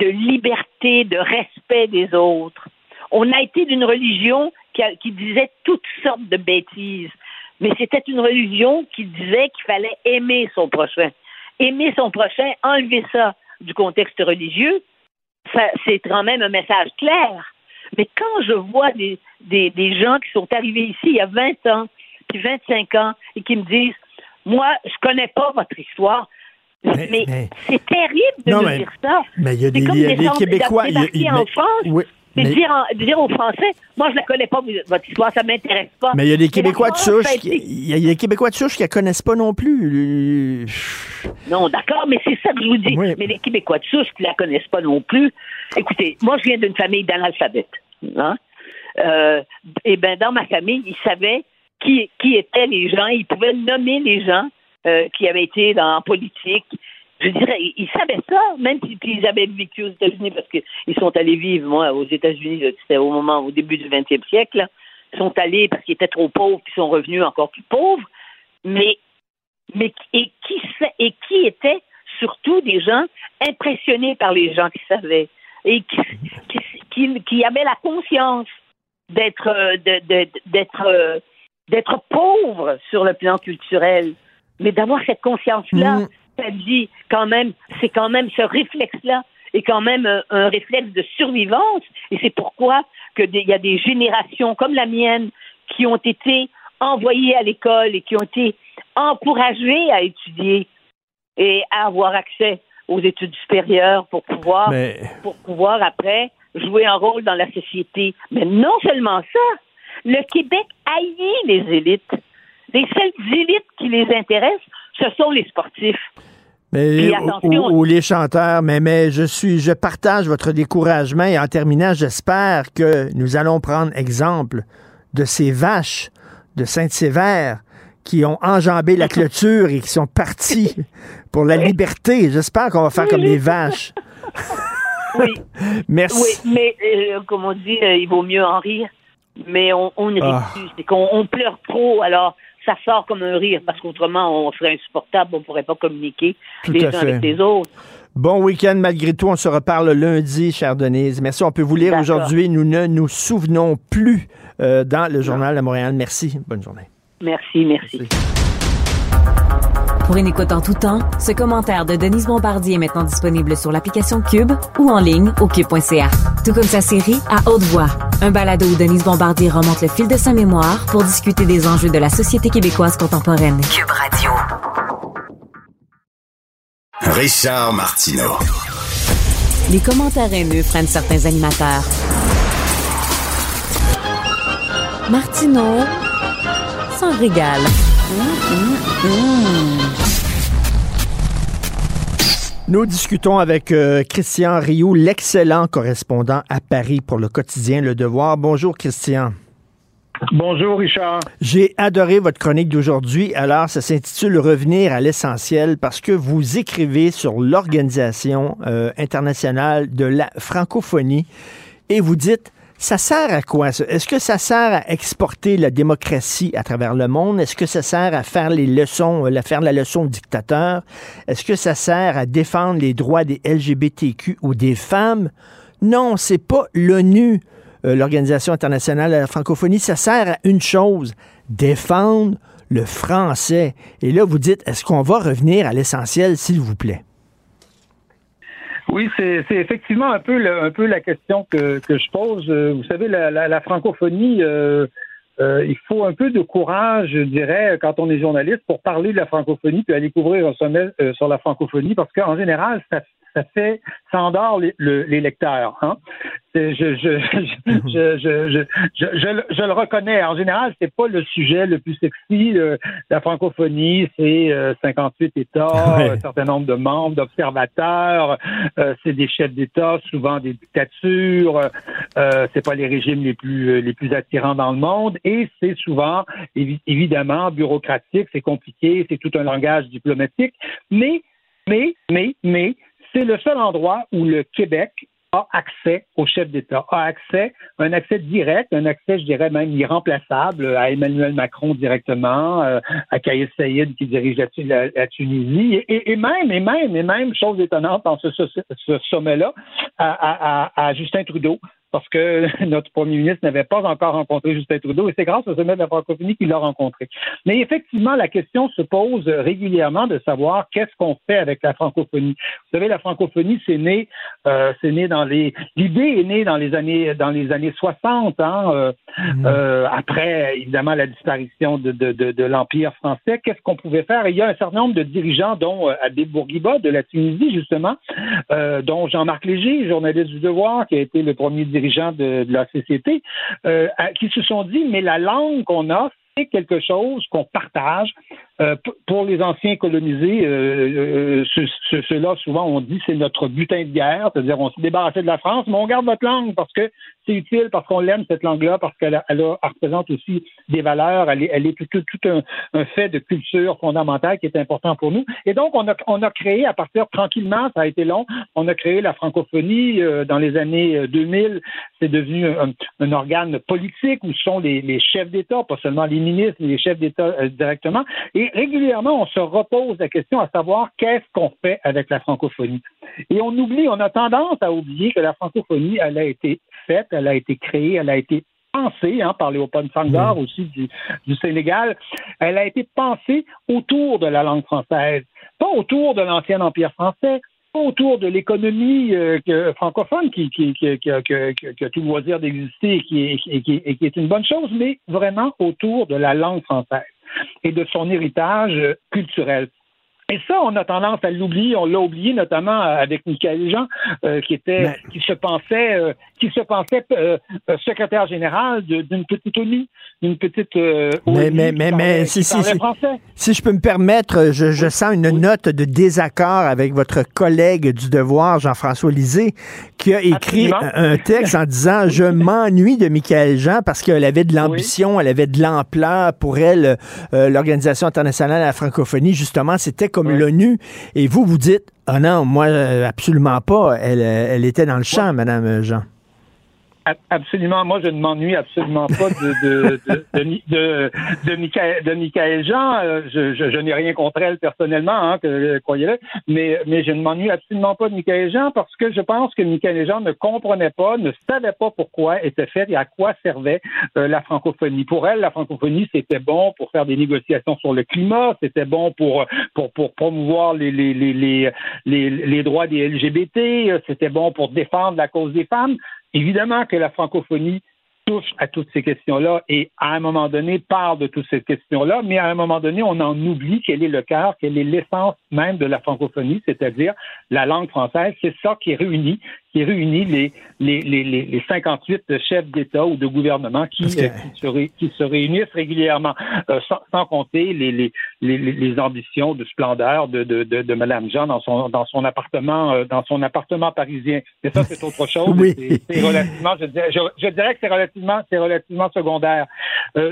de liberté, de respect des autres. On a été d'une religion qui, disait toutes sortes de bêtises, mais c'était une religion qui disait qu'il fallait aimer son prochain. Aimer son prochain, enlever ça du contexte religieux, c'est quand même un message clair. Mais quand je vois des, des, des gens qui sont arrivés ici il y a 20 ans, puis 25 ans, et qui me disent, moi, je connais pas votre histoire, mais, c'est terrible de Non, mais- dire ça. Mais il y a des, des Québécois. il y a- en France, oui, mais- dire, en- dire aux Français, moi, je la connais pas, votre histoire, ça m'intéresse pas. Mais il y a des Québécois de souche, il y a des Québécois de souche qui la connaissent pas non plus. Non, d'accord, mais c'est ça que je vous dis. Mais les Québécois de souche qui la connaissent pas non plus. Écoutez, moi, je viens d'une famille d'analphabètes. Hein? Euh, et ben, dans ma famille, ils savaient qui, qui étaient les gens. Ils pouvaient nommer les gens euh, qui avaient été dans la politique. Je dirais, ils, savaient ça, même si puis ils avaient vécu aux États-Unis parce qu'ils sont allés vivre, moi, aux États-Unis, c'était au moment, au début du 20e siècle. Ils sont allés parce qu'ils étaient trop pauvres, puis sont revenus encore plus pauvres. Mais mais et qui et qui étaient surtout des gens impressionnés par les gens qui savaient et qui, qui, qui- qui avaient la conscience d'être euh, d'être euh, d'être pauvres sur le plan culturel, mais d'avoir cette conscience-là, ça dit quand même, c'est quand même ce réflexe-là est quand même un, un réflexe de survivance, et c'est pourquoi il y a des générations comme la mienne qui ont été envoyées à l'école et qui ont été encouragées à étudier et à avoir accès aux études supérieures pour pouvoir, Mais- pour pouvoir après jouer un rôle dans la société. Mais non seulement ça, le Québec haït les élites. Les seules élites qui les intéressent, ce sont les sportifs. Mais, ou, les chanteurs, mais, mais je suis, je partage votre découragement et en terminant, j'espère que nous allons prendre exemple de ces vaches de Sainte-Sévère qui ont enjambé la <laughs> clôture et qui sont partis pour la liberté. J'espère qu'on va faire comme les vaches. <laughs> Oui. <laughs> Merci. Oui, mais euh, comme on dit, euh, il vaut mieux en rire. Mais on, on ne rit Ah. plus. C'est qu'on on pleure trop, alors ça sort comme un rire, parce qu'autrement, on serait insupportable, on ne pourrait pas communiquer Tout les uns fait. avec les autres. Bon week-end malgré tout. On se reparle lundi, chère Denise. Merci. On peut vous lire aujourd'hui. Nous ne nous souvenons plus euh, dans le journal de Montréal. Merci. Bonne journée. Merci, merci. Pour une écoute en tout temps, ce commentaire de Denise Bombardier est maintenant disponible sur l'application Cube ou en ligne au cube.ca. Tout comme sa série À haute voix, un balado où Denise Bombardier remonte le fil de sa mémoire pour discuter des enjeux de la société québécoise contemporaine. Cube Radio. Richard Martineau. Les commentaires haineux freinent certains animateurs. Martineau s'en régale. Nous discutons avec euh, Christian Rioux, l'excellent correspondant à Paris pour le quotidien Le Devoir. Bonjour Christian. Bonjour Richard. J'ai adoré votre chronique d'aujourd'hui. Alors, ça s'intitule Revenir à l'essentiel parce que vous écrivez sur l'Organisation euh, internationale de la francophonie et vous dites ça sert à quoi? Est-ce que ça sert à exporter la démocratie à travers le monde? Est-ce que ça sert à faire les leçons, à faire la leçon au dictateur? Est-ce que ça sert à défendre les droits des LGBTQ ou des femmes? Non, c'est pas l'ONU, euh, l'Organisation internationale de la francophonie. Ça sert à une chose, défendre le français. Et là, vous dites, est-ce qu'on va revenir à l'essentiel, s'il vous plaît? Oui, c'est effectivement un peu, le, un peu la question que, que je pose. Euh, vous savez, la, la, la francophonie, euh, euh, il faut un peu de courage, je dirais, quand on est journaliste, pour parler de la francophonie puis aller couvrir un sommet euh, sur la francophonie, parce qu'en général, ça, ça fait, ça endort les, les lecteurs. Hein? Je, je, je, je, je, le reconnais. En général, c'est pas le sujet le plus sexy. la francophonie, c'est 58 États, un certain nombre de membres, d'observateurs. c'est des chefs d'État, souvent des dictatures. Euh, c'est pas les régimes les plus les plus attirants dans le monde. Et c'est souvent, évidemment, bureaucratique. C'est compliqué. C'est tout un langage diplomatique. Mais, mais, mais, mais, c'est le seul endroit où le Québec a accès au chef d'État, a accès, un accès direct, un accès, je dirais même irremplaçable à Emmanuel Macron directement, euh, à Kais Saïd qui dirige la, Tunisie, et, même, et même, et même, chose étonnante dans ce, sommet-là, à, Justin Trudeau, parce que <laughs> notre premier ministre n'avait pas encore rencontré Justin Trudeau, et c'est grâce au sommet de la francophonie qu'il l'a rencontré. Mais effectivement, la question se pose régulièrement de savoir qu'est-ce qu'on fait avec la francophonie. Vous savez, la francophonie, c'est né, euh, c'est né dans les, l'idée est née dans les années, dans les années 60, hein, euh, mmh. euh, après évidemment la disparition de, de, de, de l'empire français. Qu'est-ce qu'on pouvait faire? Il y a un certain nombre de dirigeants, dont Adé Bourguiba de la Tunisie justement, dont Jean-Marc Léger, journaliste du Devoir, qui a été le premier dirigeant gens de, la société, euh, qui se sont dit, mais la langue qu'on a, c'est quelque chose qu'on partage. Euh, pour les anciens colonisés, euh, euh ceux-là, souvent, on dit c'est notre butin de guerre, c'est-à-dire on s'est débarrassé de la France, mais on garde notre langue parce que c'est utile, parce qu'on l'aime, cette langue-là, parce qu'elle elle, représente aussi des valeurs, elle est, elle est tout, tout, un, un, fait de culture fondamentale qui est important pour nous. Et donc, on a, on a créé, à partir tranquillement, ça a été long, on a créé la francophonie euh, dans les années 2000. C'est devenu un, un, organe politique où sont les, les chefs d'État, pas seulement les ministres, les chefs d'État directement. Et régulièrement, on se repose la question à savoir qu'est-ce qu'on fait avec la francophonie. Et on oublie, on a tendance à oublier que la francophonie, elle a été faite, elle a été créée, elle a été pensée hein, par Léopold Senghor aussi du, du, Sénégal. Elle a été pensée autour de la langue française, pas autour de l'ancien empire français, autour de l'économie euh, francophone qui, qui, qui, a, tout loisir d'exister et qui, et qui est une bonne chose, mais vraiment autour de la langue française et de son héritage culturel. Et ça, on a tendance à l'oublier. On l'a oublié notamment avec Michael Jean, euh, qui était, qui se pensait, euh, qui se pensait euh, secrétaire général d'une petite ONU, d'une petite. mais mais mais, mais si, si, si, je peux me permettre, je, je sens une note de désaccord avec votre collègue du Devoir, Jean-François Lisée, qui a écrit un texte en disant je m'ennuie de Michael Jean parce qu'elle avait de l'ambition, elle avait de l'ampleur pour elle, l'organisation internationale de la francophonie. Justement, c'était comme l'ONU, et vous, vous dites, ah non, moi, euh, absolument pas. Elle, euh, elle était dans le champ, Madame Jean. Absolument. Moi, je ne m'ennuie absolument pas de, de, de, de, Michael, de Michael Jean. Euh, je, je, n'ai rien contre elle personnellement, hein, que, croyez-le, mais, mais je ne m'ennuie absolument pas de Michael Jean parce que je pense que Michael Jean ne comprenait pas, ne savait pas pourquoi était faite et à quoi servait euh, la francophonie. Pour elle, la francophonie, c'était bon pour faire des négociations sur le climat, c'était bon pour, pour, pour promouvoir les, les, les, les, les, les droits des LGBT, c'était bon pour défendre la cause des femmes. Évidemment que la francophonie touche à toutes ces questions-là et à un moment donné parle de toutes ces questions-là, mais à un moment donné, on en oublie quel est le cœur, quelle est l'essence même de la francophonie, c'est-à-dire la langue française. C'est ça qui réunit, qui réunit les, les, les, les 58 chefs d'État ou de gouvernement qui, Parce que- euh, qui, se, ré- qui se réunissent régulièrement, euh, sans, sans compter les, les, les, les- les ambitions de splendeur de, de, de, de Mme Jean dans son, dans son appartement, euh, dans son appartement parisien. Mais ça, c'est autre chose. <laughs> Oui. C'est- relativement, je dirais, je, je dirais que c'est relativement, c'est relativement secondaire.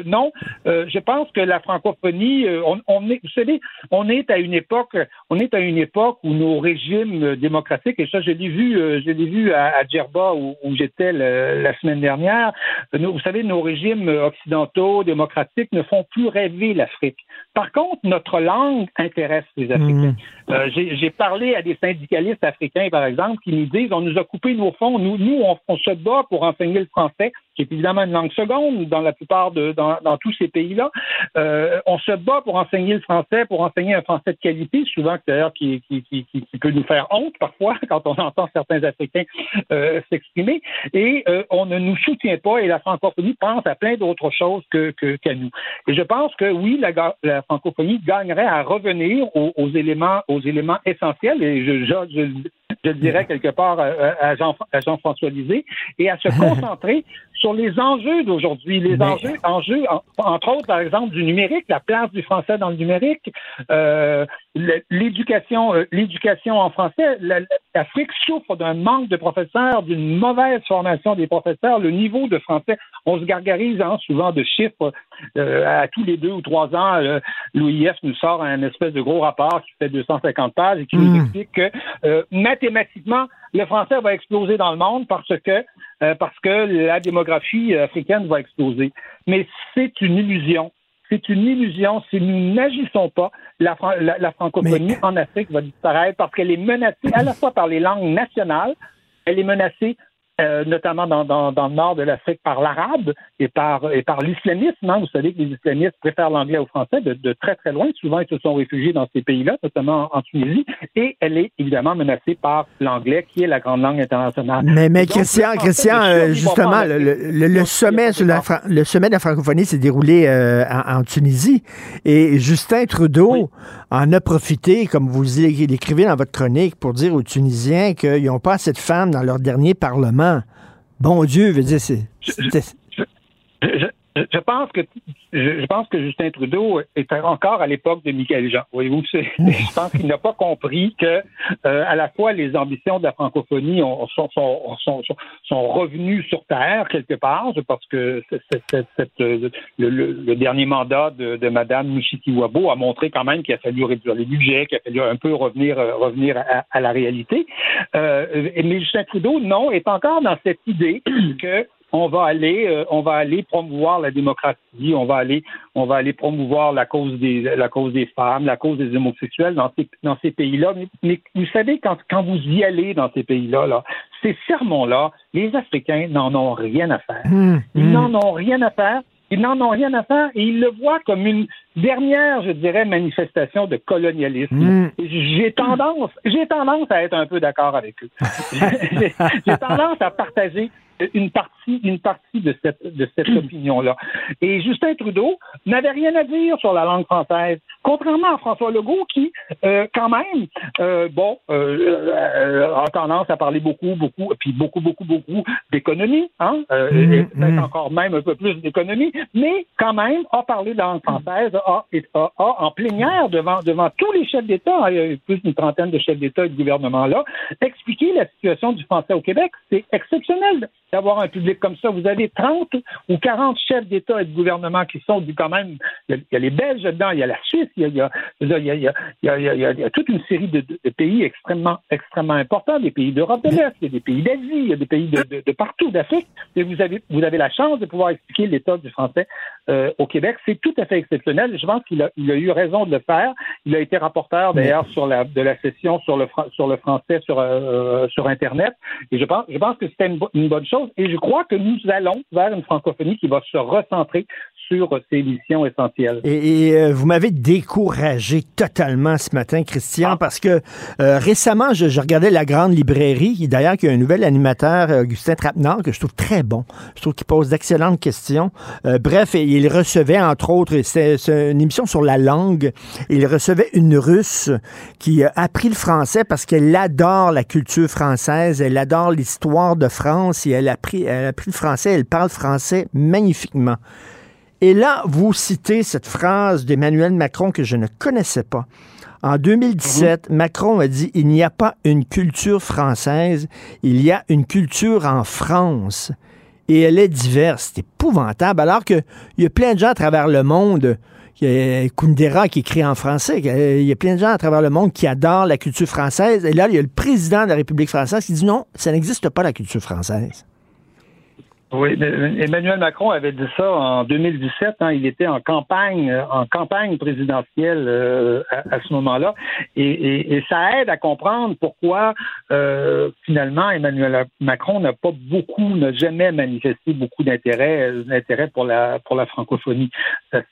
Non, je pense que la francophonie, on, on est, vous savez, on est à une époque, on est à une époque où nos régimes démocratiques, et ça, je l'ai vu, je l'ai vu à, à Djerba où, où j'étais la semaine dernière. vous savez, nos régimes occidentaux démocratiques ne font plus rêver l'Afrique. Par contre, notre langue intéresse les Africains. Euh, J'ai j'ai parlé à des syndicalistes africains, par exemple, qui nous disent on nous a coupé nos fonds. Nous, nous on, on se bat pour enseigner le français, qui est évidemment une langue seconde dans la plupart de dans, dans tous ces pays-là. Euh, on se bat pour enseigner le français, pour enseigner un français de qualité, souvent d'ailleurs qui, qui, qui, qui, peut nous faire honte parfois <laughs> quand on entend certains Africains euh, s'exprimer. Et euh, on ne nous soutient pas et la francophonie pense à plein d'autres choses que que- qu'à nous. Et je pense que oui, la, francophonie gagnerait à revenir aux, aux éléments aux éléments essentiels et je, je, je, je le dirais quelque part à, à Jean, à Jean-François Lisée, et à se <laughs> concentrer sur les enjeux d'aujourd'hui, les Mais- enjeux, enjeux en- entre autres, par exemple, du numérique, la place du français dans le numérique, euh, l'éducation, euh, l'éducation en français. La- L'Afrique souffre d'un manque de professeurs, d'une mauvaise formation des professeurs. Le niveau de français, on se gargarise hein, souvent de chiffres euh, à tous les deux ou trois ans. L'OIF nous sort un espèce de gros rapport qui fait 250 pages et qui nous Mm. explique que mathématiquement, le français va exploser dans le monde parce que euh, parce que la démographie africaine va exploser. Mais c'est une illusion. C'est une illusion. Si nous n'agissons pas, la, fran- la- la francophonie en Afrique va disparaître parce qu'elle est menacée à la fois par les langues nationales, elle est menacée euh, notamment dans, dans, dans le nord de l'Afrique par l'arabe et par, et par l'islamisme. hein. Vous savez que les islamistes préfèrent l'anglais au français de, de très très loin. Souvent, ils se sont réfugiés dans ces pays-là, notamment en Tunisie. Et elle est évidemment menacée par l'anglais, qui est la grande langue internationale. Mais, mais Donc, Christian, français Christian, euh, justement, en le, le- le sommet sur la, Fra- le sommet de la francophonie s'est déroulé euh, en, en Tunisie et Justin Trudeau en a profité, comme vous l'écrivez dans votre chronique, pour dire aux Tunisiens qu'ils n'ont pas assez de femmes dans leur dernier parlement. Bon Dieu, veut dire, c'est... je, pense que je, pense que Justin Trudeau est encore à l'époque de Michael Jean. Voyez-vous, je pense qu'il n'a pas compris que euh, à la fois les ambitions de la francophonie ont- sont, sont, sont, sont, revenues sur terre quelque part. Pense que le, le- dernier mandat de, de Mme Mushiki-Wabo a montré quand même qu'il a fallu réduire les budgets, qu'il a fallu un peu revenir revenir à, à la réalité. Euh, mais Justin Trudeau, non, est encore dans cette idée que on va aller, euh, on va aller promouvoir la démocratie, on va aller, on va aller promouvoir la cause des, la cause des femmes, la cause des homosexuels dans ces, dans ces pays-là. Mais, mais vous savez, quand, quand vous y allez dans ces pays-là, là, ces sermons-là, les Africains n'en ont rien à faire. Hum, Ils hum. n'en ont rien à faire. Ils n'en ont rien à faire et ils le voient comme une dernière, je dirais, manifestation de colonialisme. Mm. Et J'ai tendance, j'ai tendance à être un peu d'accord avec eux. <laughs> J'ai tendance à partager une partie, une partie de cette, de cette opinion-là. Et Justin Trudeau n'avait rien à dire sur la langue française, contrairement à François Legault qui, euh, quand même, euh, bon, euh, euh, a tendance à parler beaucoup, beaucoup, puis beaucoup, beaucoup, beaucoup d'économie, hein, et peut-être encore même un peu plus d'économie, mais quand même a parlé de la langue française, a, et- a- a en plénière devant, devant tous les chefs d'État, hein, il y a plus d'une trentaine de chefs d'État et de gouvernement là, expliquer la situation du français au Québec. C'est exceptionnel d'avoir un public comme ça. Vous avez 30 ou 40 chefs d'État et de gouvernement qui sont du quand même, il y, a, il y a les Belges dedans, il y a la Suisse, il y a, toute une série de, de- de pays extrêmement, extrêmement importants, des pays d'Europe de l'Est, il y a des pays d'Asie, il y a des pays de, de- de partout d'Afrique. Et vous avez, vous avez la chance de pouvoir expliquer l'état du français euh, au Québec. C'est tout à fait exceptionnel. Je pense qu'il a, il a eu raison de le faire. Il a été rapporteur d'ailleurs sur la de la session sur le sur le français sur euh, sur internet. Et je pense je pense que c'était une, une bonne chose. Et je crois que nous allons vers une francophonie qui va se recentrer sur ces missions essentielles. Et, euh, vous m'avez découragé totalement ce matin, Christian, Ah. parce que euh, récemment, je, je regardais La Grande Librairie, d'ailleurs qui a un nouvel animateur, euh, Augustin Trapenard, que je trouve très bon. Je trouve qu'il pose d'excellentes questions. Euh, bref, il recevait, entre autres, c'est une émission sur la langue, il recevait une Russe qui a appris le français parce qu'elle adore la culture française, elle adore l'histoire de France et elle a appris, elle a appris le français, elle parle français magnifiquement. Et là, vous citez cette phrase d'Emmanuel Macron que je ne connaissais pas. En 2017, Macron a dit il n'y a pas une culture française, il y a une culture en France. Et elle est diverse. C'est épouvantable. Alors qu'il y a plein de gens à travers le monde. Il y a Kundera qui écrit en français. Il y a plein de gens à travers le monde qui adorent la culture française. Et là, il y a le président de la République française qui dit non, ça n'existe pas la culture française. Oui, Emmanuel Macron avait dit ça en 2017. Hein, il était en campagne, euh, en campagne présidentielle euh, à, ce moment-là, et, et, et, ça aide à comprendre pourquoi euh, finalement Emmanuel Macron n'a pas beaucoup, n'a jamais manifesté beaucoup d'intérêt, d'intérêt pour la pour la francophonie. Ça,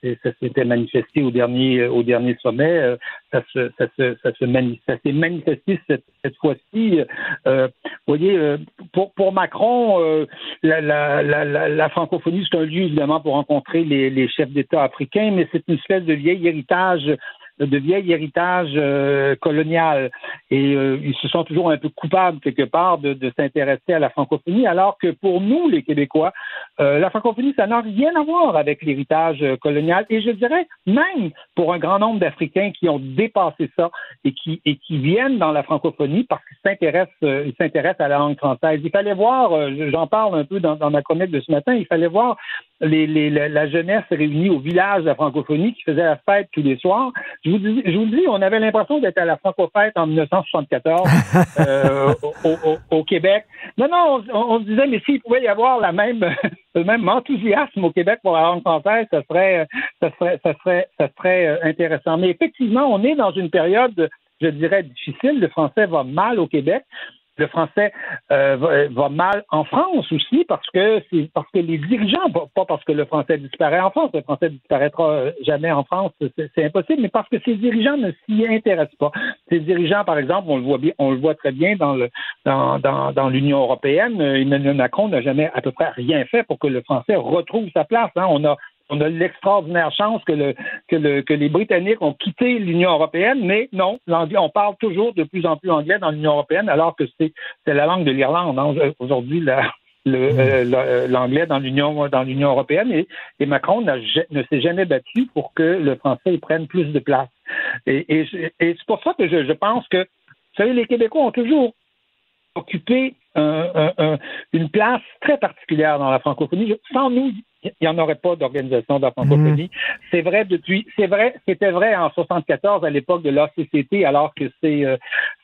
s'était manifesté au dernier au dernier sommet. Ça se ça se ça se mani ça s'est manifesté cette, cette fois-ci. Euh, vous voyez, pour pour Macron, euh, la la, la, la, francophonie, c'est un lieu évidemment pour rencontrer les, les chefs d'État africains, mais c'est une espèce de vieil héritage de vieil héritage euh, colonial. Et euh, ils se sont toujours un peu coupables quelque part de, s'intéresser à la francophonie alors que pour nous les Québécois euh, la francophonie ça n'a rien à voir avec l'héritage colonial. Et je dirais même pour un grand nombre d'Africains qui ont dépassé ça et qui et qui viennent dans la francophonie parce qu'ils s'intéressent ils s'intéressent à la langue française. Il fallait voir j'en parle un peu dans, ma chronique de ce matin il fallait voir les, les, la, jeunesse réunie au village de la francophonie qui faisait la fête tous les soirs vous dis, je vous dis on avait l'impression d'être à la Francofête en 1974 <laughs> euh, au, au, au, Québec. Non, non, on, on se disait, mais s'il pouvait y avoir la même, <laughs> le même enthousiasme au Québec pour la langue française, ça serait, ça serait, ça serait, ça serait intéressant. Mais effectivement, on est dans une période, je dirais, difficile. Le français va mal au Québec le français euh, va, va, mal en France aussi parce que c'est parce que les dirigeants, pas parce que le français disparaît en France, le français disparaîtra jamais en France, c'est impossible, mais parce que ces dirigeants ne s'y intéressent pas. Ces dirigeants, par exemple, on le voit bien, on le voit très bien dans le dans, dans, dans l'Union européenne. Emmanuel Macron n'a jamais à peu près rien fait pour que le français retrouve sa place. Hein. On a on a l'extraordinaire chance que, le, que, le, que les Britanniques ont quitté l'Union européenne, mais non, on parle toujours de plus en plus anglais dans l'Union européenne, alors que c'est la langue de l'Irlande hein, aujourd'hui. L'anglais dans l'Union dans l'Union européenne et, et Macron ne s'est jamais battu pour que le français prenne plus de place. Et, et, et c'est pour ça que je, je pense que, vous savez, les Québécois ont toujours occupé un, un, un, une place très particulière dans la francophonie. Sans nous, il n'y en aurait pas d'organisation de la francophonie. Mmh. C'est vrai depuis, c'est vrai, c'était vrai en 74 à l'époque de l'ACCT, alors que c'est euh,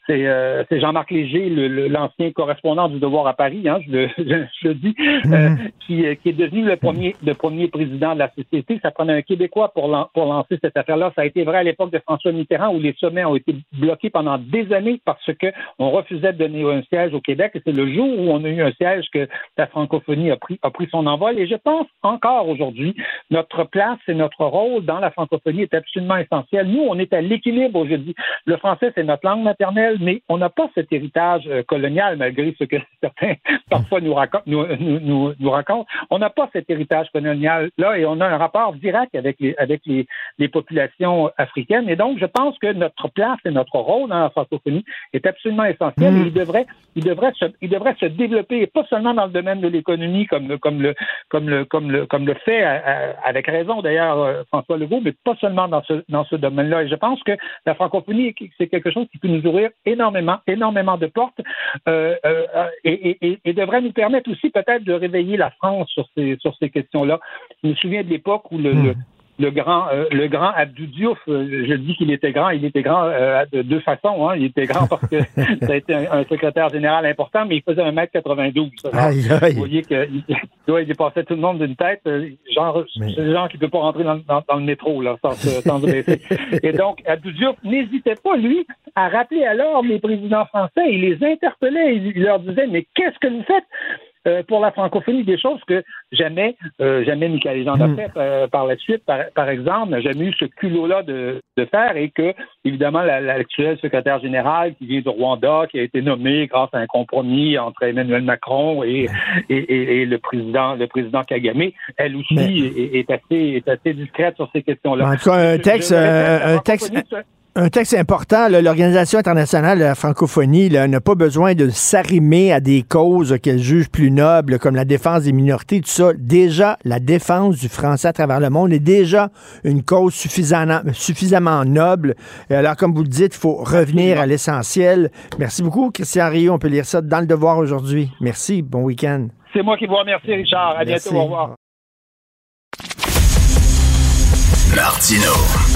c'est euh, Jean-Marc Léger, l'ancien correspondant du Devoir à Paris, hein, je, le, <laughs> je, je le dis, mmh. euh, qui, qui, est devenu le premier, le premier président de la société. Ça prenait un Québécois pour, lan pour lancer cette affaire-là. Ça a été vrai à l'époque de François Mitterrand, où les sommets ont été bloqués pendant des années parce que on refusait de donner un siège au Québec. Et c'est le jour où on a eu un siège que la francophonie a pris, a pris son envol. Et je pense encore aujourd'hui, notre place et notre rôle dans la francophonie est absolument essentiel. Nous, on est à l'équilibre aujourd'hui. Le français, c'est notre langue maternelle mais on n'a pas cet héritage euh, colonial, malgré ce que <laughs> certains parfois nous racontent. Nous, nous, nous, nous racontent. On n'a pas cet héritage colonial-là et on a un rapport direct avec les, avec les, les, populations africaines. Et donc, je pense que notre place et notre rôle dans la francophonie est absolument essentiel mmh. et il devrait, il, devrait se, il devrait se développer, et pas seulement dans le domaine de l'économie, comme, comme, le, comme, le, comme, le, comme le fait, avec raison d'ailleurs, François Legault, mais pas seulement dans ce, dans ce domaine-là. Et je pense que la francophonie, c'est quelque chose qui peut nous ouvrir énormément, énormément de portes euh, euh, et, devrait nous permettre aussi peut-être de réveiller la France sur ces, sur ces questions-là. Je me souviens de l'époque où le, le le grand, euh, le grand Abdou Diouf, euh, je dis qu'il était grand, il était grand euh, de deux façons. Hein. Il était grand parce que <laughs> ça a été un, secrétaire général important, mais il faisait 1m92. Aïe, aïe. Vous voyez qu'il il dépassait tout le monde d'une tête. Genre, c'est le genre qui ne peut pas rentrer dans, dans, dans, le métro là, sans, sans se baisser. Et donc, Abdou Diouf n'hésitait pas, lui, à rappeler alors les présidents français. Il les interpellait, il leur disait, mais qu'est-ce que vous faites? Euh, pour la francophonie, des choses que jamais, euh, jamais Michael Jean a hmm. fait euh, par la suite, par, exemple, n'a jamais eu ce culot-là de, faire et que, évidemment, l'actuel secrétaire général qui vient du Rwanda, qui a été nommé grâce à un compromis entre Emmanuel Macron et, et, le président, le président Kagame, elle aussi est, assez, est assez discrète sur ces questions-là. En tout cas, un texte, un texte, un texte important, l'Organisation internationale de la francophonie n'a pas besoin de s'arrimer à des causes qu'elle juge plus nobles, comme la défense des minorités, tout ça. Déjà, la défense du français à travers le monde est déjà une cause suffisamment, suffisamment noble. alors, comme vous le dites, il faut revenir à l'essentiel. Merci beaucoup, Christian Rio. On peut lire ça dans le devoir aujourd'hui. Merci. Bon week-end. C'est moi qui vous remercie, Richard. À bientôt. Au revoir. Martino.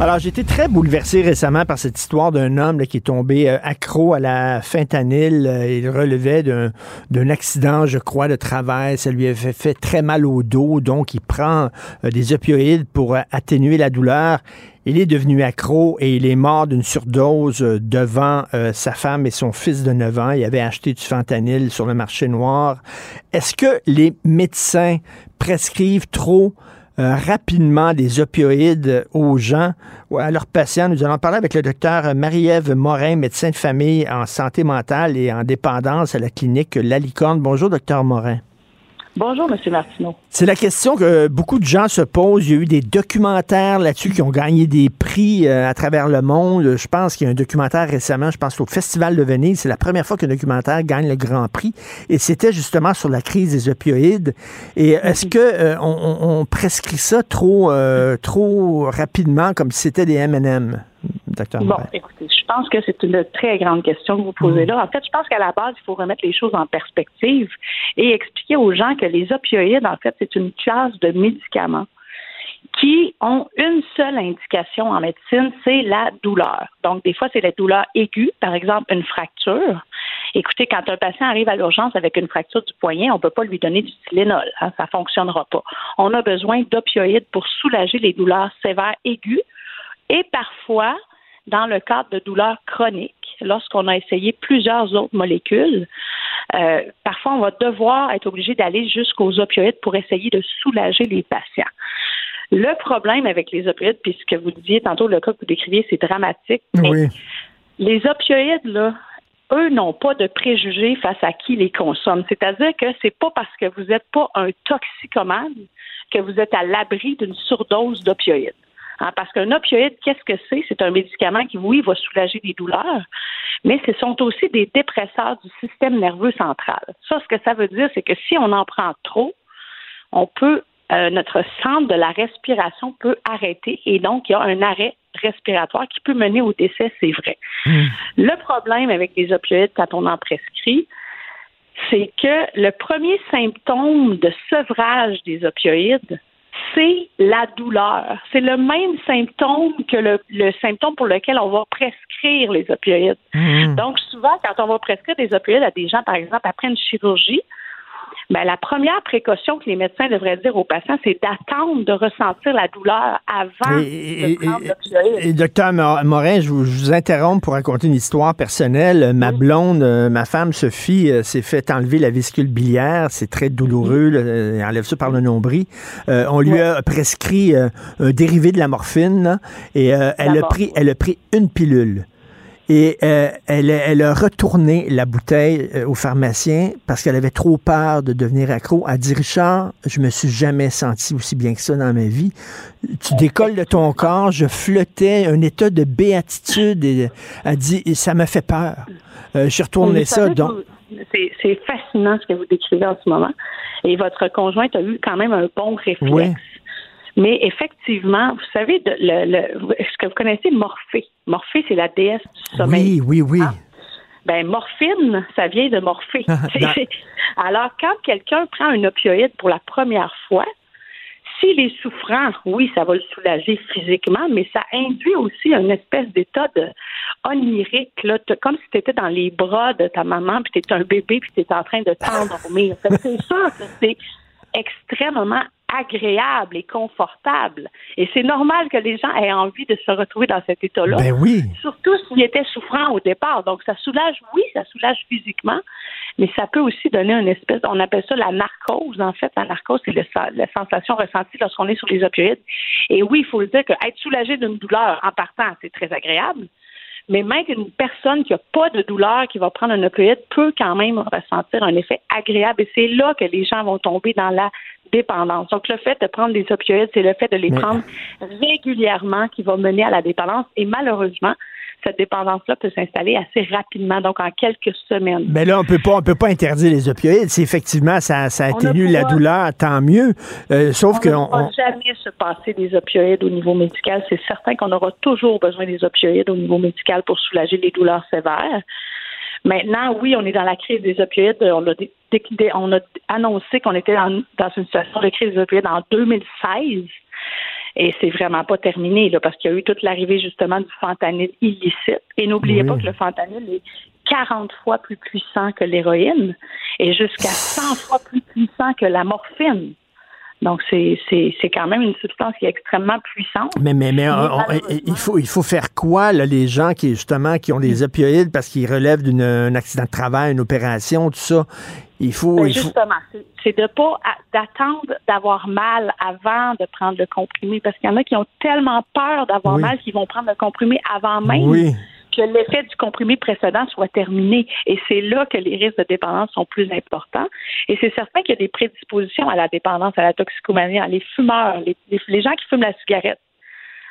Alors, j'ai été très bouleversé récemment par cette histoire d'un homme qui est tombé euh, accro à la fentanyl. Euh, il relevait d'un accident, je crois, de travail. Ça lui avait fait très mal au dos. Donc, il prend euh, des opioïdes pour atténuer la douleur. Il est devenu accro et il est mort d'une surdose devant sa femme et son fils de 9 ans. Il avait acheté du fentanyl sur le marché noir. Est-ce que les médecins prescrivent trop euh, rapidement des opioïdes aux gens, à leurs patients? Nous allons parler avec le docteur Marie-Ève Morin, médecin de famille en santé mentale et en dépendance à la clinique Lalicorne. Bonjour, docteur Morin. Bonjour, M. Martineau. C'est la question que beaucoup de gens se posent. Il y a eu des documentaires là-dessus qui ont gagné des prix euh, à travers le monde. Je pense qu'il y a un documentaire récemment, je pense au Festival de Venise. C'est la première fois qu'un documentaire gagne le Grand Prix. Et c'était justement sur la crise des opioïdes. Et est-ce que euh, on, prescrit ça trop, euh, trop rapidement comme si c'était des M&M? Bon, écoutez, je pense que c'est une très grande question que vous posez là. En fait, je pense qu'à la base, il faut remettre les choses en perspective et expliquer aux gens que les opioïdes, en fait, c'est une classe de médicaments qui ont une seule indication en médecine, c'est la douleur. Donc, des fois, c'est la douleur aiguë, par exemple, une fracture. Écoutez, quand un patient arrive à l'urgence avec une fracture du poignet, on ne peut pas lui donner du Tylenol. Hein, ça ne fonctionnera pas. On a besoin d'opioïdes pour soulager les douleurs sévères aiguës et parfois, dans le cadre de douleurs chroniques, lorsqu'on a essayé plusieurs autres molécules, euh, parfois on va devoir être obligé d'aller jusqu'aux opioïdes pour essayer de soulager les patients. Le problème avec les opioïdes, puis ce que vous disiez tantôt, le cas que vous décriviez, c'est dramatique. Oui. Les opioïdes, là, eux n'ont pas de préjugés face à qui les consomme. C'est-à-dire que c'est pas parce que vous n'êtes pas un toxicomane que vous êtes à l'abri d'une surdose d'opioïdes. Hein, parce qu'un opioïde, qu'est-ce que c'est? C'est un médicament qui, oui, va soulager des douleurs, mais ce sont aussi des dépresseurs du système nerveux central. Ça, ce que ça veut dire, c'est que si on en prend trop, on peut, euh, notre centre de la respiration peut arrêter et donc il y a un arrêt respiratoire qui peut mener au décès, c'est vrai. Hmm. Le problème avec les opioïdes quand on en prescrit, c'est que le premier symptôme de sevrage des opioïdes, c'est la douleur. C'est le même symptôme que le, symptôme pour lequel on va prescrire les opioïdes. Mmh. Donc, souvent, quand on va prescrire des opioïdes à des gens, par exemple, après une chirurgie, ben, la première précaution que les médecins devraient dire aux patients, c'est d'attendre de ressentir la douleur avant de prendre l'opioïde. Et, docteur Morin, je vous, interromps pour raconter une histoire personnelle. Ma blonde, euh, ma femme Sophie, euh, s'est fait enlever la vésicule biliaire. C'est très douloureux. Elle enlève ça par le nombril. Euh, on lui a prescrit un dérivé de la morphine et elle, a pris, elle a pris une pilule. Et euh, elle, elle, a retourné la bouteille euh, au pharmacien parce qu'elle avait trop peur de devenir accro. Elle dit Richard, je me suis jamais senti aussi bien que ça dans ma vie. Tu décolles de ton corps, je flottais, un état de béatitude. Et, elle dit ça m'a fait peur. Euh, je ça. Donc... C'est fascinant ce que vous décrivez en ce moment. Et votre conjointe a eu quand même un bon réflexe. Mais effectivement, vous savez, le, est-ce que vous connaissez Morphée? Morphée, c'est la déesse du sommeil. Oui, oui, oui. Ah. Ben, morphine, ça vient de morphée. Alors, quand quelqu'un prend un opioïde pour la première fois, s'il est souffrant, oui, ça va le soulager physiquement, mais ça induit aussi une espèce d'état de onirique, là, comme si tu étais dans les bras de ta maman, puis tu étais un bébé, puis tu étais en train de t'endormir. c'est sûr que c'est extrêmement agréable et confortable. Et c'est normal que les gens aient envie de se retrouver dans cet état-là. Ben oui. Surtout s'ils étaient souffrants au départ. Donc, ça soulage, oui, ça soulage physiquement, mais ça peut aussi donner une espèce, on appelle ça la narcose, en fait. La narcose, c'est la sensation ressentie lorsqu'on est sur les opioïdes. Et oui, il faut le dire que être soulagé d'une douleur en partant, c'est très agréable. Mais même une personne qui n'a pas de douleur, qui va prendre un opioïde, peut quand même ressentir un effet agréable. Et c'est là que les gens vont tomber dans la dépendance. Donc, le fait de prendre des opioïdes, c'est le fait de les prendre régulièrement qui va mener à la dépendance. Et malheureusement, cette dépendance-là peut s'installer assez rapidement, donc en quelques semaines. Mais là, on peut pas, on peut pas interdire les opioïdes. Si effectivement ça, ça atténue la douleur, tant mieux. Euh, sauf que on ne va jamais se passer des opioïdes au niveau médical. C'est certain qu'on aura toujours besoin des opioïdes au niveau médical pour soulager les douleurs sévères. Maintenant, oui, on est dans la crise des opioïdes. On a, on a annoncé qu'on était dans, dans une situation de crise des opioïdes en 2016. Et c'est vraiment pas terminé, là, parce qu'il y a eu toute l'arrivée justement du fentanyl illicite. Et n'oubliez pas que le fentanyl est 40 fois plus puissant que l'héroïne et jusqu'à <sighs> 100 fois plus puissant que la morphine. Donc, c'est quand même une substance qui est extrêmement puissante. Mais, mais, mais il, faut, il faut faire quoi, là, les gens qui, justement, qui ont des opioïdes parce qu'ils relèvent d'un accident de travail, une opération, tout ça? Il faut. Ben, justement, c'est de pas d'attendre d'avoir mal avant de prendre le comprimé parce qu'il y en a qui ont tellement peur d'avoir mal qu'ils vont prendre le comprimé avant même. Oui que l'effet du comprimé précédent soit terminé. Et c'est là que les risques de dépendance sont plus importants. Et c'est certain qu'il y a des prédispositions à la dépendance, à la toxicomanie, les fumeurs, les, gens qui fument la cigarette.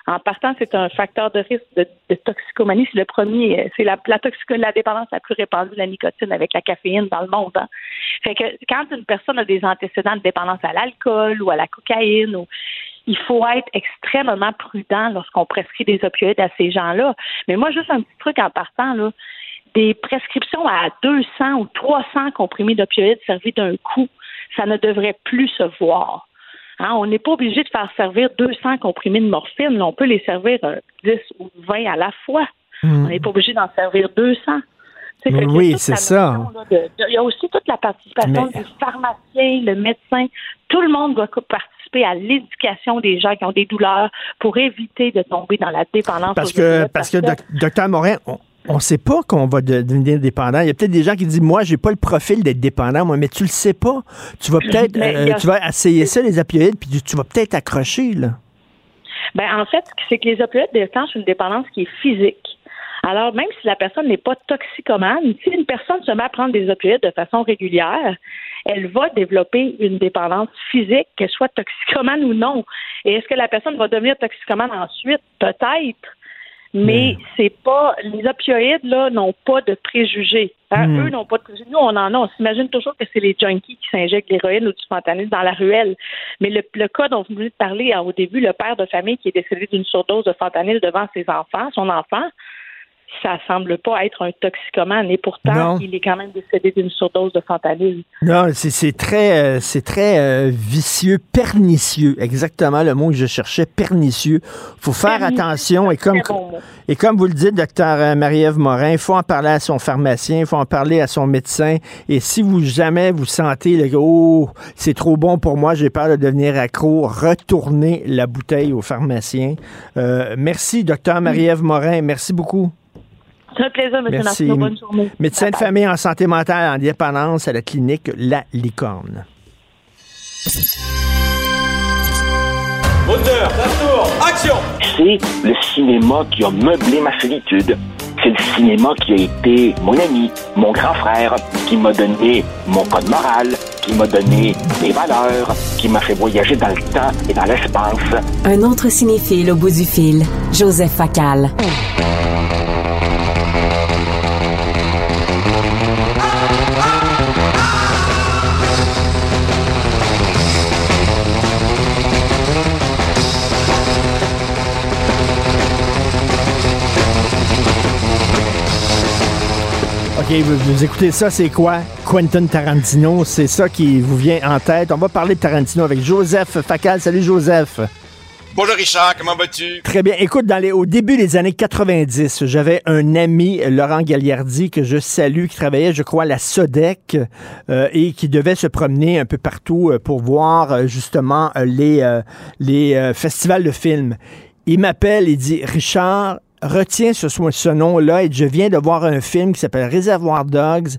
En partant, c'est un facteur de risque de, toxicomanie. C'est le premier, c'est la, la, la dépendance la plus répandue, la nicotine avec la caféine dans le monde. Hein. Fait que quand une personne a des antécédents de dépendance à l'alcool ou à la cocaïne ou il faut être extrêmement prudent lorsqu'on prescrit des opioïdes à ces gens-là. Mais moi, juste un petit truc en partant, là, des prescriptions à 200 ou 300 comprimés d'opioïdes servis d'un coup, ça ne devrait plus se voir. Hein, on n'est pas obligé de faire servir 200 comprimés de morphine. on peut les servir 10 euh, ou 20 à la fois. Hmm. On n'est pas obligé d'en servir 200. Oui, c'est ça. il y a aussi toute la participation du pharmacien, le médecin. Tout le monde doit participer à l'éducation des gens qui ont des douleurs pour éviter de tomber dans la dépendance. Parce que, parce que, docteur Morin, on ne sait pas qu'on va devenir dépendant. Il y a peut-être des gens qui disent Moi, j'ai pas le profil d'être dépendant, moi, mais tu le sais pas. Tu vas peut-être euh, tu vas essayer ça, les opioïdes, puis tu, vas peut-être accrocher, là. Ben, en fait, c'est que les opioïdes déclenchent une dépendance qui est physique. Alors, même si la personne n'est pas toxicomane, si une personne se met à prendre des opioïdes de façon régulière, elle va développer une dépendance physique, qu'elle soit toxicomane ou non. Et est-ce que la personne va devenir toxicomane ensuite? Peut-être. Mais c'est pas les opioïdes là n'ont pas de préjugés. Hein? Hmm. Eux n'ont pas de préjugés. Nous on en a. On s'imagine toujours que c'est les junkies qui s'injectent l'héroïne ou du fentanyl dans la ruelle. Mais le, le cas dont vous venez de parler hein, au début, le père de famille qui est décédé d'une surdose de fentanyl devant ses enfants, son enfant, ça semble pas être un toxicomane et pourtant il est quand même décédé d'une surdose de fentanyl. Non, c'est très euh, c'est très euh, vicieux, pernicieux, exactement le mot que je cherchais, pernicieux. Faut faire attention et comme et comme vous le dites docteur euh, Marie-Ève Morin, il faut en parler à son pharmacien, il faut en parler à son médecin et si vous jamais vous sentez le oh, c'est trop bon pour moi, j'ai peur de devenir accro, retournez la bouteille au pharmacien. merci docteur Marie-Ève Morin, merci beaucoup. C'est un plaisir, M. Merci. Bonne journée. Médecin de famille en santé mentale en dépendance à la clinique La Licorne. Moteur, action! C'est le cinéma qui a meublé ma solitude. C'est le cinéma qui a été mon ami, mon grand frère, qui m'a donné mon code moral, qui m'a donné mes valeurs, qui m'a fait voyager dans le temps et dans l'espace. Un autre cinéphile au bout du fil, Joseph Facal. Vous, vous écoutez ça, c'est quoi? Quentin Tarantino, c'est ça qui vous vient en tête. On va parler de Tarantino avec Joseph Facal. Salut Joseph. Bonjour Richard, comment vas-tu? Très bien. Écoute, dans les, au début des années 90, j'avais un ami, Laurent Gagliardi, que je salue, qui travaillait, je crois, à la Sodec euh, et qui devait se promener un peu partout euh, pour voir euh, justement les, les festivals de films. Il m'appelle et dit, Richard, retiens ce, ce nom-là et je viens de voir un film qui s'appelle Réservoir Dogs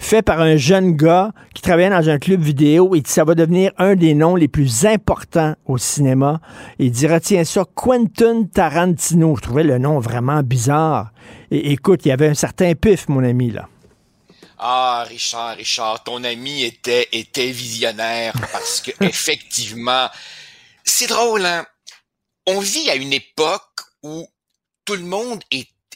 fait par un jeune gars qui travaillait dans un club vidéo et ça va devenir un des noms les plus importants au cinéma. Il dit, retiens ça, Quentin Tarantino. Je trouvais le nom vraiment bizarre. Et écoute, il y avait un certain pif, mon ami, là. Ah, Richard, Richard, ton ami était, était visionnaire parce que, <laughs> effectivement, c'est drôle, hein? On vit à une époque où tout le monde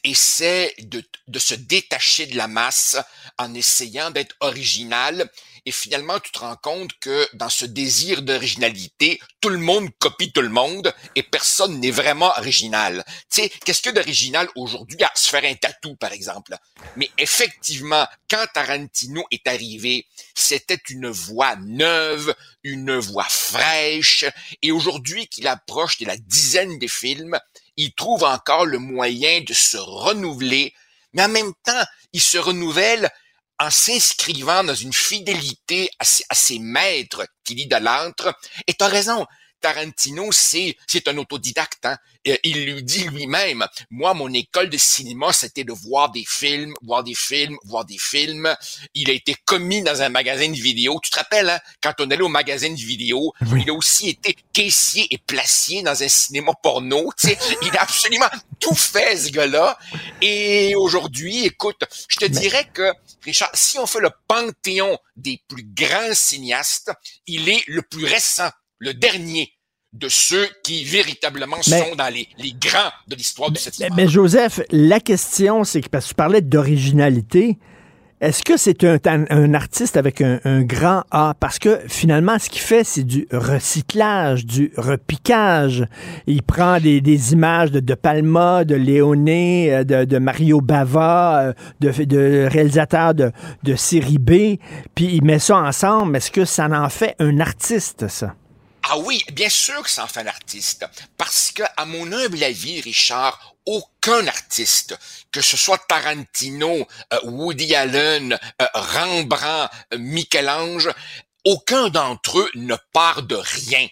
essaie de, de se détacher de la masse en essayant d'être original. Et finalement, tu te rends compte que dans ce désir d'originalité, tout le monde copie tout le monde et personne n'est vraiment original. Tu sais, qu'est-ce que d'original aujourd'hui? À se faire un tatou, par exemple? Mais effectivement, quand Tarantino est arrivé, c'était une voix neuve, une voix fraîche. Et aujourd'hui qu'il approche de la dizaine des films, il trouve encore le moyen de se renouveler, mais en même temps, il se renouvelle en s'inscrivant dans une fidélité à ses, maîtres qu'il idolâtre. Et t'as raison, Tarantino, c'est c'est un autodidacte. Hein? il lui dit lui-même, moi, mon école de cinéma, c'était de voir des films, voir des films, voir des films. Il a été commis dans un magasin de vidéo. Tu te rappelles, hein, quand on allait au magasin de vidéo, il a aussi été caissier et placier dans un cinéma porno. Tu sais, il a absolument tout fait, ce gars-là. Et aujourd'hui, écoute, je te dirais que, Richard, si on fait le panthéon des plus grands cinéastes, il est le plus récent, le dernier de ceux qui véritablement Mais- sont dans les, les grands de l'histoire du 7 Mais, mais Joseph, la question, c'est que parce que tu parlais d'originalité, est-ce que c'est un, un- artiste avec un, un grand A? Parce que finalement, ce qu'il fait, c'est du recyclage, du repiquage. Il prend des, des images de De Palma, de Léoné, euh, de, de Mario Bava, euh, de, de réalisateurs de, de série B, puis il met ça ensemble. Est-ce que ça en fait un artiste, ça? Ah oui, bien sûr que ça en fait un artiste. Parce que, à mon humble avis, Richard, aucun artiste, que ce soit Tarantino, euh, Woody Allen, euh, Rembrandt, euh, Michel-Ange, aucun d'entre eux ne part de rien.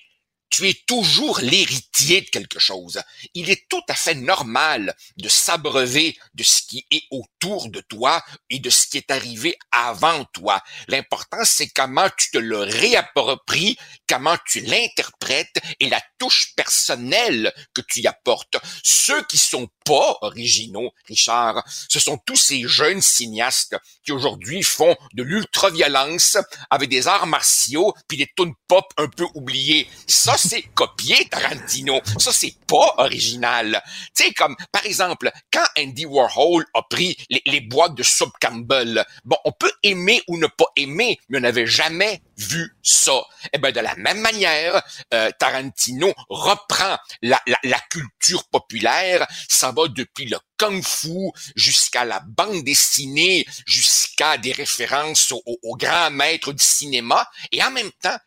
Tu es toujours l'héritier de quelque chose. Il est tout à fait normal de s'abreuver de ce qui est autour de toi et de ce qui est arrivé avant toi. L'important, c'est comment tu te le réappropries, comment tu l'interprètes et la touche personnelle que tu y apportes. Ceux qui sont pas originaux, Richard, ce sont tous ces jeunes cinéastes qui aujourd'hui font de l'ultra-violence avec des arts martiaux puis des tunes pop un peu oubliées. Ça, c'est <laughs> copier Tarantino. Ça, c'est pas original. Tu sais, comme, par exemple, quand Andy Warhol a pris les, les boîtes de soupe Campbell, bon, on peut aimer ou ne pas aimer, mais on n'avait jamais vu ça. Eh ben, de la même manière, euh, Tarantino reprend la, la, la culture populaire. Ça va depuis le kung-fu jusqu'à la bande dessinée, jusqu'à des références aux grands maîtres du cinéma. Et en même temps,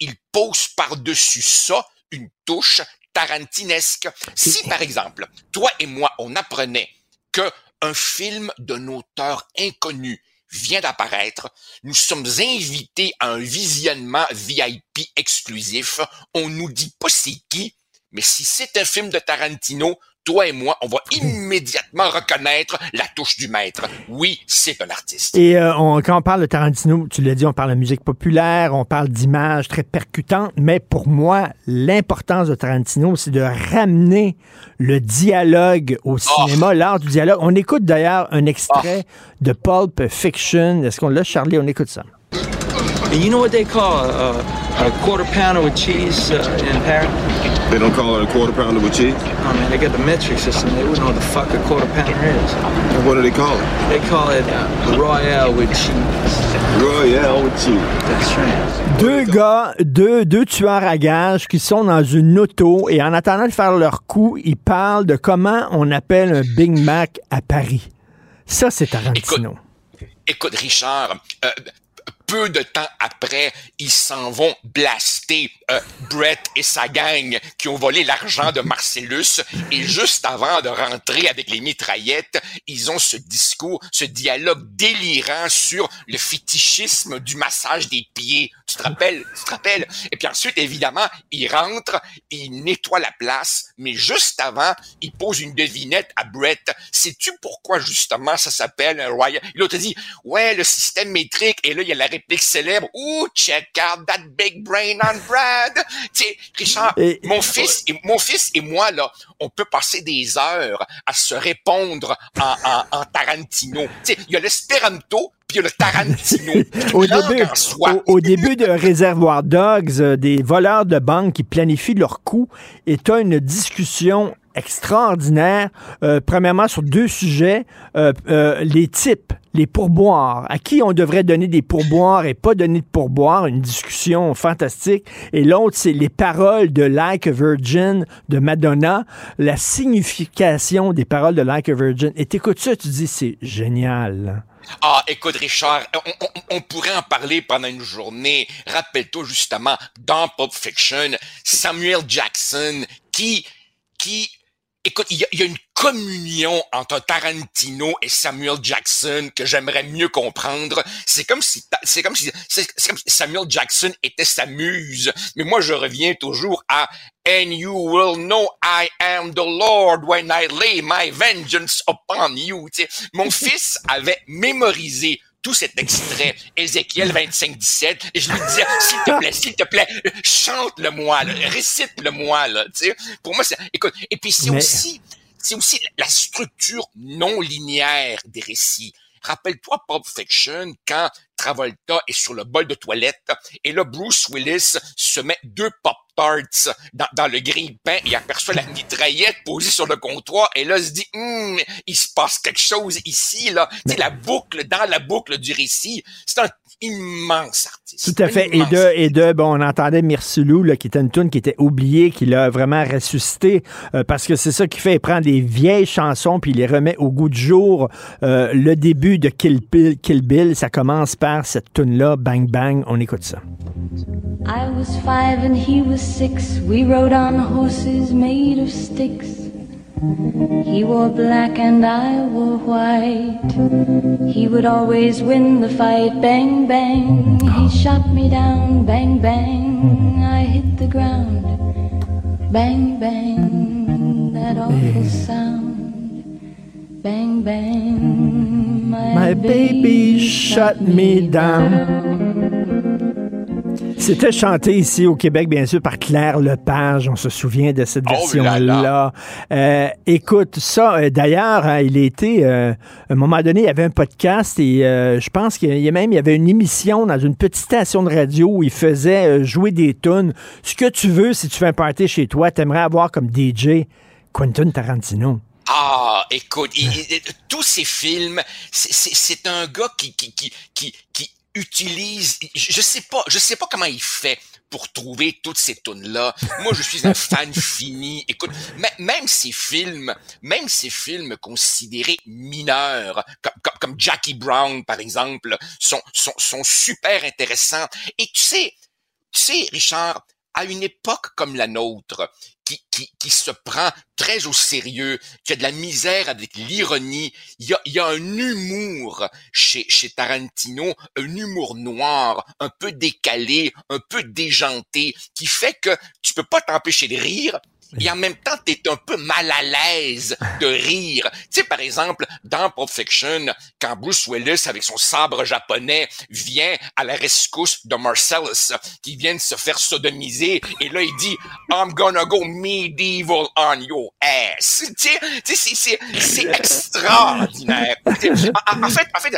il pose par-dessus ça une touche tarantinesque. Si, par exemple, toi et moi, on apprenait que un film d'un auteur inconnu vient d'apparaître, nous sommes invités à un visionnement VIP exclusif, on nous dit pas c'est qui, mais si c'est un film de Tarantino, toi et moi, on va immédiatement reconnaître la touche du maître. Oui, c'est un artiste. Et euh, on- quand on parle de Tarantino, tu l'as dit, on parle de musique populaire, on parle d'images très percutantes, mais pour moi, l'importance de Tarantino, c'est de ramener le dialogue au cinéma, l'art du dialogue. On écoute d'ailleurs un extrait de Pulp Fiction. Est-ce qu'on l'a, Charlie? On écoute ça. And you know what they call a, a, a quarter pounder with cheese uh, in Paris? They don't call it a quarter pounder with cheese? Oh man, they got the metric system. They wouldn't know what the fuck a quarter pounder is. And what do they call it? They call it uh, Royale with cheese. Royale with cheese. That's right. Deux gars, deux, deux tueurs à gages qui sont dans une auto et en attendant de faire leur coup, ils parlent de comment on appelle un Big Mac à Paris. Ça, c'est Tarantino. écoute, Richard, euh, peu de temps après, ils s'en vont blaster euh, Brett et sa gang qui ont volé l'argent de Marcellus. Et juste avant de rentrer avec les mitraillettes, ils ont ce discours, ce dialogue délirant sur le fétichisme du massage des pieds. Tu te rappelles? Tu te rappelles? Et puis ensuite, évidemment, ils rentrent, ils nettoient la place, mais juste avant, ils posent une devinette à Brett. Sais-tu pourquoi justement ça s'appelle un royal? L'autre dit, ouais, le système métrique. Et là, il y a la réplique célèbre. Ouh, check out that big brain on Brad. tu sais, Richard, Et- mon fils et mon fils et moi là, on peut passer des heures à se répondre en, en, en Tarantino. Tu sais, il y a l'espéranto puis il y a le Tarantino. <laughs> Au début, en soi. au, au début de Réservoir Dogs, euh, des voleurs de banque qui planifient leurs coups et tu as une discussion extraordinaire, euh, premièrement sur deux sujets, euh, euh, les types, les pourboires, à qui on devrait donner des pourboires et pas donner de pourboires, une discussion fantastique. Et l'autre, c'est les paroles de Like a Virgin de Madonna, la signification des paroles de Like a Virgin. Et t'écoutes ça, tu dis, c'est génial. Ah, écoute, Richard, on, pourrait en parler pendant une journée. Rappelle-toi justement, dans Pulp Fiction, Samuel Jackson, qui, qui, écoute, il y a une communion entre Tarantino et Samuel Jackson que j'aimerais mieux comprendre. C'est comme si, c'est comme si, c'est comme si Samuel Jackson était sa muse. Mais moi, je reviens toujours à And you will know I am the Lord when I lay my vengeance upon you. Mon <laughs> fils avait mémorisé tout cet extrait, Ézéchiel 25, 17, et je lui disais, s'il te plaît, s'il te plaît, chante-le-moi, récite-le-moi, là, tu sais. Pour moi, c'est, écoute, et puis c'est Mais- aussi, c'est aussi la structure non linéaire des récits. Rappelle-toi Pulp Fiction quand Travolta est sur le bol de toilette et là Bruce Willis se met deux pop dans, dans le grille-pain et aperçoit la mitraillette posée sur le comptoir et là se dit Hum, il se passe quelque chose ici là, tu sais la boucle dans la boucle du récit, c'est un immense artiste. Tout à fait. Et de, et de, bon, on entendait Mirsulou, là, qui était une tune qui était oubliée, qui l'a vraiment ressuscité, euh, parce que c'est ça qui fait. Il prend des vieilles chansons, puis il les remet au goût du jour. Euh, le début de Kill Bill, Kill Bill, ça commence par cette tune-là, Bang Bang. On écoute ça. I was five and he was six. We rode on horses made of sticks. He wore black and I wore white. He would always win the fight. Bang, bang. He shot me down. Bang, bang. I hit the ground. Bang, bang. That awful sound. Bang, bang. My baby shut me down. C'était chanté ici au Québec, bien sûr, par Claire Lepage. On se souvient de cette Oh là version-là. là. Euh, écoute, ça, euh, d'ailleurs, hein, il était, euh, à un moment donné, il y avait un podcast et euh, je pense qu'il y a même, il y avait une émission dans une petite station de radio où il faisait euh, jouer des tunes. Ce que tu veux, si tu fais un party chez toi, t'aimerais avoir comme DJ Quentin Tarantino. Ah, écoute, il- il- tous ces films, c'est- un gars qui, qui, qui, qui utilise, je sais pas, je sais pas comment il fait pour trouver toutes ces tunes-là. Moi, je suis un fan <laughs> fini. Écoute, même ces films, même ces films considérés mineurs, comme, comme, comme Jackie Brown, par exemple, sont, sont, sont super intéressants. Et tu sais, tu sais, Richard, à une époque comme la nôtre, qui, qui, qui se prend très au sérieux, qui a de la misère avec l'ironie, il y a, y a un humour chez, chez Tarantino, un humour noir, un peu décalé, un peu déjanté, qui fait que tu peux pas t'empêcher de rire, et en même temps, tu es un peu mal à l'aise de rire. Tu sais, par exemple, dans Pulp Fiction, quand Bruce Willis, avec son sabre japonais, vient à la rescousse de Marcellus, qui vient de se faire sodomiser, et là, il dit « I'm gonna go medieval on your ass ». Tu sais, c'est- c'est c'est <laughs> extraordinaire. En, en fait, en fait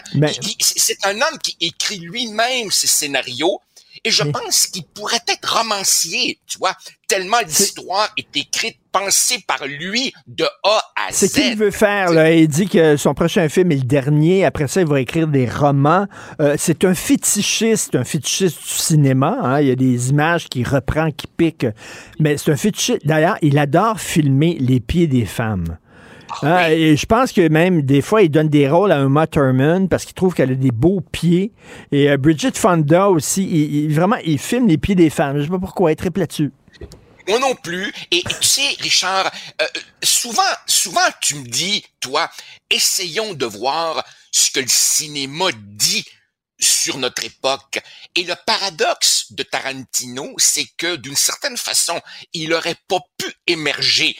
c'est un homme qui écrit lui-même ses scénarios, et je pense qu'il pourrait être romancier, tu vois, tellement l'histoire est écrite, pensée par lui de A à Z. C'est qu'il veut faire. Là. Il dit que son prochain film est le dernier. Après ça, il va écrire des romans. Euh, c'est un fétichiste, un fétichiste du cinéma. hein. Il y a des images qu'il reprend, qui piquent. Mais c'est un fétichiste. D'ailleurs, il adore filmer les pieds des femmes. Hein, et je pense que même des fois, il donne des rôles à Uma Thurman parce qu'il trouve qu'elle a des beaux pieds. Et euh, Bridget Fonda aussi, il, il- vraiment, il filme les pieds des femmes. Je sais pas pourquoi, elle est très là-dessus. Moi non plus. Et, et tu sais, Richard, euh, souvent, souvent tu me dis, toi, essayons de voir ce que le cinéma dit sur notre époque. Et le paradoxe de Tarantino, c'est que d'une certaine façon, il aurait pas pu émerger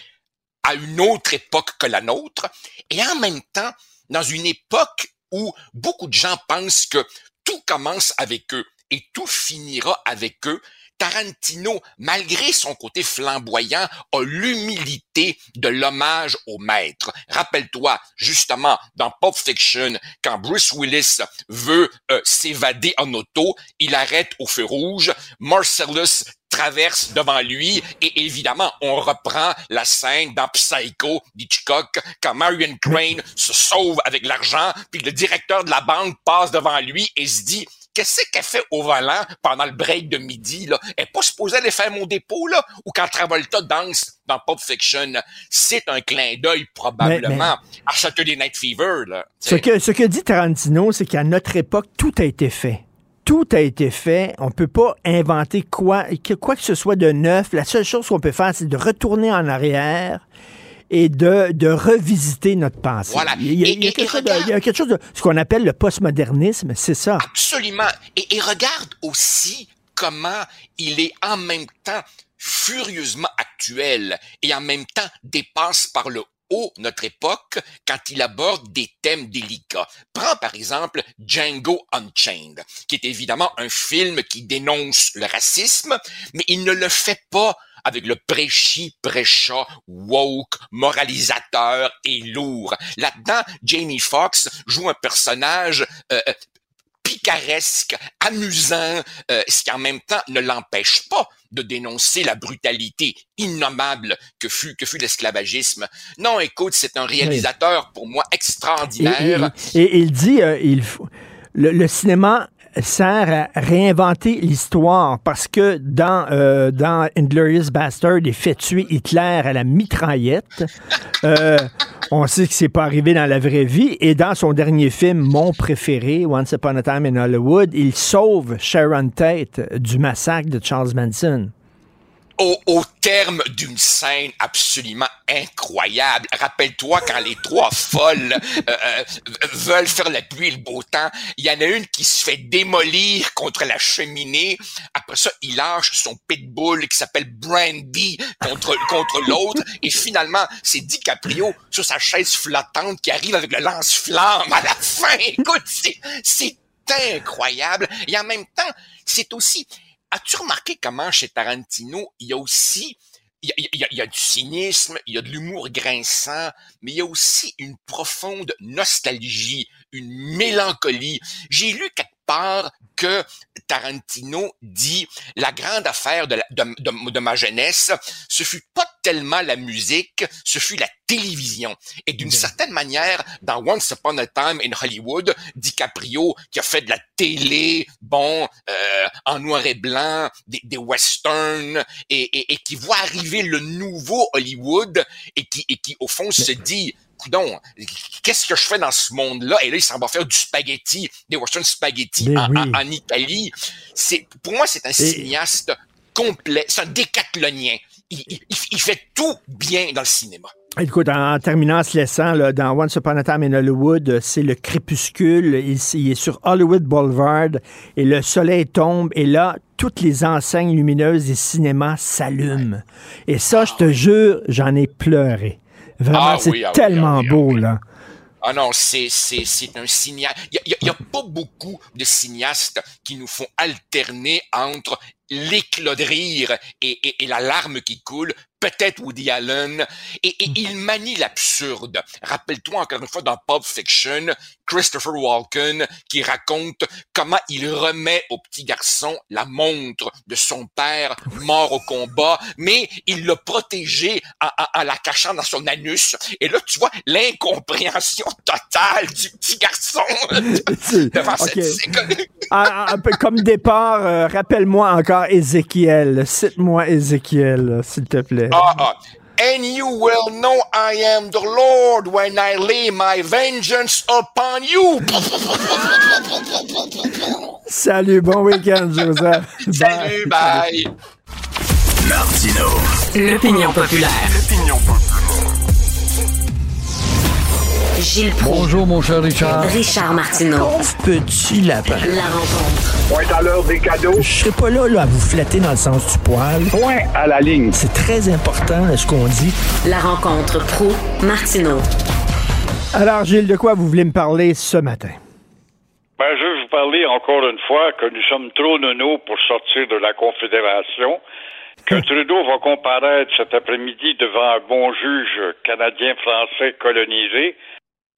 à une autre époque que la nôtre, et en même temps, dans une époque où beaucoup de gens pensent que tout commence avec eux et tout finira avec eux, Tarantino, malgré son côté flamboyant, a l'humilité de l'hommage au maître. Rappelle-toi, justement, dans Pulp Fiction, quand Bruce Willis veut euh, s'évader en auto, il arrête au feu rouge, Marcellus traverse devant lui et évidemment on reprend la scène dans Psycho d'Hitchcock quand Marion Crane se sauve avec l'argent puis le directeur de la banque passe devant lui et se dit Qu'est-ce qu'elle fait au volant pendant le break de midi, là? Elle est pas supposée aller faire mon dépôt, là? Ou quand Travolta danse dans Pulp Fiction, c'est un clin d'œil, probablement, Mais- mais- à Saturday Night Fever, là. Ce que, ce que dit Tarantino, c'est qu'à notre époque, tout a été fait. Tout a été fait. On peut pas inventer quoi, que, quoi que ce soit de neuf. La seule chose qu'on peut faire, c'est de retourner en arrière et de, de revisiter notre passé. Voilà. Il, y a, Et- il y a et- quelque, chose de, il y a quelque chose de ce qu'on appelle le postmodernisme, c'est ça. Absolument. Et, et regarde aussi comment il est en même temps furieusement actuel et en même temps dépasse par le haut notre époque quand il aborde des thèmes délicats. Prends par exemple Django Unchained, qui est évidemment un film qui dénonce le racisme, mais il ne le fait pas avec le prêchi, prêcha, woke, moralisateur et lourd. Là-dedans, Jamie Foxx joue un personnage euh, euh, picaresque, amusant, euh, ce qui en même temps ne l'empêche pas de dénoncer la brutalité innommable que fut que fut l'esclavagisme. Non, écoute, c'est un réalisateur pour moi Et, extraordinaire. et- et il dit, euh, il faut- le, le cinéma sert à réinventer l'histoire parce que dans, euh, dans Inglorious Bastard, il fait tuer Hitler à la mitraillette. Euh, on sait que c'est pas arrivé dans la vraie vie. Et dans son dernier film, mon préféré, Once Upon a Time in Hollywood, il sauve Sharon Tate du massacre de Charles Manson. Au, au terme d'une scène absolument incroyable. Rappelle-toi quand les trois folles euh, euh, veulent faire la pluie et le beau temps, il y en a une qui se fait démolir contre la cheminée. Après ça, il lâche son pitbull qui s'appelle Brandy contre, contre l'autre. Et finalement, c'est DiCaprio sur sa chaise flottante qui arrive avec le lance-flamme à la fin. Écoute, c'est, c'est incroyable. Et en même temps, c'est aussi, As-tu remarqué comment chez Tarantino, il y a aussi, y a du cynisme, il y a de l'humour grinçant, mais il y a aussi une profonde nostalgie, une mélancolie? J'ai lu quelque part que Tarantino dit la grande affaire de, la- de, de- de ma jeunesse, ce fut pas tellement la musique, ce fut la télévision. Et d'une certaine manière, dans Once Upon a Time in Hollywood, DiCaprio, qui a fait de la télé, bon, euh, en noir et blanc, des, des westerns, et, et, et qui voit arriver le nouveau Hollywood, et qui, et qui au fond se dit, coudon, qu'est-ce que je fais dans ce monde-là? Et là, il s'en va faire du spaghetti, des western spaghetti en, oui. en- en Italie. C'est, pour moi, c'est un cinéaste complet, c'est un décathlonien. Il, il- il fait tout bien dans le cinéma. Écoute, en, en terminant, en se laissant, là, dans Once Upon a Time in Hollywood, c'est le crépuscule. Il, il est sur Hollywood Boulevard et le soleil tombe et là, toutes les enseignes lumineuses des cinémas s'allument. Et ça, je te jure, j'en ai pleuré. Vraiment, Ah c'est oui, ah tellement ah oui, ah beau, là. Ah non, c'est, c'est, c'est un cinéaste. Il n'y a, a pas beaucoup de cinéastes qui nous font alterner entre l'éclat de rire et, et- et la larme qui coule. Peut-être Woody Allen. Et, et il manie l'absurde. Rappelle-toi encore une fois dans Pulp Fiction, Christopher Walken qui raconte comment il remet au petit garçon la montre de son père mort au combat, mais il l'a protégé en, en- en la cachant dans son anus. Et là, tu vois l'incompréhension totale du petit garçon <laughs> devant OK. cette scène. Ah, un peu comme départ, euh, rappelle-moi encore Ézéchiel. Cite-moi Ézéchiel, s'il te plaît. Ah, ah. And you will know I am the Lord when I lay my vengeance upon you. <laughs> Salut, bon week-end, Joseph. <laughs> Salut, bye. Martino. L'opinion populaire. Gilles Proulx. Bonjour, mon cher Richard. Richard Martineau. Petit lapin. La rencontre. Point à l'heure des cadeaux. Je serai pas là, là à vous flatter dans le sens du poil. Point à la ligne. C'est très important, ce qu'on dit. La rencontre pro martineau Alors, Gilles, de quoi vous voulez me parler ce matin? Ben, je vais vous parler encore une fois que nous sommes trop nono pour sortir de la Confédération, que <laughs> Trudeau va comparaître cet après-midi devant un bon juge canadien-français colonisé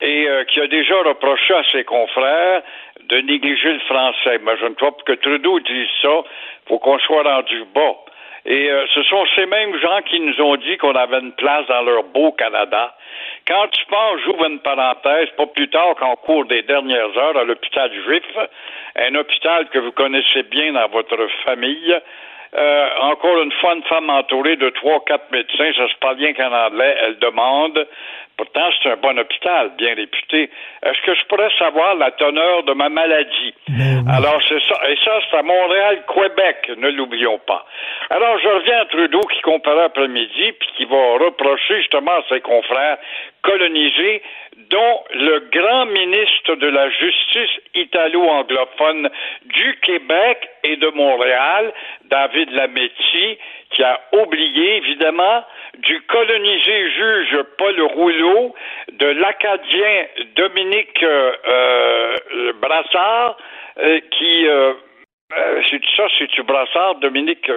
et euh, qui a déjà reproché à ses confrères de négliger le français. Imagine-toi, pour que Trudeau dise ça, faut qu'on soit rendu bas. Et euh, ce sont ces mêmes gens qui nous ont dit qu'on avait une place dans leur beau Canada. Quand tu penses, j'ouvre une parenthèse, pas plus tard qu'en cours des dernières heures à l'hôpital juif, un hôpital que vous connaissez bien dans votre famille, euh, encore une fois, une femme entourée de trois, quatre médecins, ça se parle bien qu'en anglais, elle demande Pourtant, c'est un bon hôpital, bien réputé. Est-ce que je pourrais savoir la teneur de ma maladie? Alors, c'est ça. Et ça, c'est à Montréal, Québec, ne l'oublions pas. Alors, je reviens à Trudeau qui comparait après-midi, puis qui va reprocher justement à ses confrères colonisés, dont le grand ministre de la Justice italo-anglophone du Québec et de Montréal, David Lametti, qui a oublié, évidemment, du colonisé juge Paul Rouleau, de l'Acadien Dominique euh, euh, Brassard, euh, qui... Euh, c'est ça, c'est du Brassard, Dominique,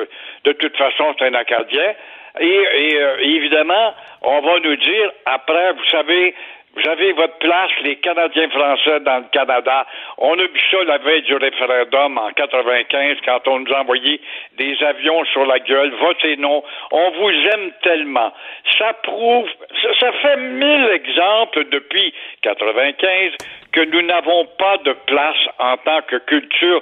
de toute façon, c'est un Acadien. Et, évidemment, on va nous dire, après, vous savez, vous avez votre place, les Canadiens français dans le Canada. On a vu ça la veille du référendum en 95 quand on nous a envoyé des avions sur la gueule. Votez non. On vous aime tellement. Ça prouve, ça, ça fait mille exemples depuis 95 que nous n'avons pas de place en tant que culture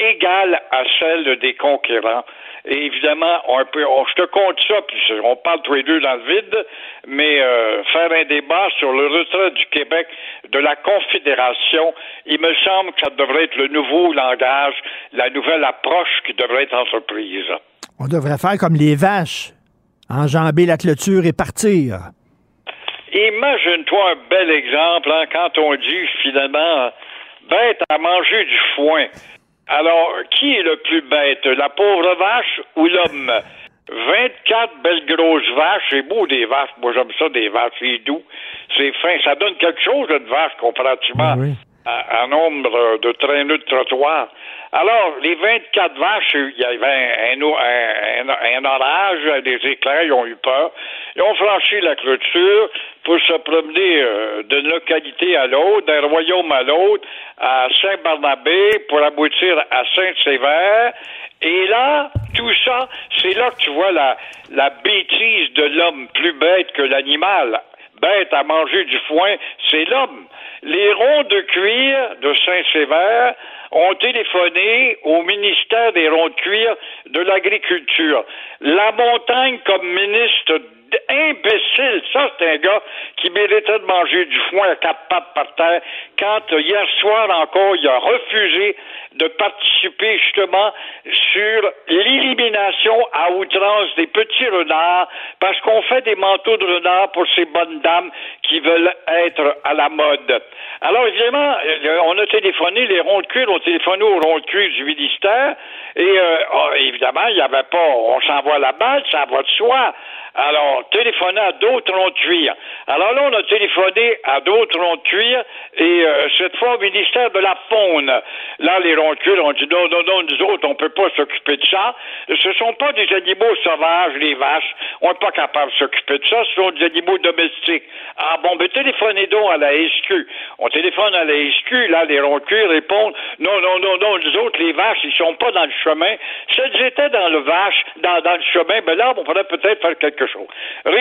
égale à celle des conquérants. Et évidemment, on peut, on, je te compte ça, puis on parle tous les deux dans le vide, mais euh, faire un débat sur le retrait du Québec de la Confédération, il me semble que ça devrait être le nouveau langage, la nouvelle approche qui devrait être entreprise. On devrait faire comme les vaches, enjamber la clôture et partir. Imagine-toi un bel exemple hein, quand on dit finalement bête à manger du foin. Alors, qui est le plus bête, la pauvre vache ou l'homme? 24 belles grosses vaches, c'est beau des vaches. Moi, j'aime ça, des vaches. C'est doux, c'est fin. Ça donne quelque chose, une vache, comparativement à, à nombre de traîneaux de trottoir. Alors, les 24 vaches, il y avait un, un, un, un orage, des éclairs, ils ont eu peur. Ils ont franchi la clôture pour se promener euh, d'une localité à l'autre, d'un royaume à l'autre, à Saint-Barnabé, pour aboutir à Saint-Sévère. Et là, tout ça, c'est là que tu vois la, la bêtise de l'homme plus bête que l'animal. À manger du foin, c'est l'homme. Les ronds de cuir de Saint-Sévère ont téléphoné au ministère des ronds de cuir de l'Agriculture. La montagne comme ministre imbécile. Ça, c'est un gars qui méritait de manger du foin à quatre pattes par terre. Quand euh, hier soir encore, il a refusé de participer justement sur l'élimination à outrance des petits renards parce qu'on fait des manteaux de renard pour ces bonnes dames qui veulent être à la mode. Alors évidemment, euh, on a téléphoné, les ronds de cuir ont téléphoné aux ronds de cuir du ministère et euh, oh, évidemment, il n'y avait pas, on s'envoie la balle, ça va de soi. Alors, téléphoner à d'autres ronds de. Alors là, on a téléphoné à d'autres ronds de et euh, cette fois au ministère de la Faune. Là, les ronds de cuir ont dit non, non, non, nous autres, on peut pas s'occuper de ça. Ce sont pas des animaux sauvages, les vaches. On n'est pas capable de s'occuper de ça. Ce sont des animaux domestiques. Ah bon, ben téléphonez donc à la SQ. On téléphone à la SQ, là, les ronds de répondent non, non, non, non, nous autres, les vaches, ils sont pas dans le chemin. Si elles étaient dans le vache, dans, dans le chemin, ben là, on pourrait peut-être faire quelque chose.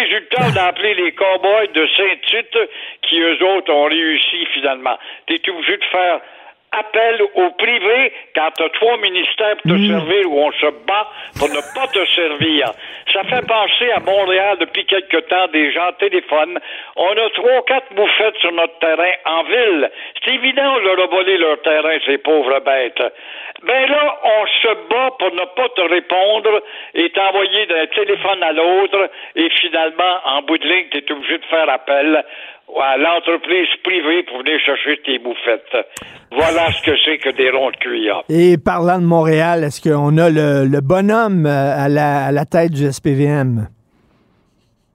Résultat, on a appelé les cowboys de Saint-Tite, qui eux autres ont réussi finalement. T'es obligé de faire appel au privé quand tu as trois ministères pour te servir où on se bat pour ne pas te servir. Ça fait penser à Montréal depuis quelque temps, des gens téléphonent. On a trois, quatre bouffettes sur notre terrain en ville. C'est évident, on leur a volé leur terrain, ces pauvres bêtes. Ben là, on se bat pour ne pas te répondre et t'envoyer d'un téléphone à l'autre et finalement, en bout de ligne, tu es obligé de faire appel à l'entreprise privée pour venir chercher tes bouffettes. Voilà ce que c'est que des ronds de cuillère. Et parlant de Montréal, est-ce qu'on a le, le bonhomme euh, à la, à la tête du SPVM?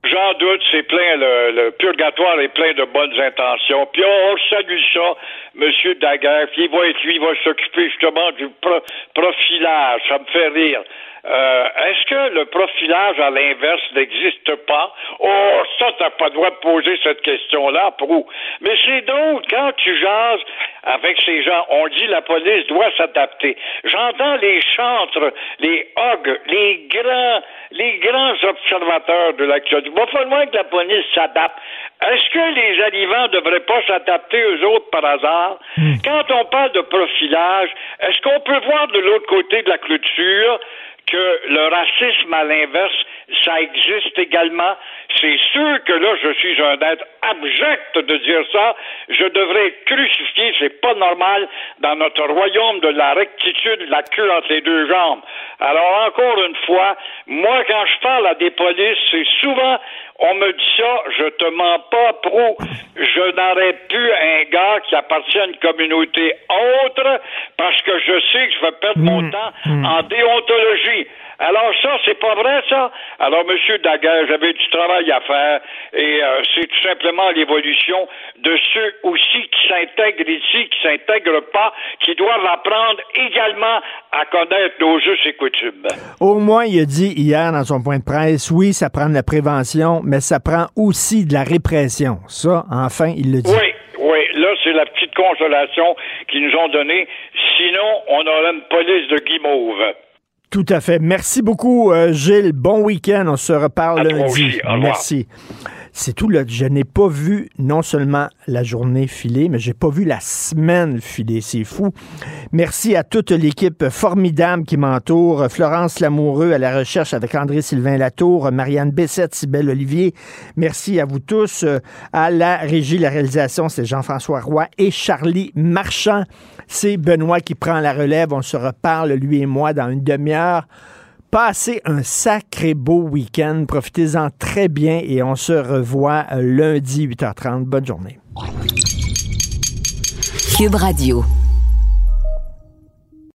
J'en doute, c'est plein, le, le, purgatoire est plein de bonnes intentions. Puis on, on salue ça, M. Daguerre, puis il va être lui, il va s'occuper justement du pro, profilage. Ça me fait rire. Euh, Est-ce que le profilage à l'inverse n'existe pas? Oh, ça, t'as pas le droit de poser cette question-là, Prou. Mais c'est donc, quand tu jases avec ces gens, on dit la police doit s'adapter. J'entends les chantres, les hogs, les grands, les grands observateurs de l'actualité. Il va falloir que la police s'adapte. Est-ce que les arrivants ne devraient pas s'adapter aux autres par hasard? Quand on parle de profilage, est-ce qu'on peut voir de l'autre côté de la clôture que le racisme à l'inverse, ça existe également. C'est sûr que là, je suis un être abject de dire ça. Je devrais être crucifié. C'est pas normal dans notre royaume de la rectitude, la queue entre les deux jambes. Alors, encore une fois, moi, quand je parle à des polices, c'est souvent, on me dit ça, je te mens pas, pro. Je n'aurais plus un gars qui appartient à une communauté autre parce que je sais que je vais perdre mon temps en déontologie. Alors ça, c'est pas vrai, ça? Alors, Monsieur Daguerre, j'avais du travail à faire et euh, c'est tout simplement l'évolution de ceux aussi qui s'intègrent ici, qui s'intègrent pas, qui doivent apprendre également à connaître nos us et coutumes. Au moins, il a dit hier dans son point de presse, oui, ça prend de la prévention, mais ça prend aussi de la répression. Ça, enfin, il le dit. Oui, oui, là, c'est la petite consolation qu'ils nous ont donnée. Sinon, on aurait une police de guimauve. Tout à fait. Merci beaucoup, euh, Gilles. Bon week-end. On se reparle lundi. Merci. C'est tout. Là. Je n'ai pas vu non seulement la journée filer, mais j'ai pas vu la semaine filer. C'est fou. Merci à toute l'équipe formidable qui m'entoure. Florence Lamoureux à la recherche avec André-Sylvain Latour, Marianne Bessette, Sybelle Olivier. Merci à vous tous. Euh, À la régie, la réalisation, c'est Jean-François Roy et Charlie Marchand. C'est Benoît qui prend la relève. On se reparle, lui et moi, dans une demi-heure. Passez un sacré beau week-end. Profitez-en très bien et on se revoit euh, lundi 8h30. Bonne journée. Cube Radio.